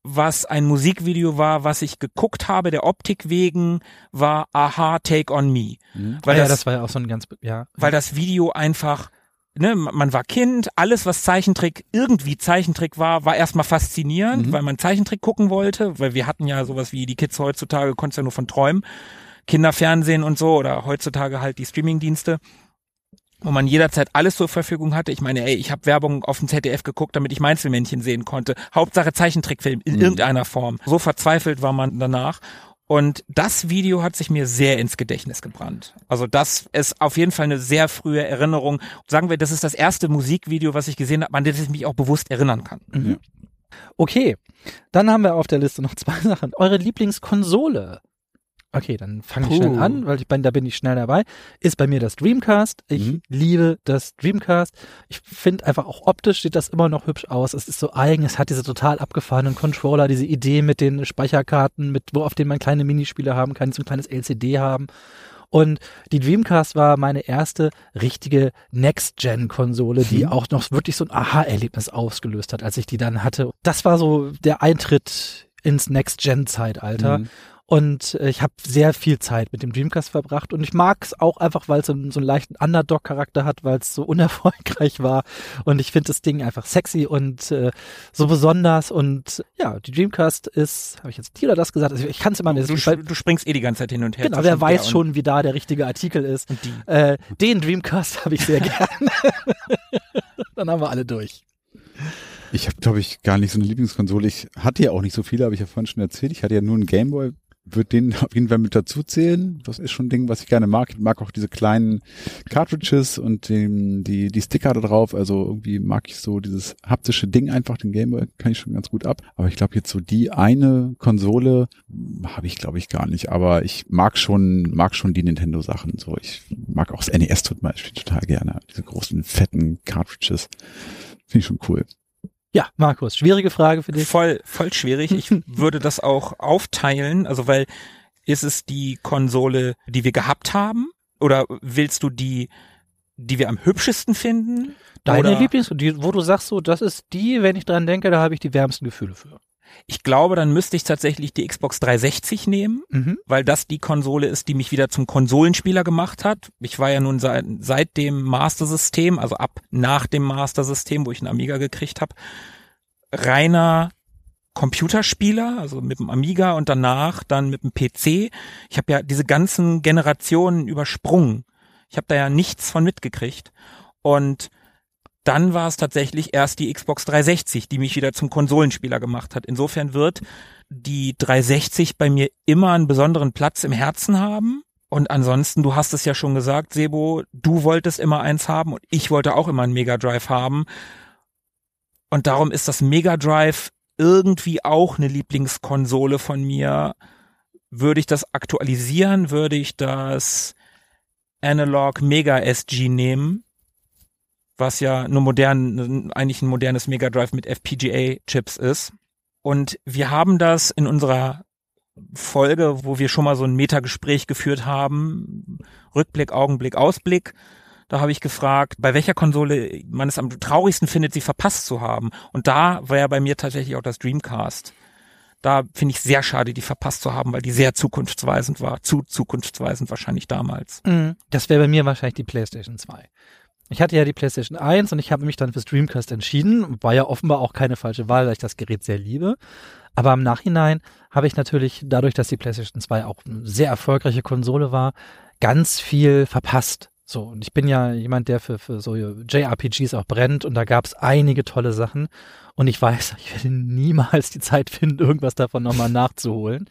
was ein Musikvideo war, was ich geguckt habe, der Optik wegen, war Aha, Take on Me. Mhm. Weil ja, das, das war ja auch so ein ganz, ja. weil das Video einfach, ne, man war Kind, alles was Zeichentrick, irgendwie Zeichentrick war, war erstmal faszinierend, Mhm. weil man Zeichentrick gucken wollte, weil wir hatten ja sowas wie die Kids heutzutage, konntest ja nur von träumen, Kinderfernsehen und so oder heutzutage halt die Streamingdienste wo man jederzeit alles zur Verfügung hatte. Ich meine, ey, ich habe Werbung auf dem ZDF geguckt, damit ich Mainzelmännchen sehen konnte. Hauptsache Zeichentrickfilm in Mhm. irgendeiner Form. So verzweifelt war man danach. Und das Video hat sich mir sehr ins Gedächtnis gebrannt. Also das ist auf jeden Fall eine sehr frühe Erinnerung. Sagen wir, das ist das erste Musikvideo, was ich gesehen habe, an das ich mich auch bewusst erinnern kann. Mhm. Okay, dann haben wir auf der Liste noch zwei Sachen. Eure Lieblingskonsole. Okay, dann fange ich schnell an, weil ich bin, da bin ich schnell dabei. Ist bei mir das Dreamcast. Ich Mhm. liebe das Dreamcast. Ich finde einfach auch optisch sieht das immer noch hübsch aus. Es ist so eigen, es hat diese total abgefahrenen Controller, diese Idee mit den Speicherkarten, mit wo auf denen man kleine Minispiele haben kann, so ein kleines LCD haben. Und die Dreamcast war meine erste richtige Next-Gen-Konsole, die auch noch wirklich so ein Aha-Erlebnis ausgelöst hat, als ich die dann hatte. Das war so der Eintritt ins Next-Gen-Zeitalter. Mhm. Und äh, ich habe sehr viel Zeit mit dem Dreamcast verbracht und ich mag es auch einfach, weil es so, so einen leichten Underdog-Charakter hat, weil es so unerfolgreich war. Und ich finde das Ding einfach sexy und äh, so besonders. Und ja, die Dreamcast ist, habe ich jetzt die oder das gesagt? Also ich kann es immer nicht. Du, du, springst eh die ganze Zeit hin und her. Genau, wer weiß schon, wie da der richtige Artikel ist. Äh, den Dreamcast habe ich sehr gern. Dann haben wir alle durch. Ich habe, glaube ich, gar nicht so eine Lieblingskonsole. Ich hatte ja auch nicht so viele, habe ich ja vorhin schon erzählt. Ich hatte ja nur einen Gameboy, würde den auf jeden Fall mit dazu zählen. Das ist schon ein Ding, was ich gerne mag. Ich mag auch diese kleinen Cartridges und den, die, die Sticker da drauf. Also irgendwie mag ich so dieses haptische Ding einfach. Den Gameboy kann ich schon ganz gut ab. Aber ich glaube jetzt so die eine Konsole habe ich glaube ich gar nicht. Aber ich mag schon, mag schon die Nintendo Sachen. So, ich mag auch das NES tut mal total gerne. Diese großen fetten Cartridges. Finde ich schon cool. Ja, Markus, schwierige Frage für dich. Voll, voll schwierig. Ich würde das auch aufteilen, also weil ist es die Konsole, die wir gehabt haben? Oder willst du die, die wir am hübschesten finden? Deine Oder? Lieblings, die, wo du sagst so, das ist die, wenn ich dran denke, da habe ich die wärmsten Gefühle für. Ich glaube, dann müsste ich tatsächlich die Xbox 360 nehmen, Mhm. weil das die Konsole ist, die mich wieder zum Konsolenspieler gemacht hat. Ich war ja nun seit, seit dem Master-System, also ab nach dem Master-System, wo ich einen Amiga gekriegt habe, reiner Computerspieler, also mit dem Amiga und danach dann mit dem PC. Ich habe ja diese ganzen Generationen übersprungen. Ich habe da ja nichts von mitgekriegt. Und dann war es tatsächlich erst die Xbox 360, die mich wieder zum Konsolenspieler gemacht hat. Insofern wird die 360 bei mir immer einen besonderen Platz im Herzen haben. Und ansonsten, du hast es ja schon gesagt, Sebo, du wolltest immer eins haben und ich wollte auch immer einen Mega Drive haben. Und darum ist das Mega Drive irgendwie auch eine Lieblingskonsole von mir. Würde ich das aktualisieren, würde ich das Analog Mega SG nehmen, was ja nur modern, eigentlich ein modernes Mega Drive mit FPGA-Chips ist. Und wir haben das in unserer Folge, wo wir schon mal so ein Metagespräch geführt haben, Rückblick, Augenblick, Ausblick. Da habe ich gefragt, bei welcher Konsole man es am traurigsten findet, sie verpasst zu haben. Und da war ja bei mir tatsächlich auch das Dreamcast. Da finde ich sehr schade, die verpasst zu haben, weil die sehr zukunftsweisend war. Zu zukunftsweisend wahrscheinlich damals. Mhm. Das wäre bei mir wahrscheinlich die PlayStation 2. Ich hatte ja die PlayStation 1 und ich habe mich dann fürs Dreamcast entschieden. War ja offenbar auch keine falsche Wahl, weil ich das Gerät sehr liebe. Aber im Nachhinein habe ich natürlich, dadurch, dass die PlayStation 2 auch eine sehr erfolgreiche Konsole war, ganz viel verpasst. So, und ich bin ja jemand, der für, für so JRPGs auch brennt und da gab es einige tolle Sachen. Und ich weiß, ich werde niemals die Zeit finden, irgendwas davon nochmal nachzuholen.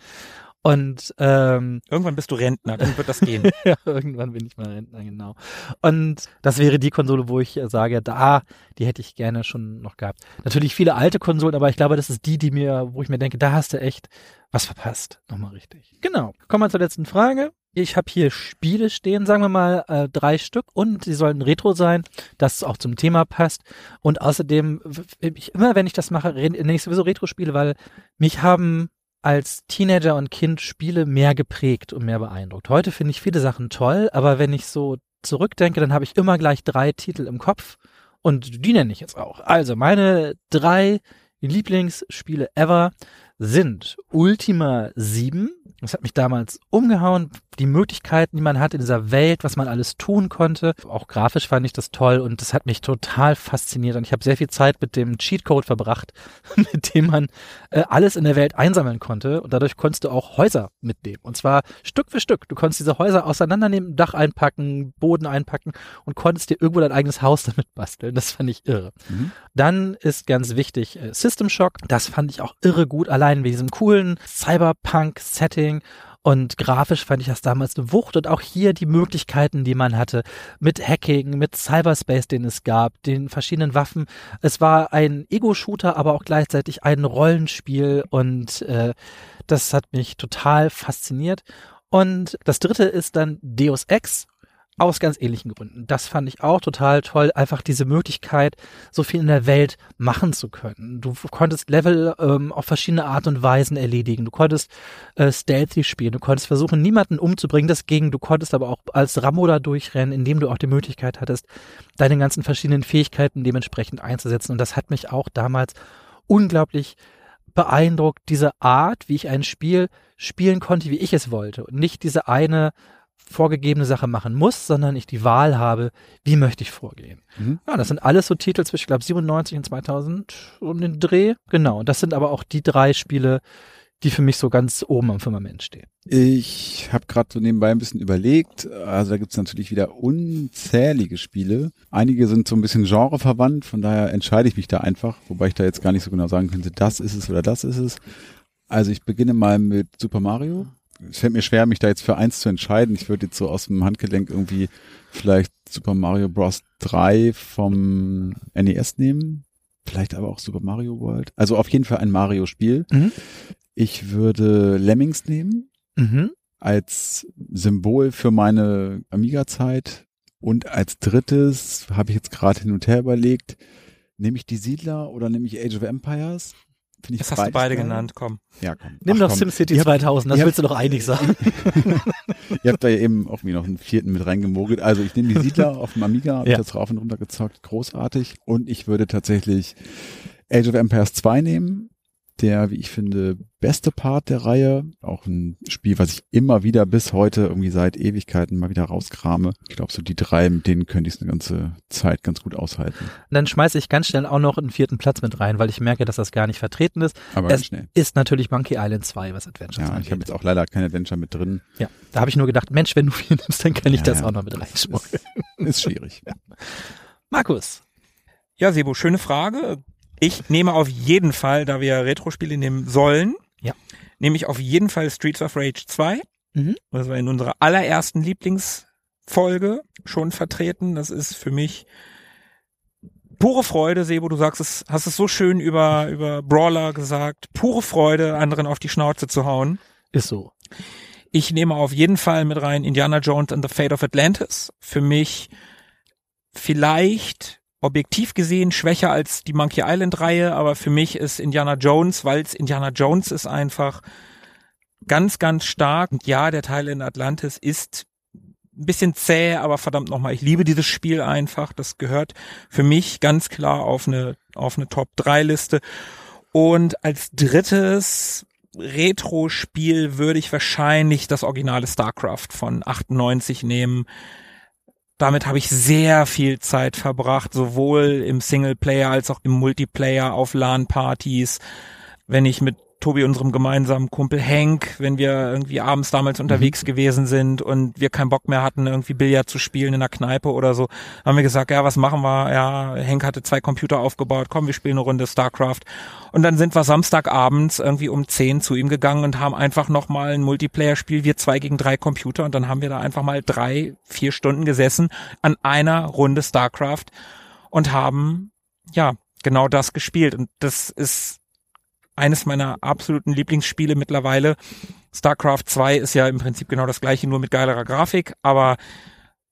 Und ähm, irgendwann bist du Rentner, dann wird das gehen. ja, irgendwann bin ich mal Rentner, genau. Und das wäre die Konsole, wo ich sage, da, die hätte ich gerne schon noch gehabt. Natürlich viele alte Konsolen, aber ich glaube, das ist die, die mir, wo ich mir denke, da hast du echt was verpasst. Nochmal richtig. Genau. Kommen wir zur letzten Frage. Ich habe hier Spiele stehen, sagen wir mal äh, drei Stück und sie sollen Retro sein, dass auch zum Thema passt. Und außerdem, ich, immer wenn ich das mache, nenne ich sowieso Retro-Spiele, weil mich haben als Teenager und Kind Spiele mehr geprägt und mehr beeindruckt. Heute finde ich viele Sachen toll, aber wenn ich so zurückdenke, dann habe ich immer gleich drei Titel im Kopf und die nenne ich jetzt auch. Also meine drei Lieblingsspiele ever sind Ultima 7. Das hat mich damals umgehauen. Die Möglichkeiten, die man hat in dieser Welt, was man alles tun konnte. Auch grafisch fand ich das toll und das hat mich total fasziniert. Und ich habe sehr viel Zeit mit dem Cheatcode verbracht, mit dem man äh, alles in der Welt einsammeln konnte. Und dadurch konntest du auch Häuser mitnehmen. Und zwar Stück für Stück. Du konntest diese Häuser auseinandernehmen, Dach einpacken, Boden einpacken und konntest dir irgendwo dein eigenes Haus damit basteln. Das fand ich irre. Mhm. Dann ist ganz wichtig äh, System Shock. Das fand ich auch irre gut. Allein mit diesem coolen Cyberpunk-Setting. Und grafisch fand ich das damals eine Wucht und auch hier die Möglichkeiten, die man hatte mit Hacking, mit Cyberspace, den es gab, den verschiedenen Waffen. Es war ein Ego-Shooter, aber auch gleichzeitig ein Rollenspiel und äh, das hat mich total fasziniert. Und das dritte ist dann Deus Ex. Aus ganz ähnlichen Gründen. Das fand ich auch total toll, einfach diese Möglichkeit, so viel in der Welt machen zu können. Du konntest Level ähm, auf verschiedene Art und Weisen erledigen. Du konntest äh, stealthy spielen. Du konntest versuchen, niemanden umzubringen. Das ging. Du konntest aber auch als Rambo da durchrennen, indem du auch die Möglichkeit hattest, deine ganzen verschiedenen Fähigkeiten dementsprechend einzusetzen. Und das hat mich auch damals unglaublich beeindruckt diese Art, wie ich ein Spiel spielen konnte, wie ich es wollte und nicht diese eine vorgegebene Sache machen muss, sondern ich die Wahl habe, wie möchte ich vorgehen. Mhm. Ja, das sind alles so Titel zwischen, ich glaube, 97 und 2000 um den Dreh. Genau. Und das sind aber auch die drei Spiele, die für mich so ganz oben am Firmament stehen. Ich habe gerade so nebenbei ein bisschen überlegt. Also da gibt's natürlich wieder unzählige Spiele. Einige sind so ein bisschen genreverwandt, von daher entscheide ich mich da einfach, wobei ich da jetzt gar nicht so genau sagen könnte, das ist es oder das ist es. Also ich beginne mal mit Super Mario. Es fällt mir schwer, mich da jetzt für eins zu entscheiden. Ich würde jetzt so aus dem Handgelenk irgendwie vielleicht Super Mario Bros. 3 vom NES nehmen. Vielleicht aber auch Super Mario World. Also auf jeden Fall ein Mario-Spiel. Mhm. Ich würde Lemmings nehmen Mhm. als Symbol für meine Amiga-Zeit. Und als drittes habe ich jetzt gerade hin und her überlegt, nehme ich die Siedler oder nehme ich Age of Empires? Finde ich Das hast du beide geil. genannt, komm. Ja, komm. Nimm Ach, doch komm. SimCity Ihr habt- 2000, das ihr willst du doch einig sein. Ihr habt da ja eben auch wie noch einen vierten mit reingemogelt. Also ich nehme die Siedler auf dem Amiga, habe Ja. ich das rauf und runter gezockt, großartig. Und ich würde tatsächlich Age of Empires 2 nehmen. Der, wie ich finde, beste Part der Reihe. Auch ein Spiel, was ich immer wieder bis heute irgendwie seit Ewigkeiten mal wieder rauskrame. Ich glaube, so die drei, mit denen könnte ich es eine ganze Zeit ganz gut aushalten. Dann schmeiße ich ganz schnell auch noch einen vierten Platz mit rein, weil ich merke, dass das gar nicht vertreten ist. Aber ganz es schnell. ist natürlich Monkey Island 2, was Adventures Ja, angeht. ich habe jetzt auch leider kein Adventure mit drin. Ja, da habe ich nur gedacht, Mensch, wenn du viel nimmst, dann kann ich Ja, das ja. auch noch mit reinschmuggeln. Ist schwierig. Markus. Ja, Sebo, schöne Frage. Ich nehme auf jeden Fall, da wir Retro-Spiele nehmen sollen, Ja. nehme ich auf jeden Fall Streets of Rage 2. Mhm. Das war in unserer allerersten Lieblingsfolge schon vertreten. Das ist für mich pure Freude, Sebo. Du sagst es, hast es so schön über, über Brawler gesagt. Pure Freude, anderen auf die Schnauze zu hauen. Ist so. Ich nehme auf jeden Fall mit rein Indiana Jones and the Fate of Atlantis. Für mich vielleicht objektiv gesehen schwächer als die Monkey Island Reihe, aber für mich ist Indiana Jones, weil es Indiana Jones ist einfach ganz, ganz stark. Und ja, der Teil in Atlantis ist ein bisschen zäh, aber verdammt nochmal, ich liebe dieses Spiel einfach. Das gehört für mich ganz klar auf eine, auf eine Top 3 Liste. Und als drittes Retro-Spiel würde ich wahrscheinlich das originale StarCraft von 98 nehmen. Damit habe ich sehr viel Zeit verbracht, sowohl im Singleplayer als auch im Multiplayer auf LAN-Partys. Wenn ich mit Tobi, unserem gemeinsamen Kumpel Henk, wenn wir irgendwie abends damals unterwegs gewesen sind und wir keinen Bock mehr hatten, irgendwie Billard zu spielen in der Kneipe oder so, haben wir gesagt, ja, was machen wir? Ja, Henk hatte zwei Computer aufgebaut, komm, wir spielen eine Runde StarCraft. Und dann sind wir Samstagabends irgendwie um 10 zu ihm gegangen und haben einfach nochmal ein Multiplayer-Spiel, wir zwei gegen drei Computer und dann haben wir da einfach mal drei, vier Stunden gesessen an einer Runde StarCraft und haben, ja, genau das gespielt. Und das ist eines meiner absoluten Lieblingsspiele mittlerweile. StarCraft 2 ist ja im Prinzip genau das gleiche, nur mit geilerer Grafik, aber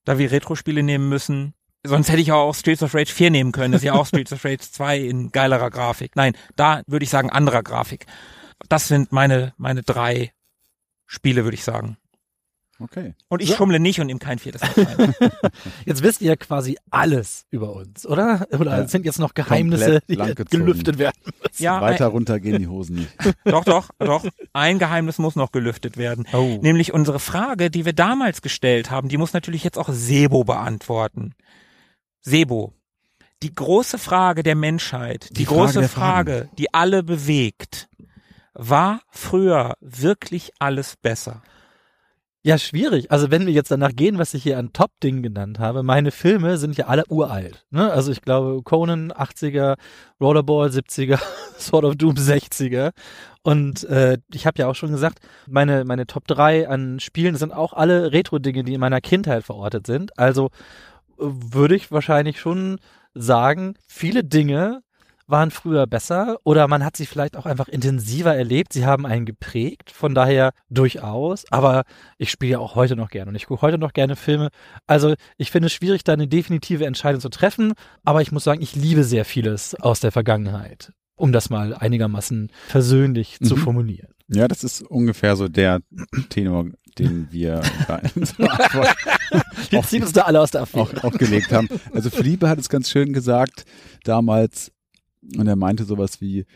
da wir Retro-Spiele nehmen müssen, sonst hätte ich auch Streets of Rage 4 nehmen können, das ist ja auch Streets of Rage 2 in geilerer Grafik. Nein, da würde ich sagen anderer Grafik. Das sind meine, meine drei Spiele, würde ich sagen. Okay. Und ich So. schummle nicht und nehme kein viertes. Jetzt wisst ihr quasi alles über uns, oder? Oder Ja. sind jetzt noch Geheimnisse, Komplett die gelüftet werden müssen? Ja, Weiter runter gehen die Hosen nicht. Doch, doch, doch. Ein Geheimnis muss noch gelüftet werden. Oh. Nämlich unsere Frage, die wir damals gestellt haben, die muss natürlich jetzt auch Sebo beantworten. Sebo, die große Frage der Menschheit, die, Die Frage große. Frage, die alle bewegt, war früher wirklich alles besser? Ja, schwierig. Also wenn wir jetzt danach gehen, was ich hier an Top-Dingen genannt habe, meine Filme sind ja alle uralt. Ne? Also ich glaube Conan 80er, Rollerball 70er, Sword of Doom 60er. Und äh, ich habe ja auch schon gesagt, meine, meine Top 3 an Spielen sind auch alle Retro-Dinge, die in meiner Kindheit verortet sind. Also äh, würde ich wahrscheinlich schon sagen, viele Dinge waren früher besser oder man hat sie vielleicht auch einfach intensiver erlebt. Sie haben einen geprägt, von daher durchaus. Aber ich spiele ja auch heute noch gerne und ich gucke heute noch gerne Filme. Also ich finde es schwierig, da eine definitive Entscheidung zu treffen. Aber ich muss sagen, ich liebe sehr vieles aus der Vergangenheit, um das mal einigermaßen versöhnlich zu Mhm. formulieren. Ja, das ist ungefähr so der Tenor, den wir da Wir ziehen uns da alle aus der Affäre. auch, auch gelegt haben. Also Felipe hat es ganz schön gesagt damals und er meinte sowas wie,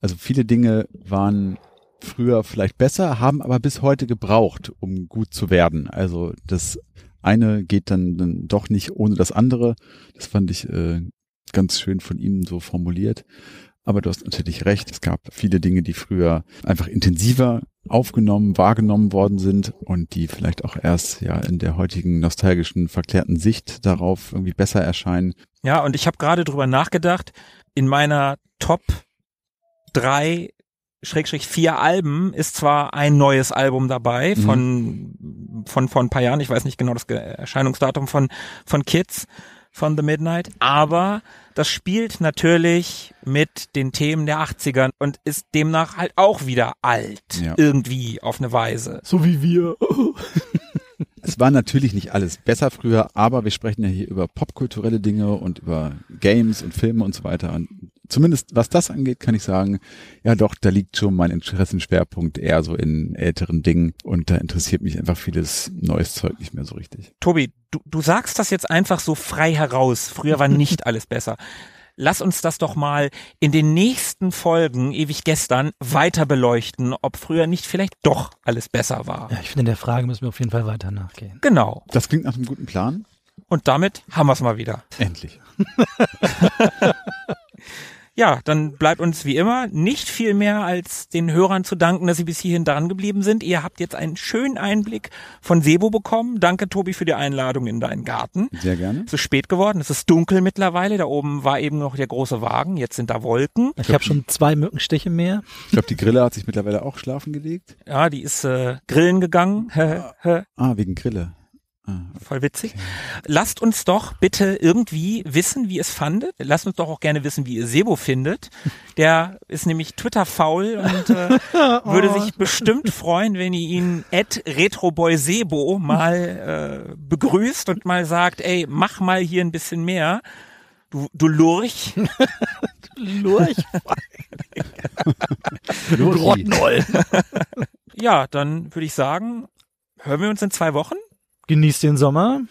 Also viele Dinge waren früher vielleicht besser, haben aber bis heute gebraucht, um gut zu werden. Also das eine geht dann, dann doch nicht ohne das andere. Das fand ich äh, ganz schön von ihm so formuliert. Aber du hast natürlich recht. Es gab viele Dinge, die früher einfach intensiver aufgenommen, wahrgenommen worden sind und die vielleicht auch erst ja in der heutigen nostalgischen, verklärten Sicht darauf irgendwie besser erscheinen. Ja, und ich habe gerade drüber nachgedacht, in meiner Top drei Schrägstrich vier Alben ist zwar ein neues Album dabei Mhm. von, von, von ein paar Jahren, ich weiß nicht genau das Erscheinungsdatum von, von Kids, von The Midnight, aber das spielt natürlich mit den Themen der 80ern und ist demnach halt auch wieder alt, Ja. irgendwie auf eine Weise. So wie wir. Es war natürlich nicht alles besser früher, aber wir sprechen ja hier über popkulturelle Dinge und über Games und Filme und so weiter. Und zumindest was das angeht, kann ich sagen, ja doch, da liegt schon mein Interessenschwerpunkt eher so in älteren Dingen und da interessiert mich einfach vieles neues Zeug nicht mehr so richtig. Tobi, du, du sagst das jetzt einfach so frei heraus. Früher war nicht alles besser. Lass uns das doch mal in den nächsten Folgen, ewig gestern, weiter beleuchten, ob früher nicht vielleicht doch alles besser war. Ja, ich finde, in der Frage müssen wir auf jeden Fall weiter nachgehen. Genau. Das klingt nach einem guten Plan. Und damit haben wir es mal wieder. Endlich. Ja, dann bleibt uns wie immer nicht viel mehr als den Hörern zu danken, dass sie bis hierhin dran geblieben sind. Ihr habt jetzt einen schönen Einblick von Sebo bekommen. Danke, Tobi, für die Einladung in deinen Garten. Sehr gerne. Es ist spät geworden, es ist dunkel mittlerweile. Da oben war eben noch der große Wagen, jetzt sind da Wolken. Ich habe schon zwei Mückenstiche mehr. Ich glaube, die Grille hat sich mittlerweile auch schlafen gelegt. Ja, die ist äh, grillen gegangen. Hä, hä. Ah, wegen Grille. Ah, Voll witzig. Lasst uns doch bitte irgendwie wissen, wie es fandet. Lasst uns doch auch gerne wissen, wie ihr Sebo findet. Der ist nämlich Twitter-faul und äh, würde sich bestimmt freuen, wenn ihr ihn at retroboysebo mal äh, begrüßt und mal sagt, ey, mach mal hier ein bisschen mehr. Du, du Lurch. Lurch. Lurchi. Grottenol. Ja, dann würde ich sagen, hören wir uns in zwei Wochen. Genießt den Sommer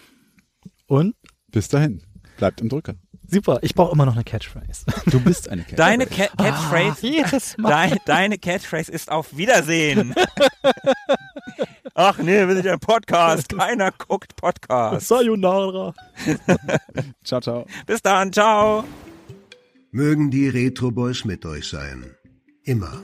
und Bis dahin. Bleibt im Drücker. super. Ich brauche immer noch eine Catchphrase. Du bist eine Catchphrase. Deine Ca Catchphrase, Ah, jedes Mal. dein, deine Catchphrase ist auf Wiedersehen. Ach nee, wir sind ja ein Podcast. Keiner guckt Podcast. Sayonara. Ciao, ciao. Bis dann, ciao. Mögen die Retro Boys mit euch sein. Immer.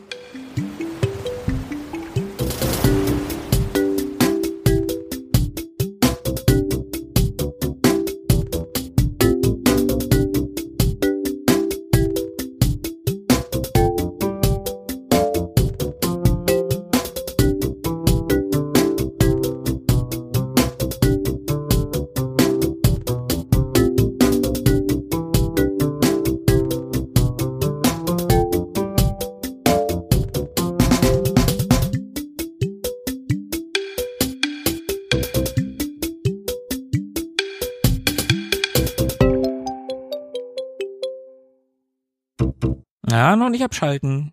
Ja, noch nicht abschalten.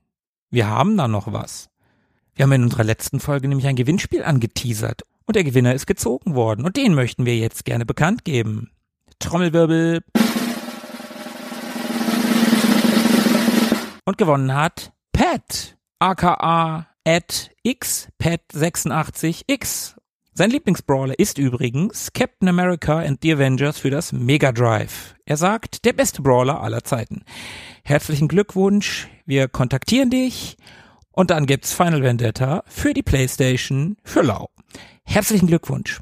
Wir haben da noch was. Wir haben in unserer letzten Folge nämlich ein Gewinnspiel angeteasert und der Gewinner ist gezogen worden und den möchten wir jetzt gerne bekannt geben. Trommelwirbel. Und gewonnen hat Pat, aka at x Pat86x. Sein Lieblingsbrawler ist übrigens Captain America and the Avengers für das Mega Drive. Er sagt, der beste Brawler aller Zeiten. Herzlichen Glückwunsch, wir kontaktieren dich und dann gibt's Final Vendetta für die Playstation für Lau. Herzlichen Glückwunsch.